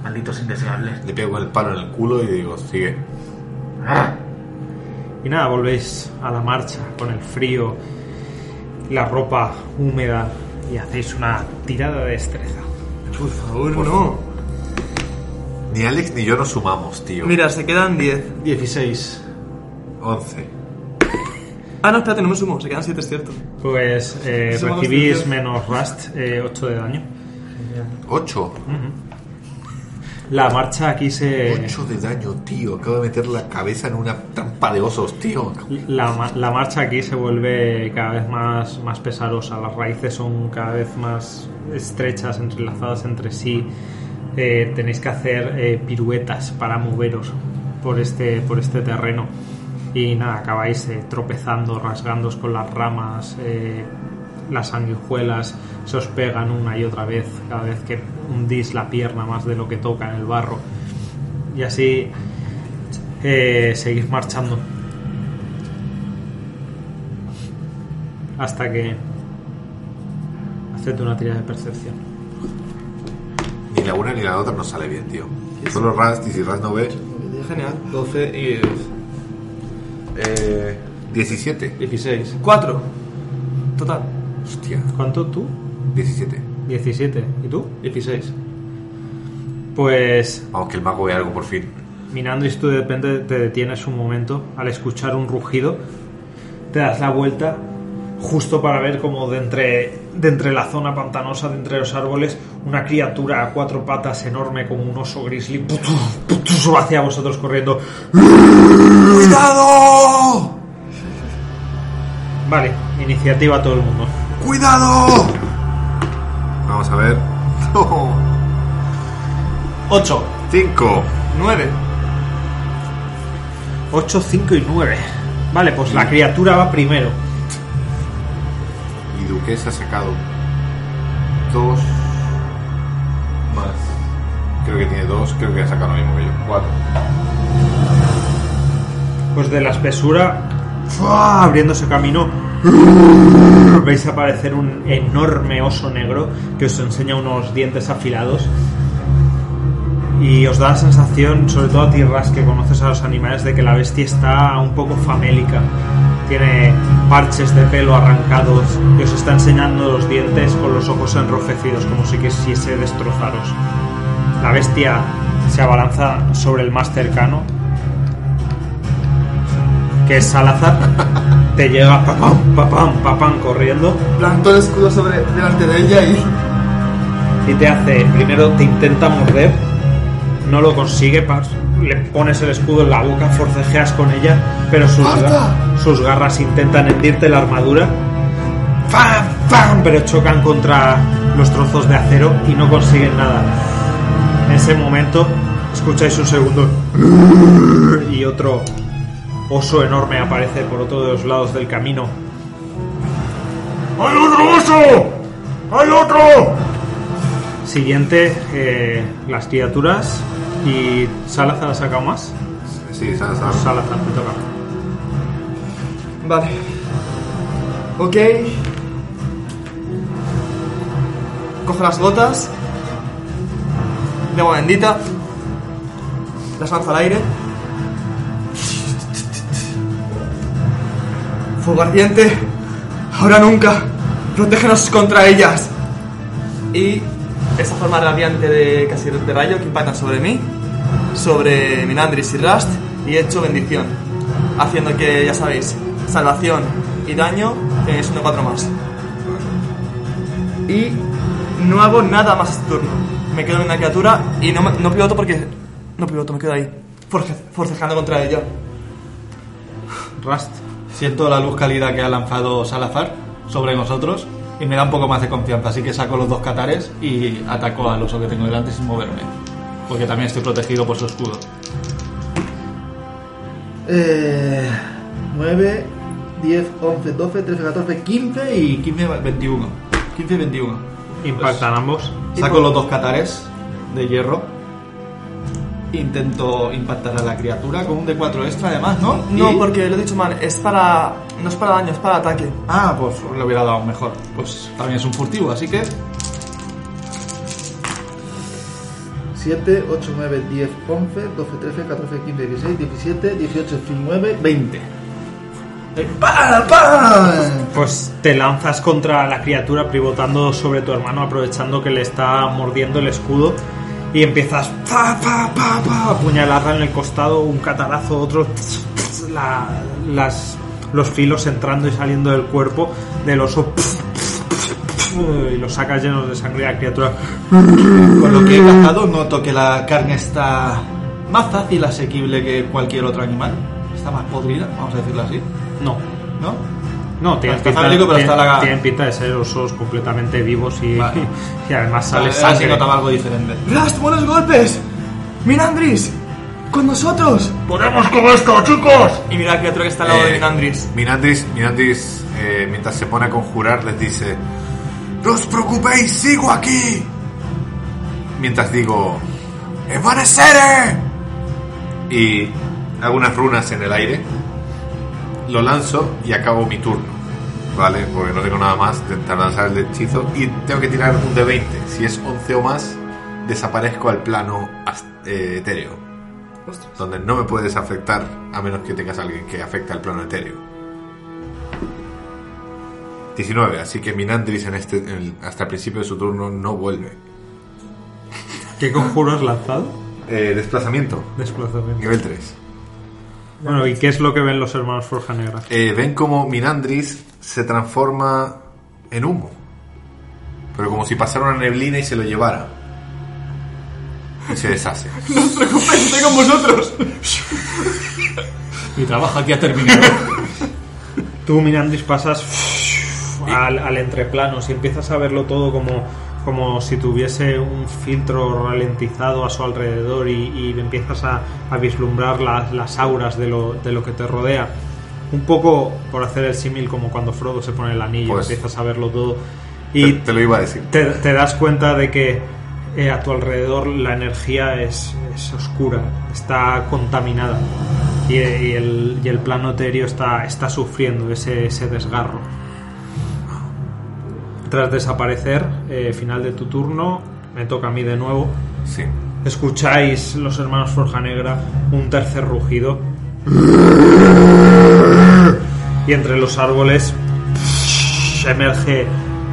Malditos indeseables. Le pego el palo en el culo y digo, sigue. ¡Ah! Y nada, volvéis a la marcha con el frío, la ropa húmeda y hacéis una tirada de destreza. por favor, no. Ni Alex ni yo nos sumamos, tío. Mira, se quedan 10. 16. 11. Ah, no, espérate, no me sumo, se quedan 7, es cierto. Pues eh, recibís menos Rust, 8 de daño. 8. La marcha aquí se... 8 de daño, tío. Acabo de meter la cabeza en una trampa de osos, tío. La, ma- la marcha aquí se vuelve cada vez más, más pesarosa, las raíces son cada vez más estrechas, entrelazadas entre sí. Eh, tenéis que hacer eh, piruetas para moveros por este, por este terreno. Y nada, acabáis eh, tropezando, rasgándoos con las ramas, eh, las sanguijuelas se os pegan una y otra vez cada vez que hundís la pierna más de lo que toca en el barro. Y así eh, seguís marchando. Hasta que. Haced una tirada de percepción. Ni la una ni la otra nos sale bien, tío. Solo Rust y si Rust no ve. Genial. 12 y Eh, 17. 16. 4. Total. Hostia. ¿Cuánto tú? 17. 17. ¿Y tú? 16. Pues. Vamos, que el mago ve algo por fin. Minandris, tú de repente te detienes un momento al escuchar un rugido. Te das la vuelta justo para ver como de entre, de entre la zona pantanosa, de entre los árboles, una criatura a cuatro patas enorme como un oso grizzly hacia vosotros corriendo. ¡Cuidado! Vale, iniciativa todo el mundo. ¡Cuidado! Vamos a ver. 8. 5. 9. 8, 5 y 9. Vale, pues la criatura va primero. Y Duquesa ha sacado dos Creo que tiene dos, creo que ha sacado lo mismo que yo. Cuatro. Pues de la espesura, ¡fua! abriéndose camino, veis aparecer un enorme oso negro que os enseña unos dientes afilados. Y os da la sensación, sobre todo a ti, Ras, que conoces a los animales, de que la bestia está un poco famélica. Tiene parches de pelo arrancados y os está enseñando los dientes con los ojos enrojecidos, como si quisiese destrozaros. La bestia se abalanza sobre el más cercano, que es Salazar. Te llega papam, papam, papam corriendo Planto el escudo sobre, delante de ella y. y te hace, primero te intenta morder, no lo consigue, le pones el escudo en la boca, forcejeas con ella, pero sus, ga- sus garras intentan hendirte la armadura, ¡Pam! ¡Pam! pero chocan contra los trozos de acero y no consiguen nada. En ese momento escucháis un segundo y otro oso enorme aparece por otro de los lados del camino. ¡Hay otro oso! ¡Hay otro! Siguiente, eh, las criaturas y Salazar ha sacado más. Sí, sabes. Salazar te toca. Vale. Ok. Cojo las gotas. De agua bendita. Las lanzo al aire. Fuego ardiente. Ahora nunca. Protégenos contra ellas. Y esa forma radiante de casi de rayo que impactan sobre mí, sobre Minandris y Rust, y he hecho bendición. Haciendo que, ya sabéis, salvación y daño tenéis uno cuatro más. Y no hago nada más este turno. Me quedo en una criatura y no, no pivoto porque. No pivoto, me quedo ahí. Force- forcejeando contra ella. Rust. Siento la luz cálida que ha lanzado Salazar sobre nosotros y me da un poco más de confianza. Así que saco los dos catares y ataco al oso que tengo delante sin moverme. Porque también estoy protegido por su escudo. Eh, 9, 10, 11, 12, 13, 14, 15 y... Y 15, 21. 15 y 21. Impactan ambos. Pues saco los dos catares de hierro. Intento impactar a la criatura con un D4 extra además, ¿no? No, Y- porque lo he dicho mal, es para. No es para daño, es para ataque. Ah, pues le hubiera dado mejor. Pues también es un furtivo, así que 7, 8, 9, 10, 11, 12, 13, 14, 15, 16, 17, 18, 19, 20. Eh, ¡Pam! ¡Pam! Pues te lanzas contra la criatura pivotando sobre tu hermano, aprovechando que le está mordiendo el escudo. Y empiezas pa, pa, pa, pa, apuñalarla en el costado, un catarazo, otro. la- las, los filos entrando y saliendo del cuerpo del oso. Y los sacas llenos de sangre y la criatura. Con lo que he cazado noto que la carne está más fácil asequible que cualquier otro animal. Está más podrida, vamos a decirlo así, No, ¿no? No, tienen pinta, famélico, pero tienen- está la- tienen pinta de ser osos completamente vivos y, Vale. y además sale Sale sangre. notaba algo diferente. ¡Rust, buenos golpes! ¡Minandris! ¡Con nosotros! ¡Podemos con esto, chicos! Y mira la criatura que está al lado de Eh, Minandris. Minandris, Minandris eh, mientras se pone a conjurar, les dice: ¡No os preocupéis, sigo aquí! Mientras digo: ¡Evanescere! Y hago unas runas en el aire, lo lanzo y acabo mi turno. ¿Vale? Porque no tengo nada más de lanzar el hechizo y tengo que tirar un de 20. Si es 11 o más, desaparezco al plano eh, etéreo. Donde no me puedes afectar a menos que tengas a alguien que afecte al plano etéreo. 19, así que Minandris en este, en el- hasta el principio de su turno no vuelve. ¿Qué conjuro has lanzado? Eh, desplazamiento, Desplazamiento. nivel 3. Bueno, ¿y qué es lo que ven los hermanos Forja Negra? Eh, ven como Minandris se transforma en humo. Pero como si pasara una neblina y se lo llevara. Y se deshace. ¡No os preocupéis, estoy con vosotros! Mi trabajo aquí ha terminado. Tú, Mirandis, pasas al, al entreplano y empiezas a verlo todo como, como si tuviese un filtro ralentizado a su alrededor y, y empiezas a, a vislumbrar las, las auras de lo, de lo que te rodea. Un poco, por hacer el símil, como cuando Frodo se pone el anillo, Pues- empiezas a verlo todo. Te, Y te lo iba a decir. te, te das cuenta de que eh, a tu alrededor la energía es, es oscura, está contaminada y, y el, y el plano etéreo está, está sufriendo ese, ese desgarro. Tras desaparecer, eh, final de tu turno, me toca a mí de nuevo. Sí. Escucháis los hermanos Forja Negra un tercer rugido. Y entre los árboles emerge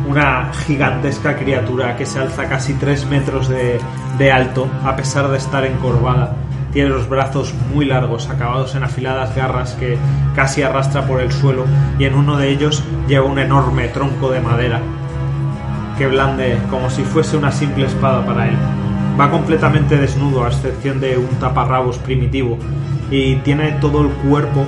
una gigantesca criatura que se alza casi 3 metros de, de alto, a pesar de estar encorvada. Tiene los brazos muy largos, acabados en afiladas garras que casi arrastra por el suelo, y en uno de ellos lleva un enorme tronco de madera que blande como si fuese una simple espada para él. Va completamente desnudo, a excepción de un taparrabos primitivo, y tiene todo el cuerpo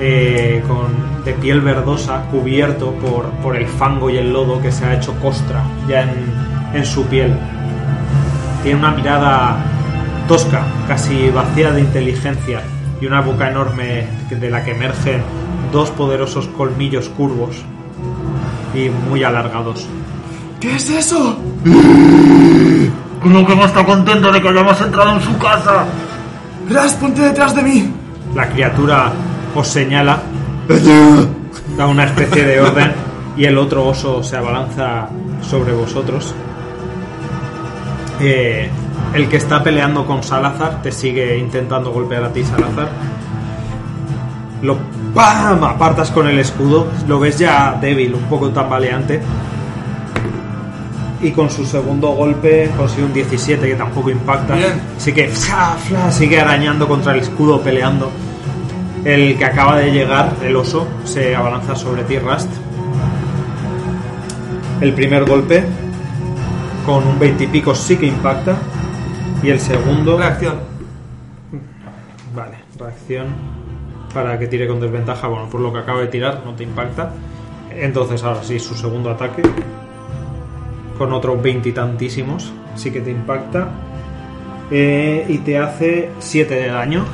eh, con, de piel verdosa cubierto por, por el fango y el lodo que se ha hecho costra ya en, en su piel. Tiene una mirada tosca, casi vacía de inteligencia, y una boca enorme de la que emergen dos poderosos colmillos curvos y muy alargados. ¿Qué es eso? Creo que no está contento de que hayamos entrado en su casa. Ras, ponte detrás de mí. La criatura os señala, da una especie de orden y el otro oso se abalanza sobre vosotros. Eh, el que está peleando con Salazar te sigue intentando golpear a ti, Salazar. Lo ¡pam! apartas con el escudo, lo ves ya débil, un poco tambaleante. Y con su segundo golpe consigue un 17 que tampoco impacta. Bien. Así que ¡fla, fla! sigue arañando contra el escudo, peleando. El que acaba de llegar, el oso, se abalanza sobre ti, Rust. El primer golpe, con un 20 y pico, sí que impacta. Y el segundo. Reacción. Vale, reacción para que tire con desventaja. Bueno, por lo que acaba de tirar, no te impacta. Entonces, ahora sí, su segundo ataque. Con otros veintitantísimos, sí que te impacta. Eh, y te hace 7 de daño.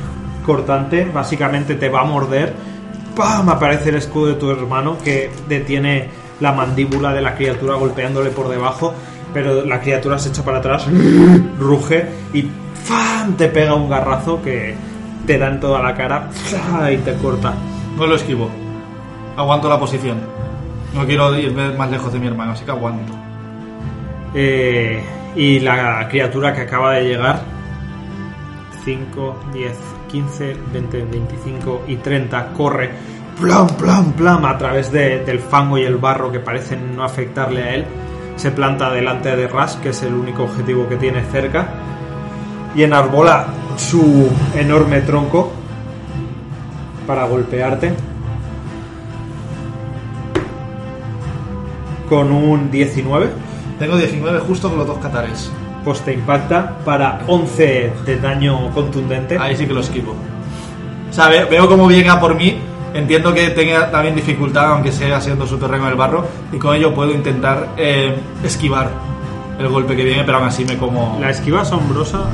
Cortante, básicamente te va a morder. ¡Pam! Aparece el escudo de tu hermano que detiene la mandíbula de la criatura golpeándole por debajo. Pero la criatura se echa para atrás, ruge y ¡fam! te pega un garrazo que te da en toda la cara y te corta. No lo esquivo. Aguanto la posición. No quiero irme más lejos de mi hermano, así que aguanto. Eh, y la criatura que acaba de llegar 5, 10, 15, 20, 25 y 30 corre plan, plan, plan a través de- del fango y el barro que parecen no afectarle a él. Se planta delante de Ras, que es el único objetivo que tiene cerca, y enarbola su enorme tronco para golpearte. Con un 19. Tengo 19 justo con los dos catares. pues te impacta para 11 de daño contundente. Ahí sí que lo esquivo. O sea, ve- veo cómo viene a por mí. Entiendo que tenga también dificultad, aunque sea siendo su terreno el barro. Y con ello puedo intentar eh, esquivar el golpe que viene, pero aún así me como. La esquiva asombrosa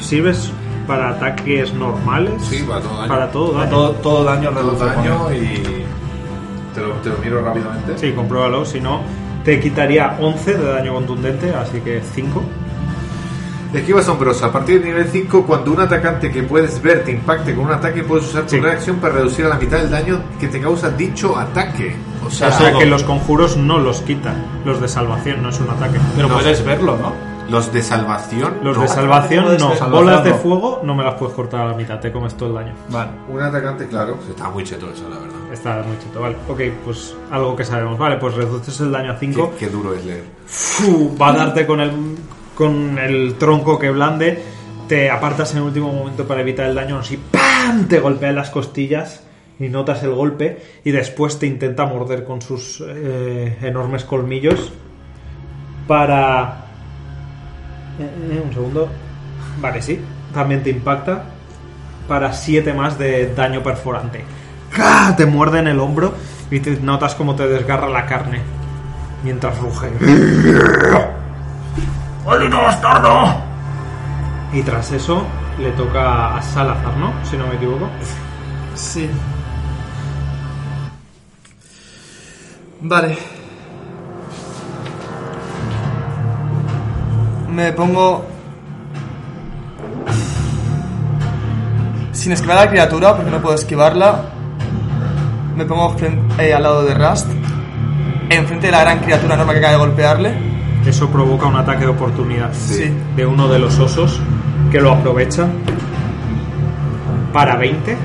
sirves para ataques normales. Sí, para todo daño. Para todo daño. todo, todo daño Todo daño y. Te lo, te lo miro rápidamente. Sí, compruébalo. Si no, te quitaría 11 de daño contundente, así que 5. Esquiva asombrosa. A partir del nivel 5, cuando un atacante que puedes ver te impacte con un ataque, puedes usar tu Sí. reacción para reducir a la mitad el daño que te causa dicho ataque. O sea, O sea que los conjuros no los quita. Los de salvación no es un ataque. Pero No. puedes verlo, ¿no? Los de salvación. Los no. de salvación no. ver, Bolas de salvación no. fuego no me las puedes cortar a la mitad. Te comes todo el daño. Vale. Un atacante, claro. Está muy cheto eso, la verdad. Está muy cheto. Vale. Ok, pues algo que sabemos. Vale, pues reduces el daño a 5. Qué, qué duro es leer. Fu, va a darte con el, con el tronco que blande, te apartas en el último momento para evitar el daño, así ¡pam! te golpea en las costillas y notas el golpe y después te intenta morder con sus eh, enormes colmillos para... eh, eh, un segundo. Vale, sí. También te impacta para 7 más de daño perforante. ¡Ah! Te muerde en el hombro y te notas como te desgarra la carne mientras ruge. ¡Maldito bastardo! Y tras eso le toca a Salazar, ¿no? Si no me equivoco. Sí. Vale. Me pongo... Sin esquivar a la criatura, porque no puedo esquivarla. Me pongo fren- eh, al lado de Rust. Enfrente de la gran criatura enorme que acaba de golpearle. Eso provoca un ataque de oportunidad Sí. de uno de los osos que lo aprovecha para 20.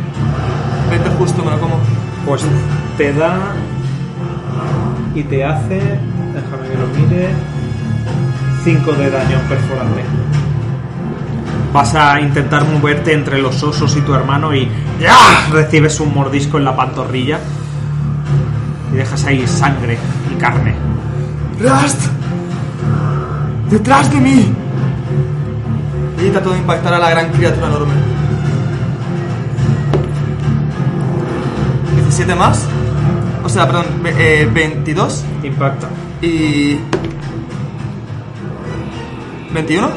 Vete justo, me lo como. Pues te da y te hace, déjame que lo mire, 5 de daño perforante. Vas a intentar moverte entre los osos y tu hermano y ¡ya! recibes un mordisco en la pantorrilla y dejas ahí sangre y carne. ¡Rust! ¡Detrás de mí! Y trato de impactar a la gran criatura enorme. 17 más. O sea, perdón, eh, 22 Impacta. y... 21.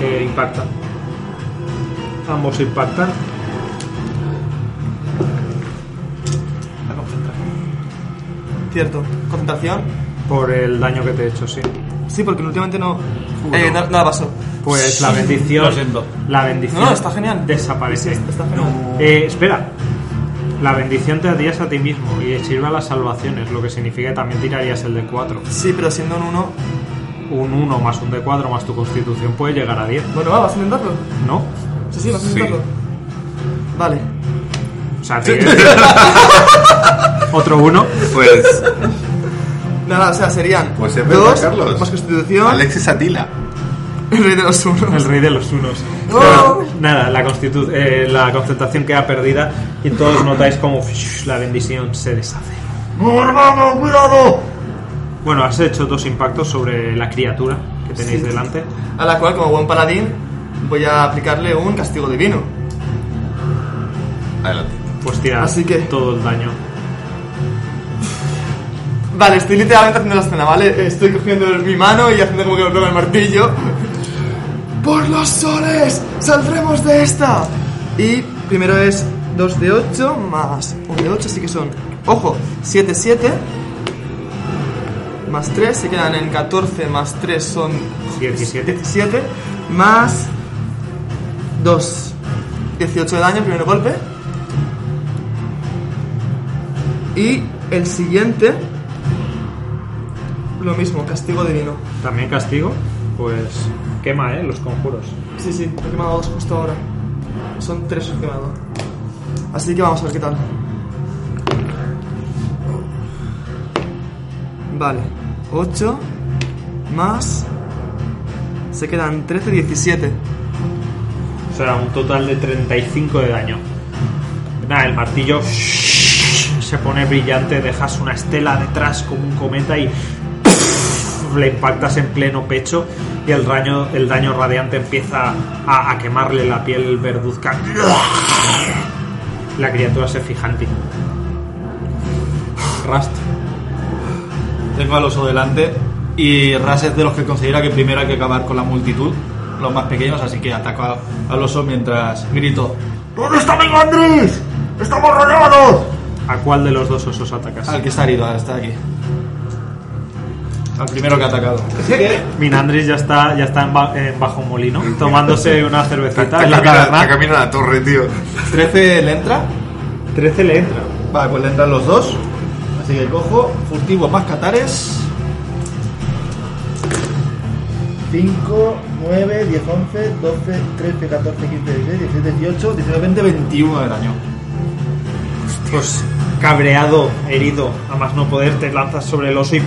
Eh, impacta. Ambos impactan. La concentración. Cierto. Concentración. Por el daño que te he hecho, sí. Sí, porque últimamente no... Eh, nada, nada pasó. Pues la bendición. Lo siento. La bendición. No, no, está genial. Desaparece. Sí, está genial. Eh, espera. La bendición te darías a ti mismo y sirve a las salvaciones, lo que significa que también tirarías el de 4. Sí, pero siendo un 1... Un 1 más un de 4 más tu constitución puede llegar a 10, Bueno, va, vas a intentarlo. ¿no? Sí, sí, vas a Sí. intentarlo. Vale. O sea, te- otro 1. Pues Nada, o sea, serían Pues es verdad, dos Carlos. más constitución, Alexis Atila. el rey de los unos. El rey de los unos. Oh. Pero, nada, la, constitu- eh, la concentración queda perdida y todos notáis como la bendición se deshace. ¡No, hermano, cuidado! Bueno, has hecho dos impactos sobre la criatura que tenéis Sí. delante. A la cual, como buen paladín, voy a aplicarle un castigo divino. Adelante. Pues tira Así que- todo el daño. Vale, estoy literalmente haciendo la escena, ¿vale? Estoy cogiendo mi mano y haciendo como que me pego el martillo. ¡Por los soles! ¡Saldremos de esta! Y primero es 2 de 8 más 1 de 8, así que son, ojo, 7, 7. Más 3, se quedan en 14, más 3 son 17. 17 más 2. 18 de daño, primer golpe. Y el siguiente, lo mismo, castigo divino. También castigo, pues quema, ¿eh? Los conjuros. Sí, sí, he quemado dos justo ahora. Son tres he quemado. Así que vamos a ver qué tal. Vale, 8 más. Se quedan 13, 17. O sea, un total de 35 de daño. Nada, el martillo se pone brillante, dejas una estela detrás como un cometa y le impactas en pleno pecho y el daño, el daño radiante empieza a, a quemarle la piel verduzca. La criatura se fija en ti. Rust. Tengo al oso delante y Ras es de los que considera que primero hay que acabar con la multitud, los más pequeños, así que ataco a- al oso mientras grito ¿Dónde está Mingandris? ¡Estamos rodeados! ¿A cuál de los dos osos atacas? al que está herido, está aquí. Al primero que ha atacado. Minandris ya está, ya está en, ba- en bajo molino, tomándose una cervecita Está en la taberna. camino a la torre, tío. 13 le entra. 13 le entra. Vale, pues le entran los dos. Así que cojo furtivo más catares. 5, 9, 10, 11, 12, 13, 14, 15, 16, 17, 18, 19, 20, 21 de daño. Pues cabreado, herido, a más no poder, te lanzas sobre el oso y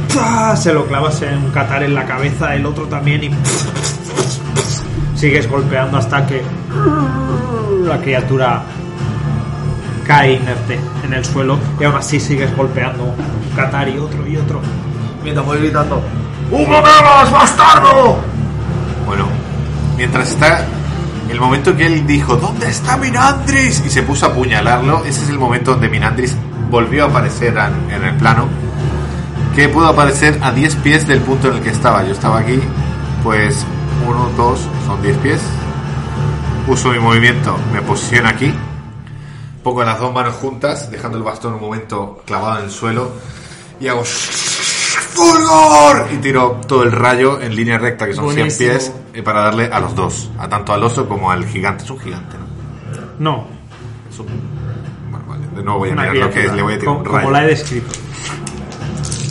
se lo clavas en un catar en la cabeza, el otro también y sigues golpeando hasta que la criatura cae inerte en el suelo y aún así sigues golpeando un catar y otro y otro. Mientras voy gritando. ¡Hugo Megas, bastardo! Bueno, mientras está el momento que él dijo, ¿dónde está Minandris? Y se puso a apuñalarlo, ese es el momento donde Minandris volvió a aparecer en el plano, que pudo aparecer a 10 pies del punto en el que estaba. Yo estaba aquí, pues 1, 2, son 10 pies. Uso mi movimiento, me posiciono aquí, pongo las dos manos juntas, dejando el bastón un momento clavado en el suelo, y hago ¡Fulgor! Y tiro todo el rayo en línea recta, que son 100 Buenísimo. pies, eh, para darle a los dos, a tanto al oso como al gigante. Es un gigante, ¿no? No, Es un... Bueno, vale, de nuevo voy a una mirar lo que es, le voy a tirar como, un rayo. como la he descrito.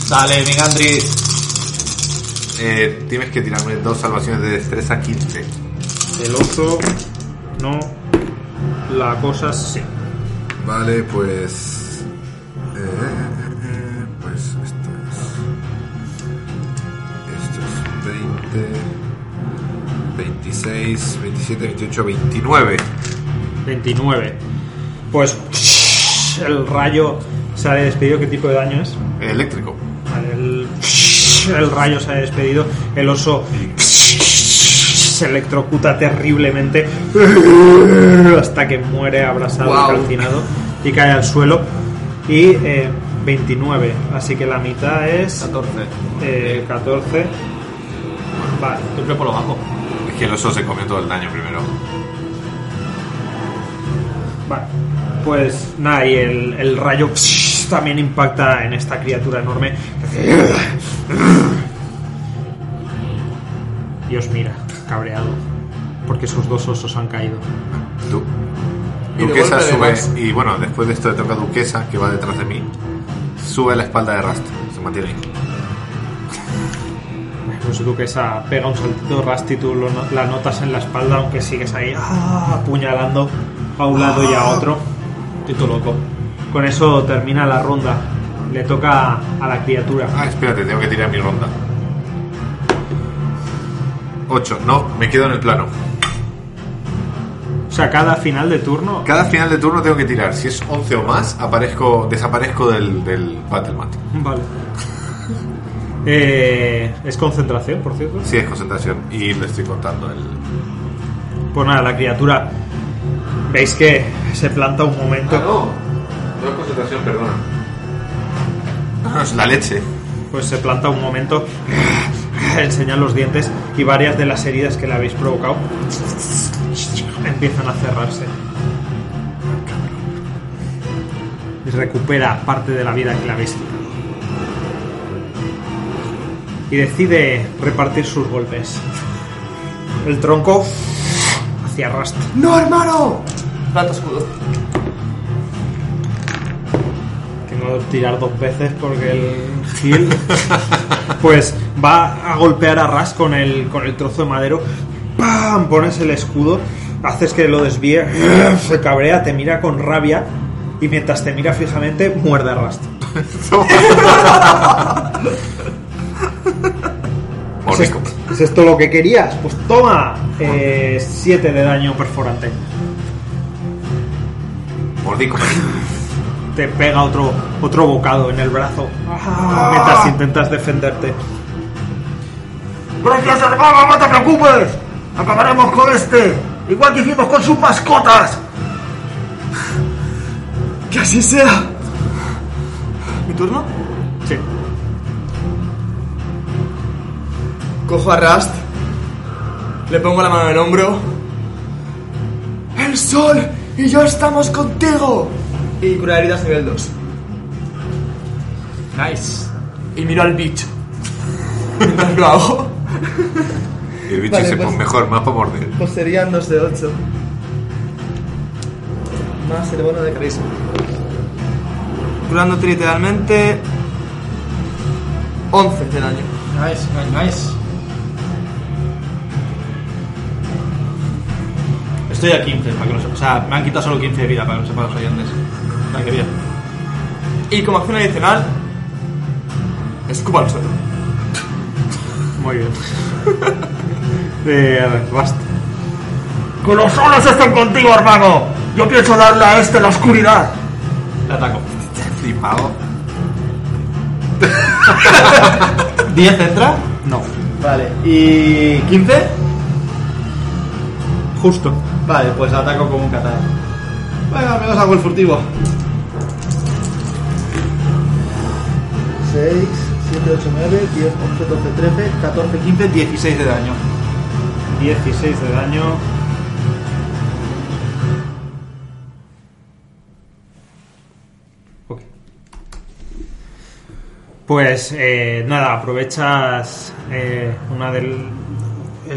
Dale, Mingandris. Eh, tienes que tirarme dos salvaciones de destreza 15. El oso no, la cosa sí. Vale, pues... eh, eh, pues esto es... Esto es 20... 26, 27, 28, 29. 29. Pues el rayo se ha despedido. ¿Qué tipo de daño es? Eléctrico. Vale, El, el rayo se ha despedido. El oso se electrocuta terriblemente hasta que muere abrasado y Guau. calcinado y cae al suelo. Y eh, 29. Así que la mitad es 14. eh, 14. Vale. Siempre por lo bajo. Es que el oso se comió todo el daño primero. Vale. Pues nada, y el, el rayo también impacta en esta criatura enorme. Y os mira, cabreado. Porque esos dos osos han caído. Du- Y Duquesa sube, y bueno, después de esto le toca a Duquesa, que va detrás de mí, sube a la espalda de Rast, se mantiene ahí. Pues tú que esa pega un saltito, Rusty, tú lo la notas en la espalda, aunque sigues ahí ¡ah! apuñalando a un lado y a otro. Tito loco. Con eso termina la ronda. Le toca a la criatura. Ah, espérate, tengo que tirar mi ronda. 8, no, me quedo en el plano. O sea, cada final de turno. Cada final de turno tengo que tirar. Si es 11 o más, aparezco, desaparezco del, del Battlemat. Vale. Eh, es concentración, por cierto. Sí, es concentración. Y le estoy contando el. Pues nada, la criatura. Veis que se planta un momento. no. No es concentración, perdona. No, es la leche. Pues se planta un momento. Enseña los dientes y varias de las heridas que le habéis provocado empiezan a cerrarse. Y recupera parte de la vida que le habéis quitado. Y decide repartir sus golpes. El tronco hacia Rust. ¡No, hermano! Planta escudo. Tirar dos veces porque el Gil pues va a golpear a Ras con el, con el trozo de madero. ¡Pam! Pones el escudo, haces que lo desvíe, se cabrea, te mira con rabia y mientras te mira fijamente muerde a Rast. ¿Es, esto, ¿Es esto lo que querías? Pues toma 7 de daño perforante. Mordisco. Te pega otro, otro bocado en el brazo mientras intentas defenderte. Gracias, hermano, no te preocupes. Acabaremos con este. Igual que hicimos con sus mascotas. ¡Que así sea! ¿Mi turno? Sí. Cojo a Rust, le pongo la mano en el hombro. ¡El sol y yo estamos contigo! Y cura heridas nivel 2. Nice. Y miro al bicho. Mientras lo hago. Y el bicho Vale, se pues- pone mejor, más para morder. Pues serían dos de 8. Más el bono de carisma. Curándote literalmente 11 de daño. Nice, nice, nice. Estoy a 15, para que lo sepas. O sea, me han quitado solo 15 de vida, para que lo sepan los oyentes. Ay, qué bien. Y como acción adicional, escupo al suelo. Muy bien. Eh, Rust. Que los solos estén contigo, hermano. Yo pienso darle a este la oscuridad. Te ataco. Flipado. 10 entra. No, Vale, ¿y 15? justo. Vale, pues ataco con un katana. Venga, menos hago el furtivo. 6, 7, 8, 9, 10, 11, 12, 13, 14, 15, 16 de daño. 16 de daño. Ok. Pues eh, nada, aprovechas eh, una del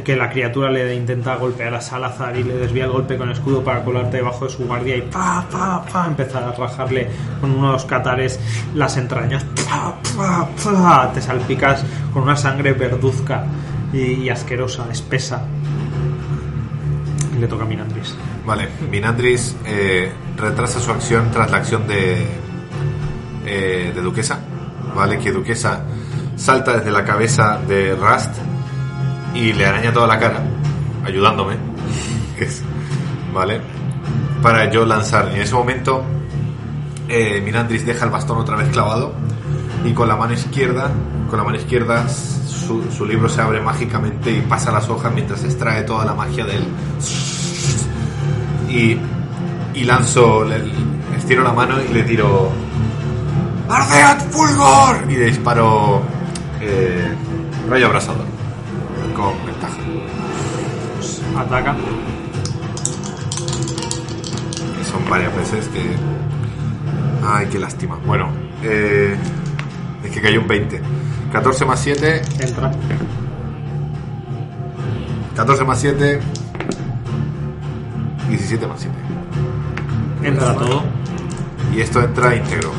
que la criatura le intenta golpear a Salazar y le desvía el golpe con escudo para colarte debajo de su guardia y pa pa pa empezar a rajarle con unos catares las entrañas. Pa, pa, pa. te salpicas con una sangre verduzca y, asquerosa, espesa. Y le toca a Minandris. Vale, Minandris eh, retrasa su acción tras la acción de, eh, de Duquesa. Vale, que Duquesa salta desde la cabeza de Rust y le araña toda la cara, ayudándome. Vale, para yo lanzar. En ese momento, eh, Minandris deja el bastón otra vez clavado y con la mano izquierda, con la mano izquierda su, su libro se abre mágicamente y pasa las hojas mientras extrae toda la magia del y, y lanzo, le- estiro la mano y le tiro ¡Ardeat Fulgor! Y le disparo eh, rayo abrasador con ventaja. Ataca. Que son varias veces que... Ay, qué lástima. Bueno, eh, es que cayó un 20. 14 más 7, Entra. 14 más 7, 17 más 7. Entra todo. Y esto entra íntegro.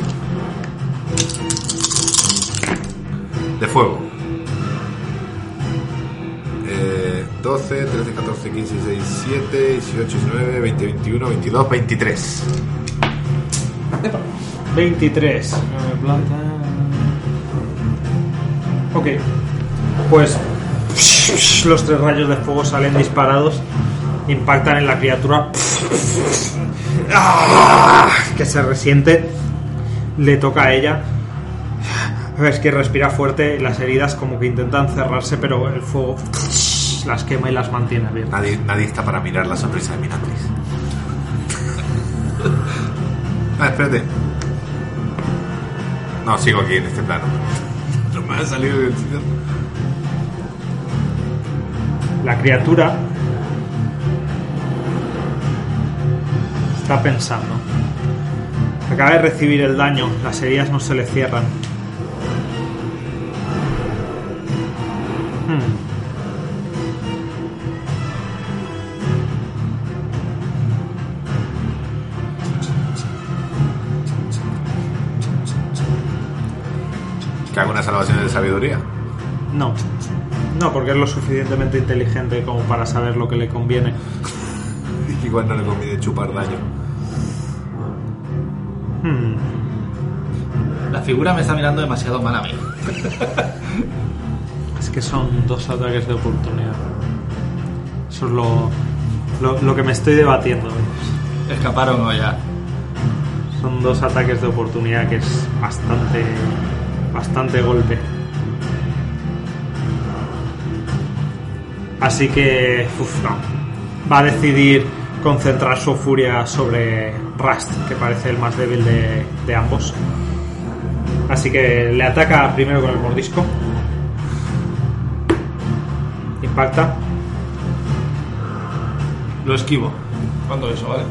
De fuego. 12, 13, 14, 15, 16, 17, 18, 19, 20, 21, 22, 23. 23. Nueve plata. Ok. Pues los tres rayos de fuego salen disparados, impactan en la criatura ¡Ah! que se resiente, le toca a ella. Ves que respira fuerte, las heridas como que intentan cerrarse, pero el fuego las quema y las mantiene abiertas. Nadie, nadie está para mirar la sonrisa de Minandris. ah, espérate. No, sigo aquí en este plano. No me ha salido del sitio. La criatura está pensando. Acaba de recibir el daño, las heridas no se le cierran. No. No, porque es lo suficientemente inteligente como para saber lo que le conviene. Igual no le conviene chupar daño. Hmm. La figura me está mirando demasiado mal a mí. Es que son dos ataques de oportunidad. Eso es lo, lo, lo que me estoy debatiendo. Escaparon o ya. Son dos ataques de oportunidad que es bastante, bastante golpe. Así que, uf, no. Va a decidir concentrar su furia sobre Rust, que parece el más débil de, de ambos. Así que le ataca primero con el mordisco. Impacta. Lo esquivo. ¿Cuánto eso, vale?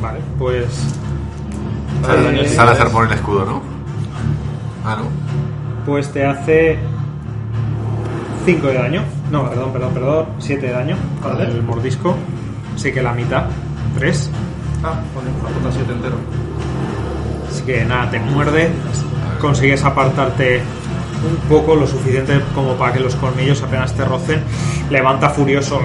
Vale, pues Eh, Salazar pone el escudo, ¿no? Ah, no. Pues te hace 5 de daño. No, perdón, perdón, perdón. 7 de daño con Vale. el mordisco. Así que la mitad. 3. Ah, pone una puta 7 entero. Así que nada, te muerde. Consigues apartarte un poco, lo suficiente como para que los colmillos apenas te rocen. Levanta furioso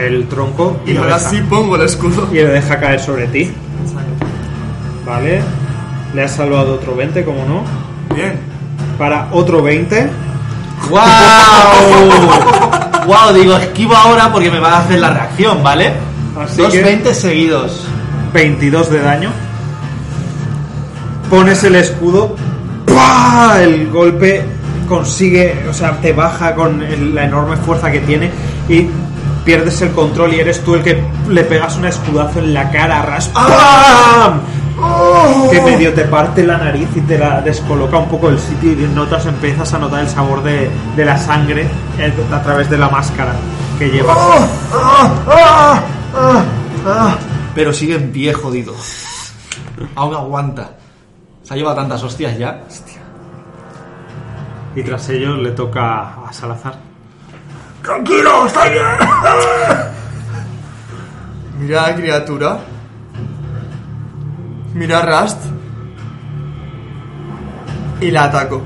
el tronco y, Y ahora deja, sí pongo el escudo. y lo deja caer sobre ti. Vale. Le has salvado otro 20, como no. Bien. Para otro 20. ¡Wow! ¡Wow! Digo, esquivo ahora porque me va a hacer la reacción, ¿vale? Así Dos que- 20 seguidos. 22 de daño. Pones el escudo. ¡pua! El golpe consigue, o sea, te baja con el- la enorme fuerza que tiene y pierdes el control y eres tú el que le pegas un escudazo en la cara, ras, ¡pam! Que medio te parte la nariz y te la descoloca un poco del sitio y notas, empiezas a notar el sabor de, de la sangre a través de la máscara que llevas. Pero sigue en pie, jodido. Aún aguanta. Se ha llevado tantas hostias ya. Y tras ello le toca a Salazar. Tranquilo, está bien. Mira la criatura. Mira a Rust. Y la ataco.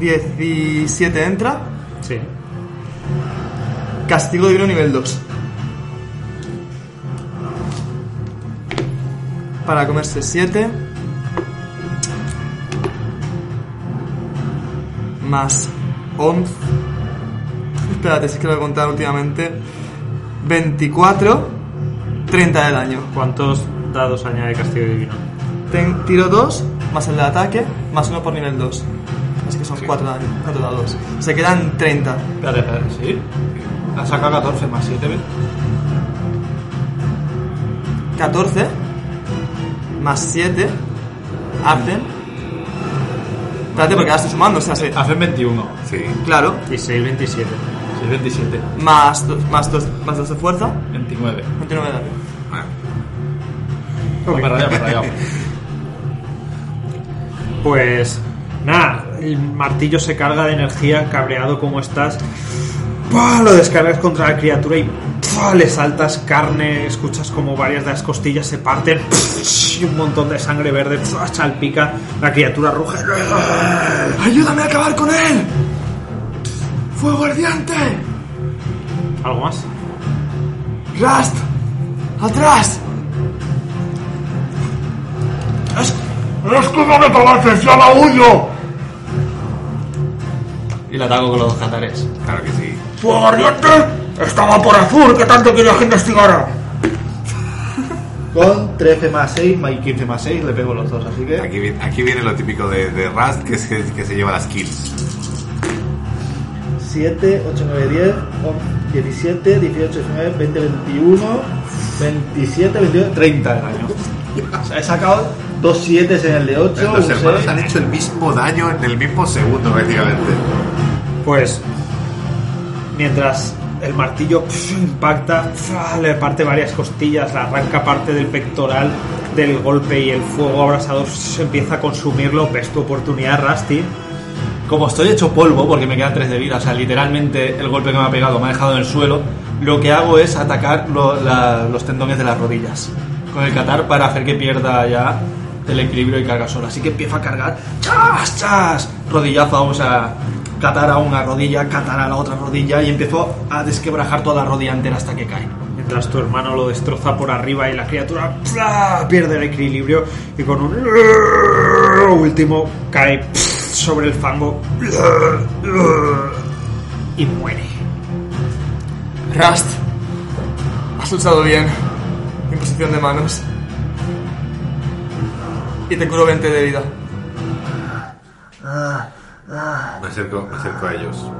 Diecisiete entra. Sí. Castigo divino nivel 2. Para comerse 7. Más 11. Espérate, si es que lo he contado últimamente. 24. 30 de daño. ¿Cuántos dados añade Castigo Divino? Ten- tiro 2, más el de ataque, más 1 por nivel 2. Así que son 4 daños, 4 dados. Se quedan 30. Espérate, espérate, ¿sí? Ha sacado 14 más 7, ¿ves? 14 más 7 hacen. Espérate, porque ahora estoy sumando, o sea, sí. Hacen 21. Sí. Claro, Y 6, 27. Sí, 27. más 2 más dos, más dos de fuerza, 29. 29 de daño. Me he rayado, me he rayado. Pues nada, el martillo se carga de energía, cabreado como estás. ¡Pah! Lo descargas contra la criatura y ¡pah! le saltas carne, escuchas como varias de las costillas se parten y un montón de sangre verde ¡pah! salpica, la criatura ruge. ¡Ayúdame a acabar con él! ¡Fuego ardiente! ¿Algo más? ¡Rust! ¡Atrás! Es que no me conoces, yo la huyo. Y la ataco con los dos catares. claro que sí. Fuego ardiente estaba por azul, que tanto querías que investigara. Con 13 más 6 y 15 más 6 le pego los dos, así que. Aquí, vi- aquí viene lo típico de, de Rust que se, que se lleva las kills. 7, 8, 9, 10, 11, 17, 18, 19, 20, 21, 27, 29, 30 de daño. O sea, he sacado dos 7 en el de 8, Los hermanos seis. han hecho el mismo daño en el mismo segundo prácticamente. Pues mientras el martillo impacta, le parte varias costillas, le arranca parte del pectoral del golpe y el fuego abrasador se empieza a consumirlo. Ves tu oportunidad, Rusty. Como estoy hecho polvo, porque me quedan 3 de vida, o sea, literalmente el golpe que me ha pegado me ha dejado en el suelo, lo que hago es atacar lo- la- los tendones de las rodillas con el catar para hacer que pierda ya el equilibrio y carga sola. Así que empiezo a cargar, ¡chas, chas! Rodillazo, o sea, catar a una rodilla, catar a la otra rodilla y empiezo a desquebrajar toda la rodilla entera hasta que cae. Mientras tu hermano lo destroza por arriba y la criatura pierde el equilibrio y con un último cae. Sobre el fango y muere. Rust. Has luchado bien. En posición de manos. Y te curo 20 de vida. Me acerco, me acerco a ellos.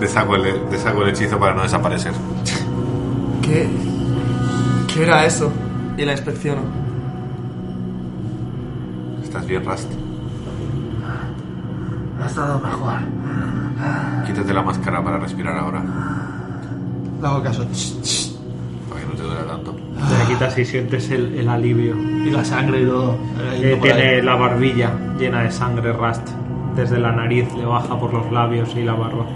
Deshago el, deshago el hechizo para no desaparecer. ¿Qué? ¿Qué era eso? Y la inspecciono. ¿Estás bien, Rust? Ha estado mejor. Quítate la máscara para respirar ahora. Le hago caso. Para que no te duela tanto. Te la quitas y sientes el, el alivio. Y la sangre y todo. Eh, ahí. tiene la barbilla llena de sangre Rust. Desde la nariz le baja por los labios y la barba.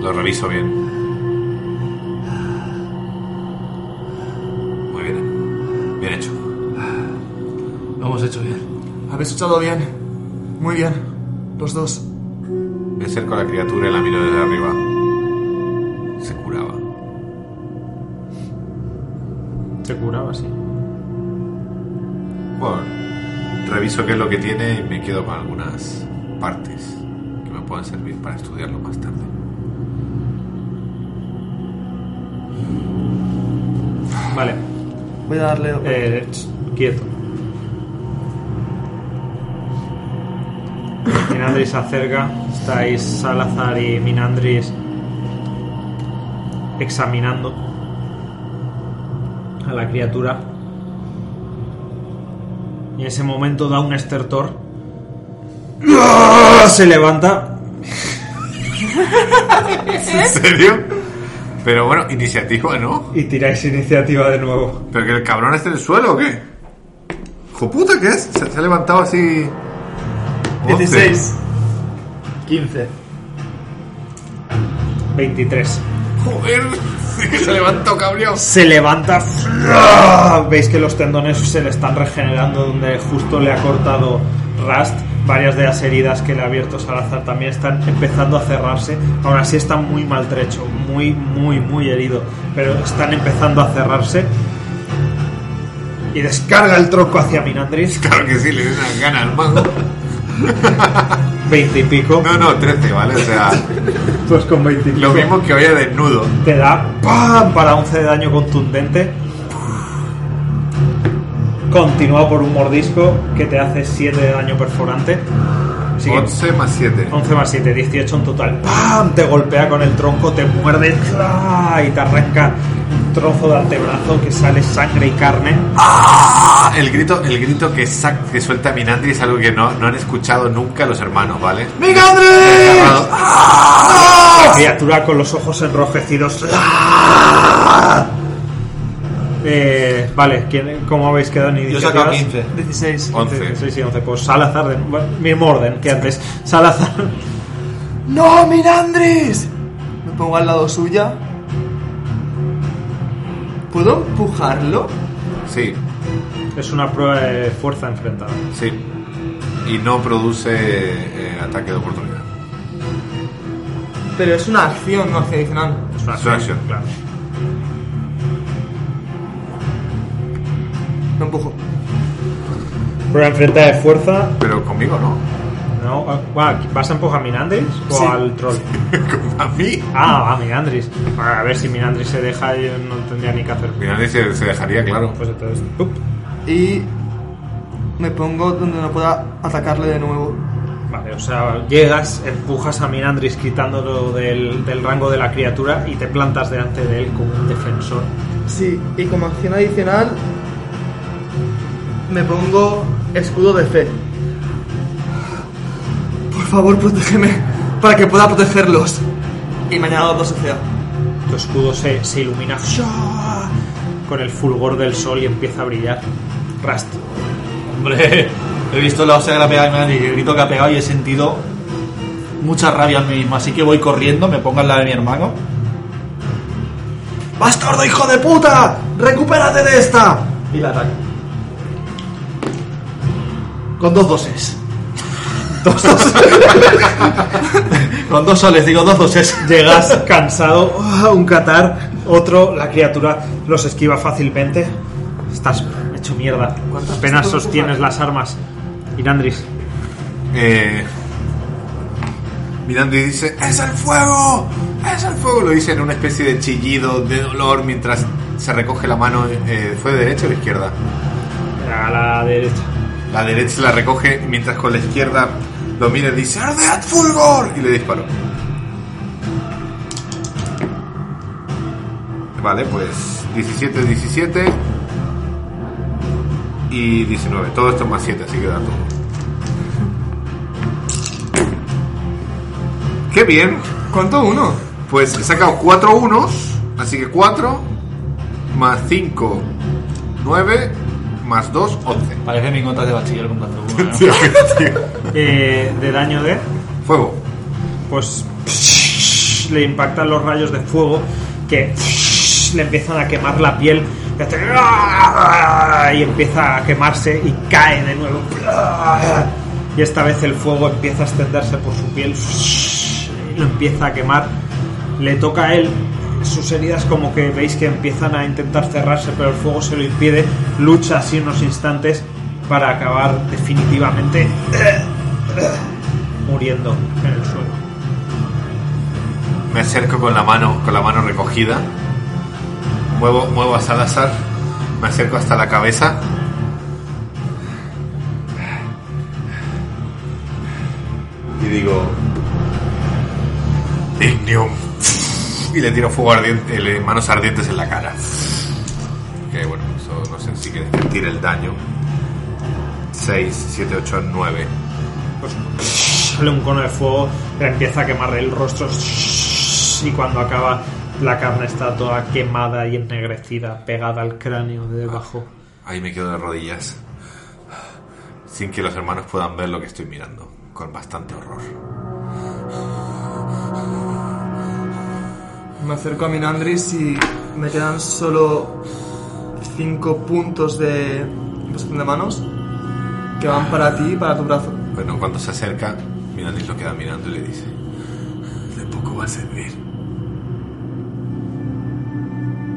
Lo reviso bien. Habéis luchado bien. Muy bien. Los dos. Me acerco a la criatura y la miro desde arriba. Se curaba. Se curaba así. Bueno, reviso qué es lo que tiene y me quedo con algunas partes que me puedan servir para estudiarlo más tarde. Vale, Voy a darle. eh, quieto. Minandris se acerca, estáis Salazar y Minandris examinando a la criatura. Y en ese momento da un estertor. ¡Ah! Se levanta. ¿En serio? Pero bueno, iniciativa, ¿no? Y tiráis iniciativa de nuevo. ¿Pero que el cabrón esté en el suelo o qué? ¿Hijo puta qué es? Se, se ha levantado así. 16. 15. 23. Joder, se ha levantado cabreado. Se levanta. Veis que los tendones se le están regenerando donde justo le ha cortado Rust. Varias de las heridas que le ha abierto Salazar también están empezando a cerrarse. Aún así está muy maltrecho, muy, muy, muy herido. Pero están empezando a cerrarse. Y descarga el tronco hacia Minandris. Claro que sí, le dio unas ganas al mago. 20 y pico. No, no, 13, ¿vale? O sea, Pues con 20 y pico. lo mismo que vaya desnudo. Te da ¡pam! para 11 de daño contundente. Continuado por un mordisco que te hace 7 de daño perforante. Así que 11 más 7. 11 más 7, 18 en total. ¡Pam! Te golpea con el tronco, te muerde ¡cla! y te arranca un trozo de antebrazo que sale sangre y carne. Ah, el grito, el grito que, sac- que suelta Minandri es algo que no, no han escuchado nunca los hermanos, ¿vale? Desgarrado. La criatura con los ojos enrojecidos. ¡Ah! Eh, vale, ¿quién, ¿cómo habéis quedado en Yo iniciativas? 15. 16. 11. Sí, sí, 11. Pues Salazar, de, bueno, mismo orden que antes. Salazar. ¡No, Mirandris! Me pongo al lado suya. ¿Puedo empujarlo? Sí, Es una prueba de fuerza enfrentada. sí. Y no produce eh, ataque de oportunidad. Pero es una acción, no acción adicional. Es una Es una acción. claro. Lo empujo. Prueba enfrentada de fuerza. Pero conmigo no. No, ah, ¿Vas a empujar a Minandris o Sí. al troll? A mí. Ah, a Minandris. A ver si Minandris se deja, yo no tendría ni que hacer. Minandri se, se dejaría, claro. Pues entonces. ¡up! Y me pongo donde no pueda atacarle de nuevo. Vale, o sea, llegas, empujas a Minandris quitándolo del, del rango de la criatura y te plantas delante de él como un defensor. Sí, y como acción adicional me pongo escudo de fe. Por favor, protégeme para que pueda protegerlos. Y me añado dos ECA. Tu escudo se, se ilumina con el fulgor del sol y empieza a brillar. Rast. Hombre, he visto la hostia que le ha pegado a mi madre y el grito que ha pegado y he sentido mucha rabia en mí mismo. Así que voy corriendo, me pongo al lado de mi hermano. ¡Bastardo, hijo de puta! ¡Recupérate de esta! Y la ataco. Con dos doses. Dos doses. Con dos soles, digo dos doses. Llegas cansado, ¡ah! un catar, otro, la criatura los esquiva fácilmente. Estás hecho mierda. ¿Cuántas Apenas sostienes las armas. Inandris. Eh, Mirandri dice, ¡Es el fuego! ¡Es el fuego! Lo dice en una especie de chillido de dolor mientras se recoge la mano. eh, ¿Fue de derecha o de izquierda? A la derecha. La derecha se la recoge mientras con la izquierda lo mira y dice ¡Ardead fulgor! Y le disparó. Vale, pues 17, 17 y 19. Todo esto es más 7, así que da todo. ¡Qué bien! ¿Cuánto uno? Pues he sacado 4 unos, así que 4 más 5, 9 más 2, 11. Parece mi nota de bachiller comprando uno. ¿no? Tío, tío. Eh, de daño de. Fuego. Pues. Le impactan los rayos de fuego que. Le empiezan a quemar la piel. Y hace- Y empieza a quemarse y cae de nuevo. Y esta vez el fuego empieza a extenderse por su piel. Y lo empieza a quemar. Le toca a él. Sus heridas como que veis que empiezan a intentar cerrarse, pero el fuego se lo impide. Lucha así unos instantes para acabar definitivamente muriendo en el suelo. Me acerco con la mano, con la mano recogida. Muevo, muevo a Salazar. Me acerco hasta la cabeza. Y digo. Ignium. Y le tiro fuego ardiente, le- manos ardientes en la cara. Que bueno, eso no sé si quieres tire el daño. 6, 7, 8, 9. Pues sale un cono de fuego, le empieza a quemar el rostro y cuando acaba la carne está toda quemada y ennegrecida, pegada al cráneo de debajo. Ahí me quedo de rodillas. Sin que los hermanos puedan ver lo que estoy mirando. Con bastante horror. Me acerco a Minandris y me quedan solo 5 puntos de posición de manos que van para ti y para tu brazo. Bueno, cuando se acerca, Mirandis lo queda mirando y le dice: De poco va a servir.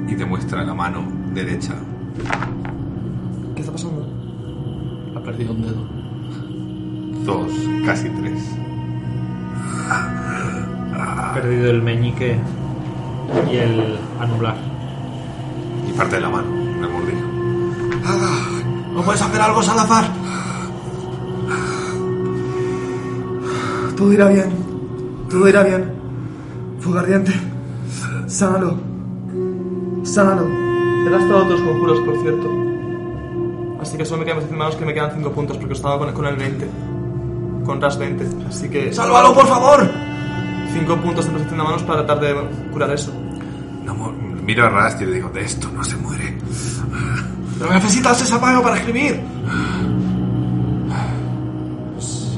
Y te muestra la mano derecha. ¿Qué está pasando? Ha perdido un dedo. Dos, casi tres. Ha perdido el meñique y el anular. Y parte de la mano, me mordisco. ¿No puedes hacer algo, Salazar? Todo irá bien. Todo irá bien. Fuego ardiente. Sánalo. Sánalo. He gastado otros conjuros, por cierto. Así que solo me quedan de manos que me quedan 5 puntos porque estaba con, con el 20. Con RAS 20. Así que. ¡Sálvalo, por favor! 5 puntos de posición de manos para tratar de curar eso. No, miro a Rast y le digo: De esto no se muere. Pero necesitas ese apago para escribir.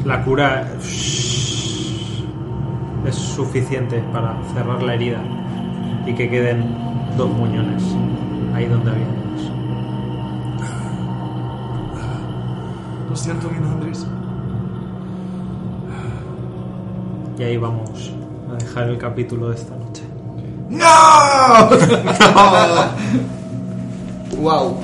La cura es suficiente para cerrar la herida y que queden dos muñones ahí donde había unos. Lo siento, Minandris. Y ahí vamos a dejar el capítulo de esta noche. ¡No! ¡Wow!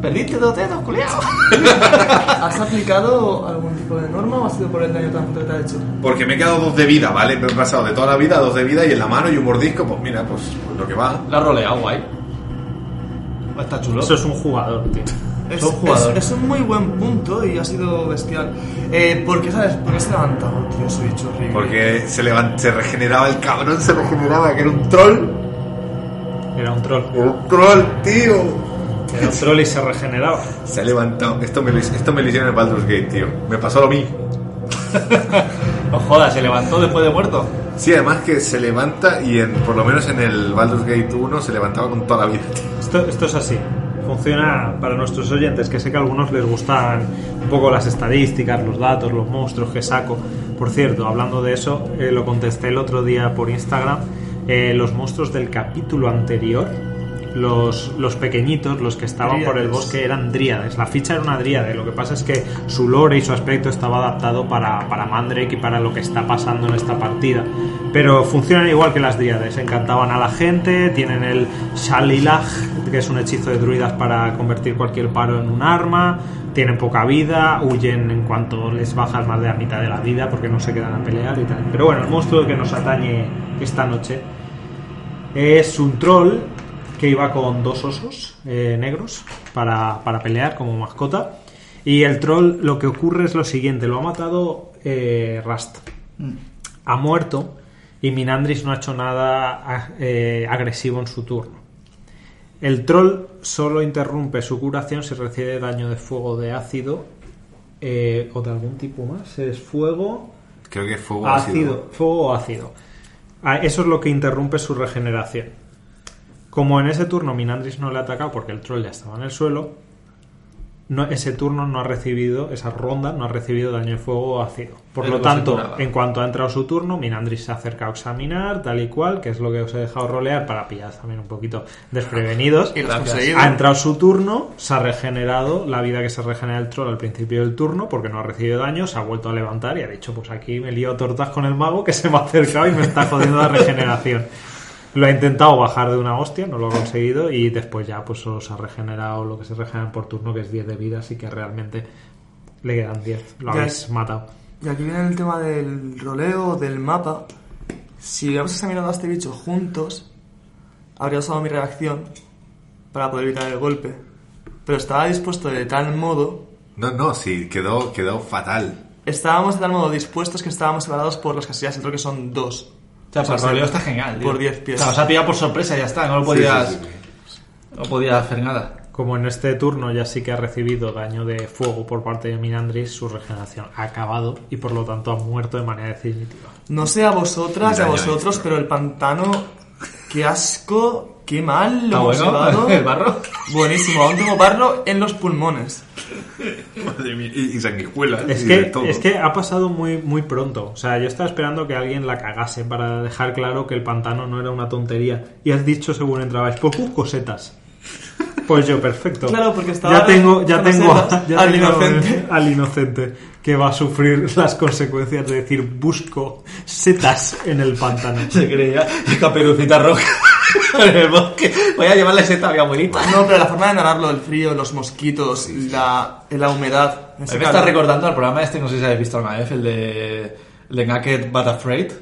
Perdiste dos dedos, culiao. ¿Has aplicado algún tipo de norma o ha sido por el daño tan fuerte que te ha hecho? Porque me he quedado dos de vida, ¿vale? Me he pasado de toda la vida a dos de vida y en la mano y un mordisco, pues mira, pues, pues lo que va. La ha roleado, guay. Está chulo. Eso es un jugador, tío. Es, Son jugadores. es- es un muy buen punto y ha sido bestial. Eh, ¿Por qué, sabes? ¿Por qué se ha levantado, tío? Ese bicho horrible. Porque se, levan- se regeneraba el cabrón, se regeneraba, que era un troll. Era un troll. Un troll, tío. Era un troll y se regeneraba. Se ha levantado. Esto me, lo, esto me lo hicieron en el Baldur's Gate, tío. Me pasó lo mismo. No jodas, se levantó después de muerto. Sí, además que se levanta y en, por lo menos en el Baldur's Gate 1 se levantaba con toda la vida. Esto, esto es así. Funciona para nuestros oyentes, que sé que a algunos les gustan un poco las estadísticas, los datos, los monstruos que saco. Por cierto, hablando de eso, eh, lo contesté el otro día por Instagram. eh, los monstruos del capítulo anterior, los, los pequeñitos, los que estaban por el bosque, eran dríades. La ficha era una dríade. Lo que pasa es que su lore y su aspecto estaba adaptado para, para Mandrake y para lo que está pasando en esta partida. Pero funcionan igual que las dríades. Encantaban a la gente, tienen el Shalilah, que es un hechizo de druidas para convertir cualquier paro en un arma. Tienen poca vida, huyen en cuanto les bajas más de la mitad de la vida porque no se quedan a pelear y tal. Pero bueno, el monstruo que nos atañe esta noche es un troll que iba con dos osos eh, negros para, para pelear como mascota. Y el troll lo que ocurre es lo siguiente, lo ha matado eh, Rast. Ha muerto y Minandris no ha hecho nada eh, agresivo en su turno. El troll solo interrumpe su curación si recibe daño de fuego de ácido eh, o de algún tipo más. Es fuego, Creo que fue ácido, fuego o ácido. Ah, Eso es lo que interrumpe su regeneración. Como en ese turno Minandris no le ha atacado porque el troll ya estaba en el suelo, no, ese turno no ha recibido, esa ronda no ha recibido daño de fuego o ácido. Por Pero lo tanto, en cuanto ha entrado su turno, Minandris se ha acercado a examinar, tal y cual, que es lo que os he dejado rolear para pillar también un poquito desprevenidos. Y lo has Gracias. conseguido. Ha entrado su turno, se ha regenerado la vida que se regenera el troll al principio del turno porque no ha recibido daño, se ha vuelto a levantar y ha dicho, pues aquí me lío tortas con el mago que se me ha acercado y me está jodiendo la regeneración. Lo ha intentado bajar de una hostia, no lo ha conseguido y después ya pues solo se ha regenerado lo que se regenera por turno, que es 10 de vida, así que realmente le quedan 10. Lo habéis es- matado. Y aquí viene el tema del roleo, del mapa. Si hubiéramos examinado a este bicho juntos, habría usado mi reacción para poder evitar el golpe. Pero estaba dispuesto de tal modo, No, no, sí, quedó, quedó fatal. estábamos de tal modo dispuestos que estábamos separados por las casillas, creo que son dos. O sea, O sea, por el roleo está genial, tío. Por 10 pies. O sea, pillado por sorpresa, ya está, no lo podías, sí, sí. no podías hacer nada. Como en este turno ya sí que ha recibido daño de fuego por parte de Minandris, su regeneración ha acabado y por lo tanto ha muerto de manera definitiva. No sé a vosotras y a vosotros, pero el pantano, qué asco, qué mal lo Está hemos bueno, llevado. el barro. Buenísimo, aún tengo barro en los pulmones. Madre mía, y, y sanguijuelas. Es y de que, todo. es que ha pasado muy, muy pronto. O sea, yo estaba esperando que alguien la cagase para dejar claro que el pantano no era una tontería. Y has dicho según entrabais, pues busco setas. Pues yo, perfecto. Claro, porque estaba ya tengo, ya tengo, ya al tengo inocente. al inocente que va a sufrir las consecuencias de decir busco setas en el pantano. Se creía caperucita roja en el bosque. Voy a llevarle seta a mi abuelita. No, pero la forma de narrarlo, el frío, los mosquitos, la, la humedad. Me está recordando al programa este, no sé si habéis visto alguna vez, el de, el de Naked But Afraid.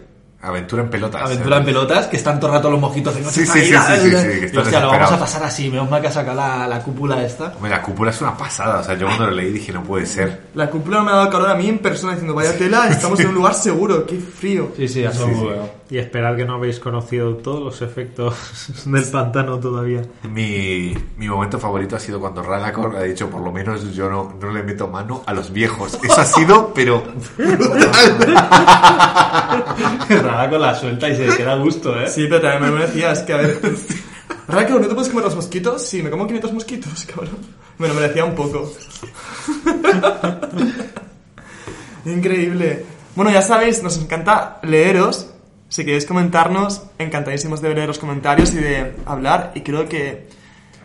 Aventura en pelotas. Aventura en pelotas, que están todo el rato los mosquitos en Sí, sí, sí, sí, sí, hostia, lo vamos a pasar así. Menos mal que ha sacado la, la cúpula esta. Hombre, la cúpula es una pasada. O sea, yo cuando lo leí dije, no puede ser. La cúpula me ha dado calor a mí en persona diciendo, vaya tela, estamos en un lugar seguro, qué frío. Sí, sí, eso muy bueno. Y esperad que no habéis conocido todos los efectos del pantano todavía. Mi, mi momento favorito ha sido cuando Ralacor ha dicho, por lo menos yo no, no le meto mano a los viejos. Eso ha sido, pero... Rara con la suelta y se queda a gusto, ¿eh? Sí, pero también me decía, es que a ver... Raquel, ¿no te puedes comer los mosquitos? Sí, me como 500 mosquitos, cabrón. Me lo merecía un poco. Increíble. Bueno, ya sabéis, nos encanta leeros. Si queréis comentarnos, encantadísimos de leer los comentarios y de hablar. Y creo que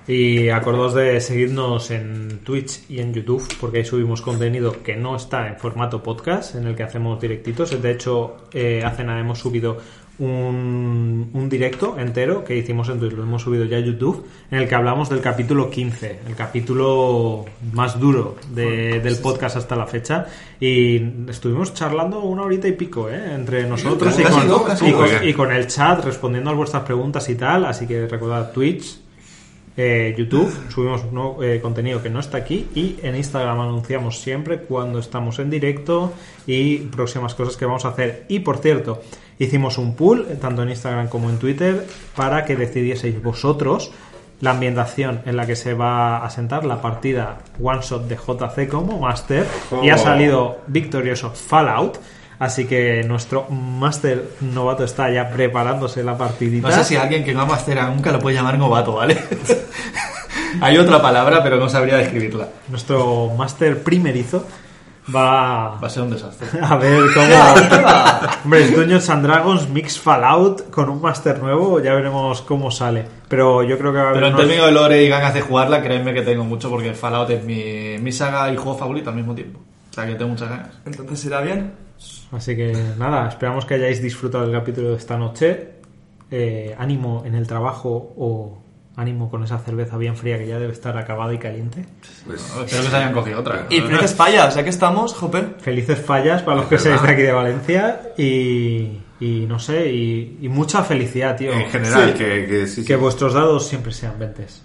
Y acordaos de seguirnos en Twitch y en YouTube, porque ahí subimos contenido que no está en formato podcast, en el que hacemos directitos. De hecho, eh, hace nada hemos subido un, un directo entero que hicimos en Twitch, lo hemos subido ya a YouTube, en el que hablamos del capítulo 15, el capítulo más duro de- del podcast hasta la fecha. Y estuvimos charlando una horita y pico, ¿eh? Entre nosotros y con- y con el chat respondiendo a vuestras preguntas y tal. Así que recordad Twitch, eh, YouTube, subimos nuevo, eh, contenido que no está aquí y en Instagram anunciamos siempre cuando estamos en directo y próximas cosas que vamos a hacer. Y por cierto, hicimos un pool, eh, tanto en Instagram como en Twitter, para que decidieseis vosotros la ambientación en la que se va a sentar la partida One Shot de JC como Master y ha salido victorioso Fallout. Así que nuestro Master novato está ya preparándose la partidita. No sé si alguien que no ha mastera nunca lo puede llamar novato, ¿vale? Hay otra palabra, pero no sabría describirla. Nuestro máster primerizo va Va a ser un desastre. a ver cómo. Hombre, es Dungeons and Dragons Mix Fallout con un máster nuevo, ya veremos cómo sale. Pero yo creo que va a haber. Pero en unos- términos de lore y ganas de jugarla, créeme que tengo mucho porque Fallout es mi, mi saga y juego favorito al mismo tiempo. O sea que tengo muchas ganas. entonces irá bien. Así que nada, esperamos que hayáis disfrutado del capítulo de esta noche. Eh, ánimo en el trabajo o ánimo con esa cerveza bien fría que ya debe estar acabada y caliente. Pues, Espero que se hayan cogido otra. Y felices fallas, ya que estamos, Jope. Felices fallas para los que seáis de aquí de Valencia y, y no sé, y, y mucha felicidad, tío. en general, Sí. que, que sí, sí. Que vuestros dados siempre sean ventes.